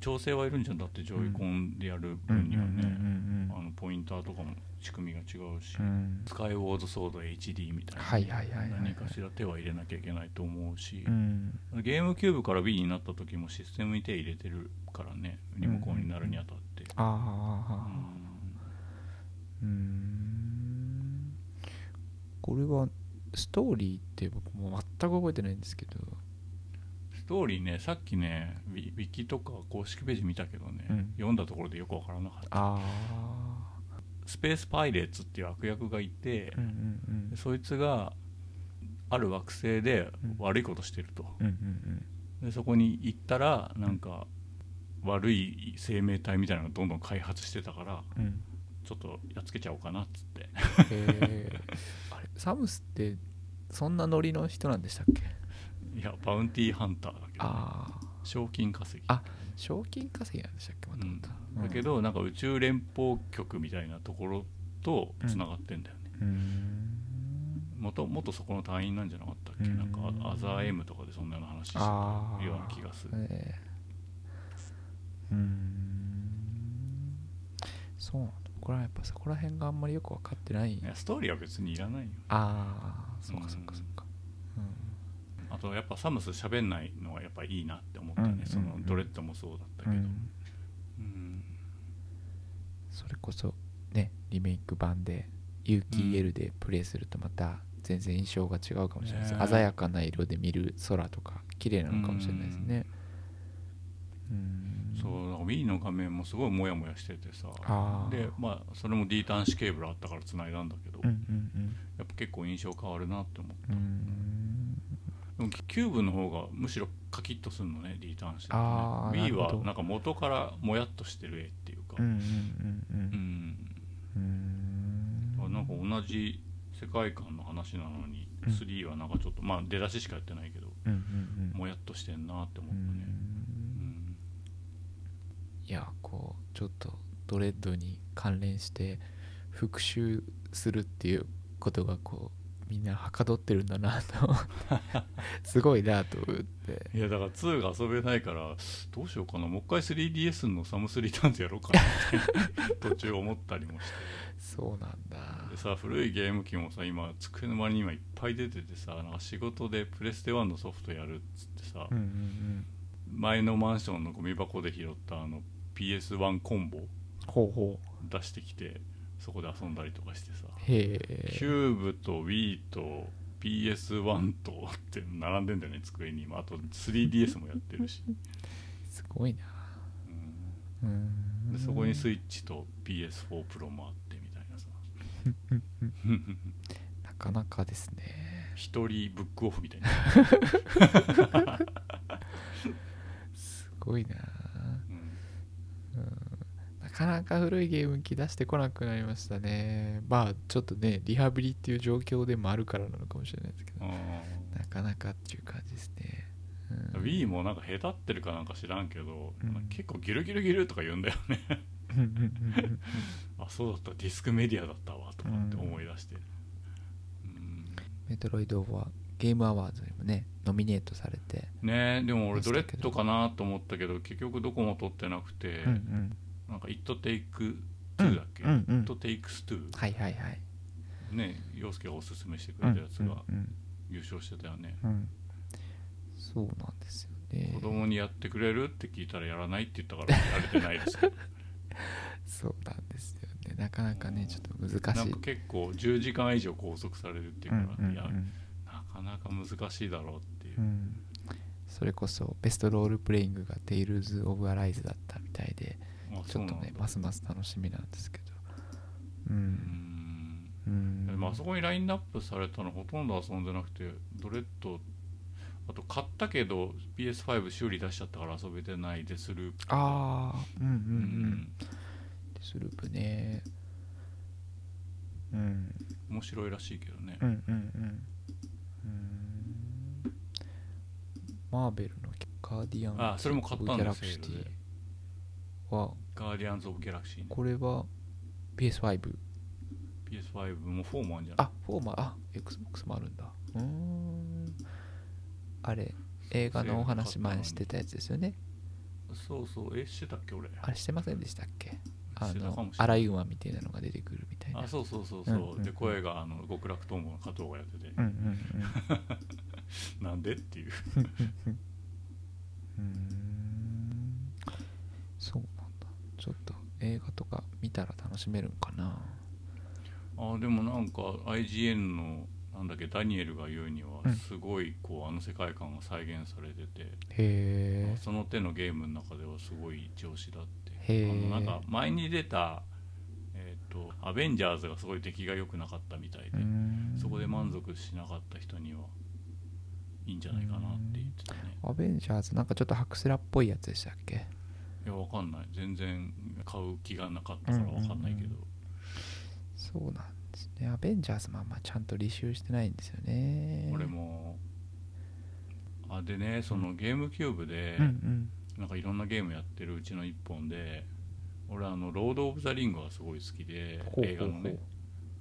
調整はいるんじゃん。だってジョイコンでやる分にはね、ポインターとかも仕組みが違うし、うん。うんスカイウォーズソード HD みたいな、はいはいはいはいはい。何かしら手は入れなきゃいけないと思うしう、ん。ゲームキューブから Wii になった時もシステムに手入れてるからね。リモコンになるにあたって、ああうんうーん。これはストーリーって僕も全く覚えてないんですけど。ストーリーねさっきねウィキとか公式ページ見たけどね、うん。読んだところでよくわからなかった。あスペースパイレーツっていう悪役がいてあ、うんうん。でそいつがある惑星でうん悪いことしてると、うんうんうん。でそこに行ったらなんか悪い生命体みたいなのがどんどん開発してたからうん。うんちょっとやっつけちゃおうかなっつって。あれサムスってそんなノリの人なんでしたっけ？いやバウンティーハンターだけど、ああ賞金稼ぎ。あ賞金稼ぎなんでしたっけ？まうん。だけどなんか宇宙連邦局みたいなところとつながってんだよね、もともっとそこの隊員なんじゃなかったっけ、うんなん。かアザー M とかでそんなような話してたような気がする。ええうーん。そうなんだ。これはやっぱそこら辺があんまりよく分かってない。いやストーリーは別にいらないよ。ああそうかうんそうか。そうかあとやっぱサムス喋んないのがやっぱいいなって思ったね、うんそのドレッドもそうだったけど、うん、ううん。ん、それこそねリメイク版で有機 EL でプレイするとまた全然印象が違うかもしれないです、鮮やかな色で見る空とか綺麗なのかもしれないですね。うんそうだから Wii の画面もすごいモヤモヤしててさ。でまあそれも D 端子ケーブルあったから繋いだんだけど、うんうんやっぱ結構印象変わるなって思ってうん。うんでもキューブの方がむしろカキッとするのね D 端子で、ね、あーな Wii るほど。はなんか元からもやっとしてる絵っていうか。うんうんうんううん。うん。あなんか同じ世界観の話なのに、うん。3はなんかちょっとまあ出だししかやってないけどうんうんうん。もやっとしてんなって思うったね、んいやこうちょっとドレッドに関連して復習するっていうことがこうみんなはかどってるんだなと。すごいなと思って。いやだから2が遊べないからどうしようかな。もう一回 3DS のサムスリターンズやろうかなって途中思ったりもして。そうなんだ。でさ古いゲーム機もさ今机の周りに今いっぱい出ててさなんか仕事でプレステ1のソフトやるっつってさ、うんうん。前のマンションのゴミ箱で拾ったあの PS1 コンボうんほうほう。出してきてそこで遊んだりとかしてさ。へキえューブと Wii と PS1 とって並んでんだよね机に今。あと 3DS もやってるし、すごいな。うん。そこにスイッチと PS4 プロもあってみたいなさ。なかなかですね。一人ブックオフみたいな、すごいなかなか古いゲーム機出してこなくなりましたね。まあちょっとねリハビリっていう状況でもあるからなのかもしれないですけど。あなかなかっていう感じですね、ー Wii もなんかへたってるかなんか知らんけど、うん。結構ギルギルギルとか言うんだよね。うん。うん。うん。うん。あそうだった。ディスクメディアだったわとかって思い出して、うん。メトロイドはゲームアワーズにもねノミネートされて、ねえでも俺ドレッドかなと思ったけど結局どこも取ってなくて、うんうんなんか「It Takes Two」だっけ「うんうん It Takes Two はいはいはい」ね陽介がおすすめしてくれたやつがうん優勝してたよね、うんうん。そうなんですよね。子供にやってくれるって聞いたらやらないって言ったからやれてないですけど。そうなんですよね。なかなかねちょっと難しい。なんか結構10時間以上拘束されるっていううんから、いやうんうん。なかなか難しいだろうっていう、うん。それこそベストロールプレイングが「テイルズ・オブ・アライズ」だったみたいであちょっとねますます楽しみなんですけど。ううん。ん。うんあそこにラインナップされたのほとんど遊んでなくてドレッドあと買ったけど PS5 修理出しちゃったから遊べてないデスループ。ああうんうんううん。んデスループね。うん。面白いらしいけどね。うんうんうん。うん。マーベルのガーディアンあそれも買ったんですよラクシティはガーディアンズ・オブ・ギャラクシーね。これは PS5 PS5 も4もあるんじゃない？あフォーマあ XBOX もあるんだ。うーん。あれ映画のお話前してたやつですよね。そうそうえしてたっけ俺？あれしてませんでしたっけ？あのアライグマみたいなのが出てくるみたいな。あそうそうそうそう、うんうんうん。で声があの極楽とんぼの加藤がやってて、うんうんうん。なんでっていう。うーん。そうちょっと映画とか見たら楽しめるんかな。あでもなんか IGN のなんだっけダニエルが言うにはうん。すごいこうあの世界観が再現されてて、へえその手のゲームの中ではすごい一押しだって。あのなんか前に出たえっ、とアベンジャーズがすごい出来が良くなかったみたいで、そこで満足しなかった人にはいいんじゃないかなって言ってたね。アベンジャーズなんかちょっとハクスラっぽいやつでしたっけ？いやわかんない。全然買う気がなかったからわかんないけど、そうなんですね。アベンジャーズもあんまちゃんと履修してないんですよね。俺もあでねそのゲームキューブで、うんうん。なんかいろんなゲームやってるうちの一本で俺あのロード・オブ・ザ・リングがすごい好きで映画のね。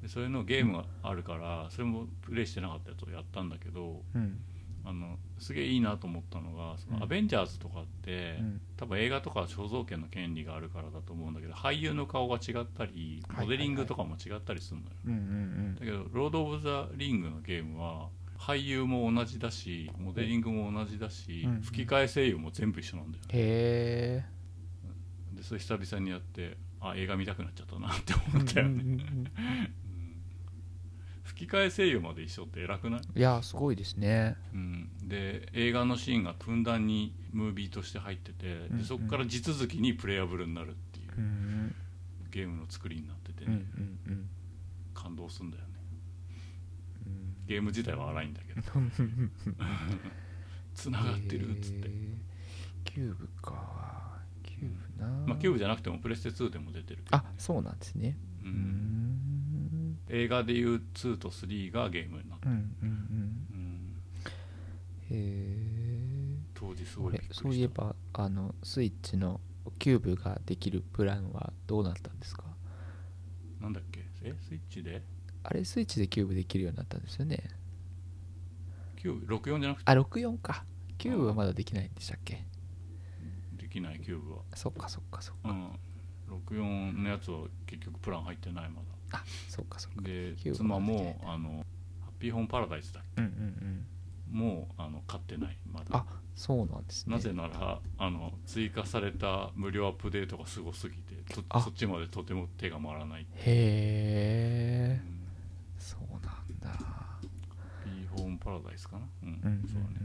でそれのゲームがあるからそれもプレイしてなかったやつをやったんだけどうんあのすげえいいなと思ったのがそうん。のアベンジャーズとかって、うん。多分映画とかは肖像権の権利があるからだと思うんだけど俳優の顔が違ったりモデリングとかも違ったりするのよ、うんうんだけどロード・オブ・ザ・リングのゲームは俳優も同じだしモデリングも同じだし、うん吹き替え声優も全部一緒なんだよね。へえ。でそれ久々にやってあ映画見たくなっちゃったなって思ったよね、うん吹き替え声優まで一緒って偉くない、いやすごいですね。うん、で映画のシーンがふんだんにムービーとして入っててうんうん。でそこから地続きにプレイアブルになるっていううんゲームの作りになっててうんうね、ん。感動するんだよね。うん。ゲーム自体は荒いんだけど。つながってるっつって、へーキューブか。キューブな。まあ、キューブじゃなくてもプレステ2でも出てるけど。あそうなんですね。ううんん映画でいう2と3がゲームになってうんうんうん。うん。へえ当時すごいびっくりした。そういえばあのスイッチのキューブができるプランはどうなったんですか？なんだっけ？えスイッチで？あれスイッチでキューブできるようになったんですよね。キューブ？64じゃなくて？あ64か。キューブはまだできないんでしたっけ？できないキューブは。そっかそっかそっか。うん。64のやつは結局プラン入ってないまあそっかそっか。だで妻もあのハッピーホームパラダイスだうんうんうん。もうあの買ってないまだ。あそうなんですね。なぜならあの追加された無料アップデートがすごすぎてそっちまでとても手が回らない、へうえん。そうなんだ。ハッピーホームパラダイスかな？うんうん。そうだね。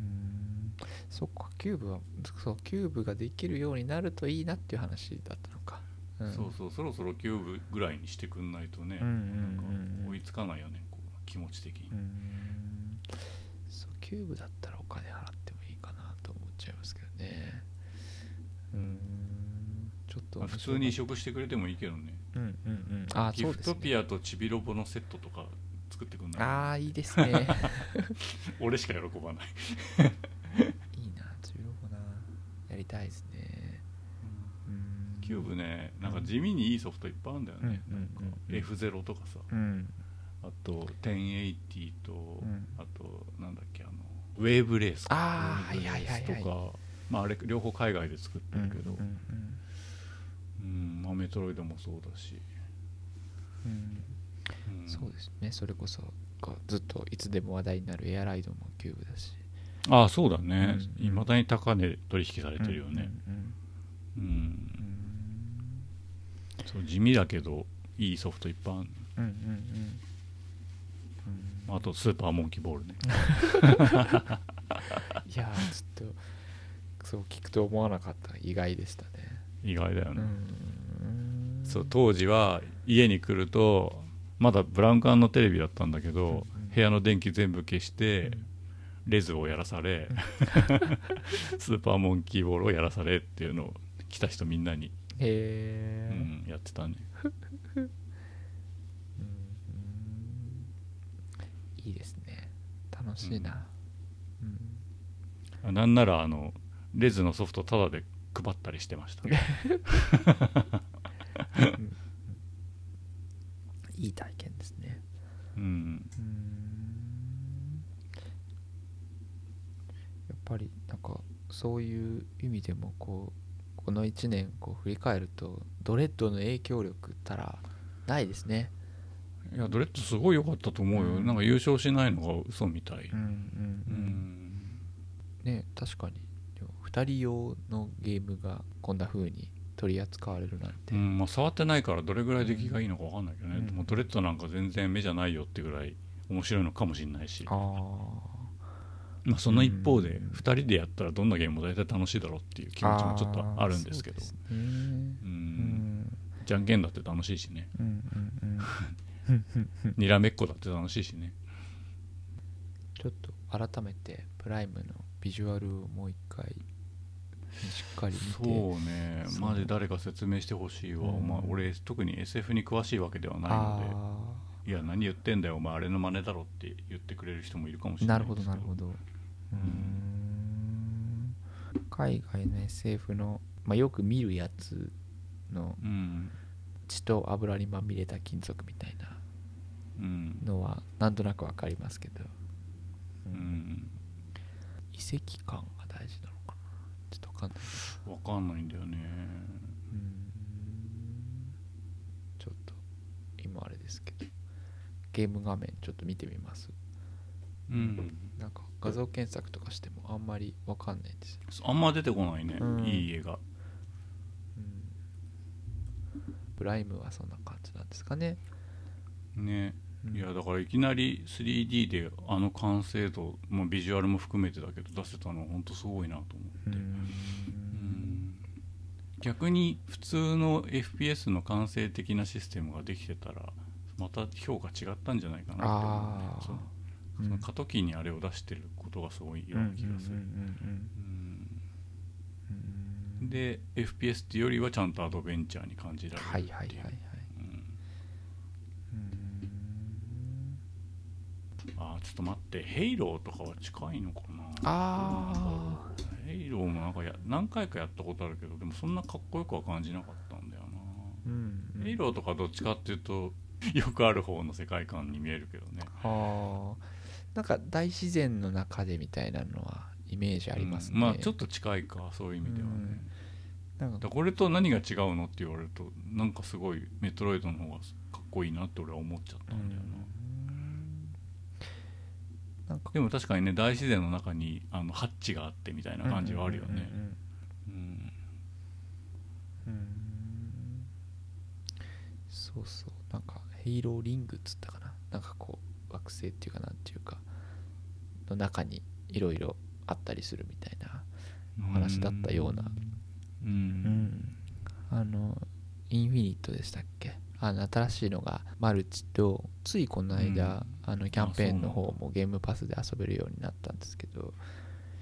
うん。そっかキューブはそうキューブができるようになるといいなっていう話だったのか、うん、そうそうそろそろキューブぐらいにしてくんないとね、なんか追いつかないよねこう気持ち的に。う、ん。そうキューブだったらお金払ってもいいかなと思っちゃいますけどね。うん。ちょっとまあ普通に移植してくれてもいいけどね。うんうんうん。あギフトピアとチビロボのセットとか作ってくんないああいいですね。俺しか喜ばない、いいな重要な。やりたいですね。うんキューブねなんか地味にいいソフトいっぱいあるんだよね、うん。うん。うん。なんか F0 とかさ。うん。あと1080と、うん。あとなんだっけあのウェーブレースとか。まああれ両方海外で作ってるけど、うんまあ、メトロイドもそうだし、うん。うん。そうですね。それこそずっといつでも話題になるエアライドもキューブだし。ああそうだね。うん。いま、未だに高値取引されてるよね。うんそう地味だけどいいソフトいっぱいあるうんうんうん。うん。あとスーパーモンキーボールね。いやーちょっとそう聞くと思わなかった。意外でしたね。意外だよね、うん。そう当時は家に来るとまだブラウン管のテレビだったんだけど、うんうん。部屋の電気全部消して、うん。レズをやらされ、スーパーモンキーボールをやらされっていうのを来た人みんなに、へえうんやってたね。いいですね。楽しいな。うん。あなんならあのレズのソフトタダで配ったりしてました。いい体験ですね。うん。うん。やっぱりなんかそういう意味でもこうこの1年こう振り返るとドレッドの影響力たらないですね。いやドレッドすごい良かったと思うよ、うん。なんか優勝しないのが嘘みたい、うんうんうんね確かに。でも2人用のゲームがこんな風に取り扱われるなんて、うんまあ、触ってないからどれぐらい出来がいいのか分かんないけどね、うん。もうドレッドなんか全然目じゃないよってぐらい面白いのかもしれないし。ああまあ、その一方でうん2人でやったらどんなゲームも大体楽しいだろうっていう気持ちもちょっとあるんですけど。うんん。じゃんけんだって楽しいしね。にらめっこだって楽しいしね。ちょっと改めてプライムのビジュアルをもう一回しっかり見て。そうね。そう。マジ誰か説明してほしいわ、うん。まあ、俺特に SF に詳しいわけではないのあでいや何言ってんだよ。お前あれの真似だろって言ってくれる人もいるかもしあないるほれなですけどなるほど海外の SF の、まあ、よく見るやつのうん血と油にまみれた金属みたいなうん。のはなんとなくわかりますけど、ううん。ん遺跡感が大事なのかな。ちょっとわかんない。分かんないんだよね。ちょっと今あれですけど。ゲーム画面ちょっと見てみます。うん画像検索とかしてもあんまりわかんないんですよ、あんま出てこないね、うん。いい家がうん、プライムはそんな感じなんですかね、ね。うん。いやだからいきなり 3D であの完成度もビジュアルも含めてだけど出せたのは本当すごいなと思って、逆に普通の FPS の完成的なシステムができてたらまた評価違ったんじゃないかなって思うねうん。その過渡期にあれを出してることがすごいような気がする、うん。うん。うん。うん。うん。で FPS っていうよりはちゃんとアドベンチャーに感じられるはいっていう。はいはいはいうんうんあーちょっと待って。ヘイローとかは近いのかな？あヘイローもなんかや何回かやったことあるけどでもそんなかっこよくは感じなかったんだよーうん。な、ヘイローとかどっちかっていうとよくある方の世界観に見えるけどね。ああなんか大自然の中でみたいなのはイメージありますね、うんまあちょっと近いかそういう意味ではね、なんかだからこれと何が違うのって言われるとなんかすごいメトロイドの方がかっこいいなって俺は思っちゃったんだよな、なんかでも確かにね大自然の中にあのハッチがあってみたいな感じはあるよね。うんうんうん。うん。うん。うん。そうそう。なんかヘイローリングっつったかな。なんかこう惑星っていうかなんていうかの中にいろいろあったりするみたいなお話だったような。うん、うん。あのインフィニットでしたっけ？あの新しいのがマルチとついこの間、あのキャンペーンの方もゲームパスで遊べるようになったんですけど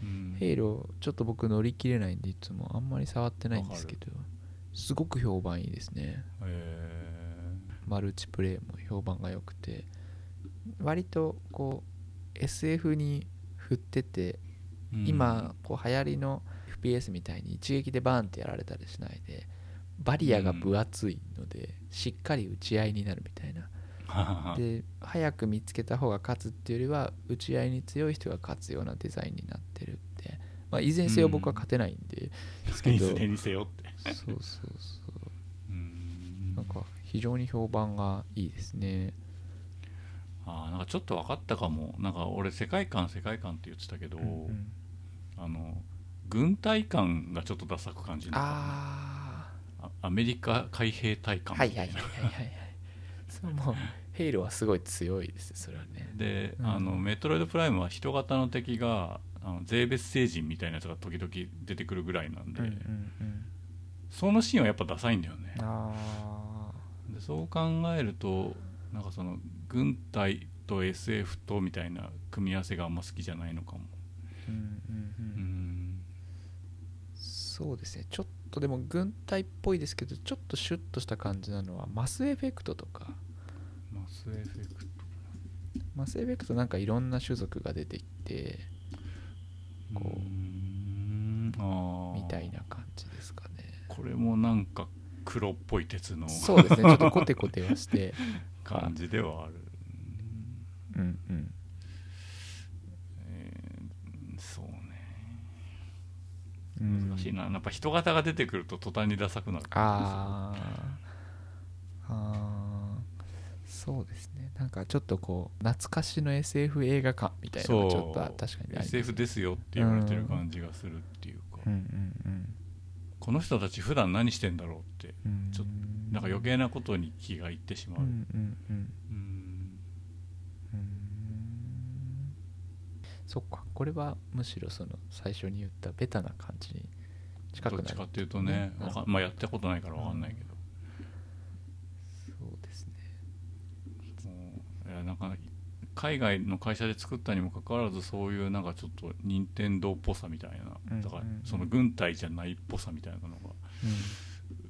うん。ヘイローちょっと僕乗り切れないんでいつもあんまり触ってないんですけどすごく評判いいですね。えマルチプレイも評判が良くて割とこう SF に振っててー今こう流行りの FPS みたいに一撃でバーンってやられたりしないでバリアが分厚いのでしっかり打ち合いになるみたいな。うんで早く見つけた方が勝つっていうよりは打ち合いに強い人が勝つようなデザインになってるって、まあ、いずれにせよ僕は勝てないんで、ですけど。いずれにせよって。そうそうそう。うん。なんか非常に評判がいいですねあーなんかちょっと分かったかも。なんか俺世界観世界観って言ってたけど、うんうん。あの軍隊感がちょっとダサく感じるのアメリカ海兵隊あ感はいはいはいはいはいはい。そうもうヘイローはすごい強いですそれはね。で、うん。あのメトロイドプライムは人型の敵があの税別星人みたいなやつが時々出てくるぐらいなんで、うんうんうん。そのシーンはやっぱダサいんだよね。あでそう考えるとなんかその軍隊と SF とみたいな組み合わせがあんま好きじゃないのかも。ーうんうんううん。んそうですね。ちょっとでも軍隊っぽいですけどちょっとシュッとした感じなのはマスエフェクトとか。マスエフェクト。マスエフェクトなんかいろんな種族が出てきてこうみたいな感じですかね。これもなんか黒っぽい鉄のそうですね。ちょっとコテコテはして。感じではある、うんうん。えーそうね。うん。難しいな、やっぱ人型が出てくると途端にダサくなるあー。あー。そうですね。なんかちょっとこう懐かしの SF 映画館みたいなのがちょっと確かにあります SF ですよって言われてる感じがするっていうか、うんうんこの人たち普段何してんだろうってうんちょっなんか余計なことに気がいってしまう、うんうんうんうん。うんそっか。これはむしろその最初に言ったベタな感じに近くなる。どっちかっていうとね、うん。わかまあやったことないから分かんないけど、そうですね。いやなんか海外の会社で作ったにもかかわらずそういうなんかちょっと任天堂っぽさみたいな。だからその軍隊じゃないっぽさみたいなのが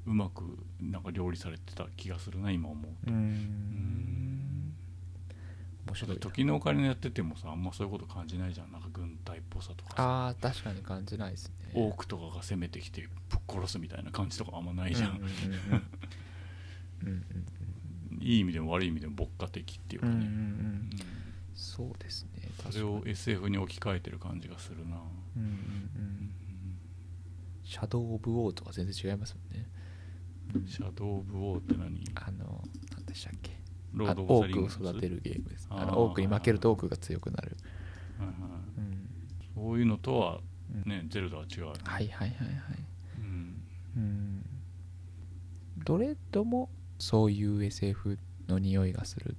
うまくなんか料理されてた気がするな今思うと。うん面白い時のオカリナやっててもさあんまそういうこと感じないじゃん。なんか軍隊っぽさとかああ確かに感じないですね。多くとかが攻めてきてぶっ殺すみたいな感じとかあんまないじゃん。いい意味でも悪い意味でも牧歌的っていうかね、うんうんうん、そうですねそれを SF に置き換えてる感じがするな、うんうんうん、シャドウ・オブ・ウォーとか全然違いますもんね、シャドウ・オブ・ウォーって何？あの何でしたっけ？ロード・オークを育てるゲームです。あのオークに負けるとオークが強くなる、はいはいうん、そういうのとはね、ゼルダは違う、ね、はいはいはいはい。うん、どれともそういう SF の匂いがする？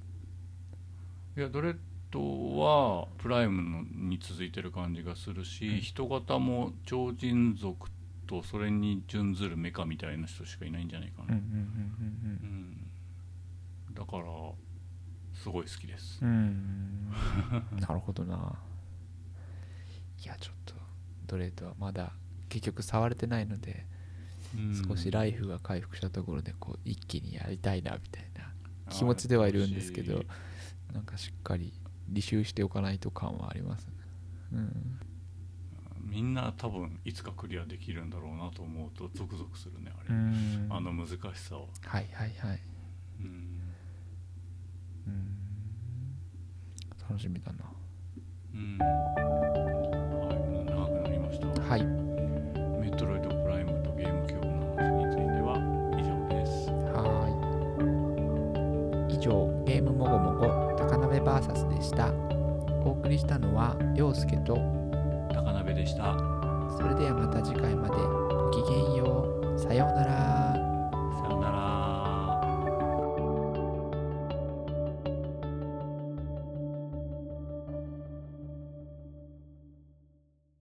いやドレッドはプライムのに続いてる感じがするし、うん、人型も超人族とそれに準ずるメカみたいな人しかいないんじゃないかなだからすごい好きです。なるほどな。いやちょっとドレッドはまだ結局触れてないので少しライフが回復したところでこう一気にやりたいなみたいな気持ちではいるんですけどなんかしっかり履修しておかないと感はありますね、うん、みんな多分いつかクリアできるんだろうなと思うとゾクゾクするねあれ。あの難しさをはいはいはい。うん楽しみだな。うん。はい長くなりました。はい。上ゲームもごもご高鍋 VS でした。お送りしたのは陽介と高鍋でした。それではまた次回までごきげんよう。さようなら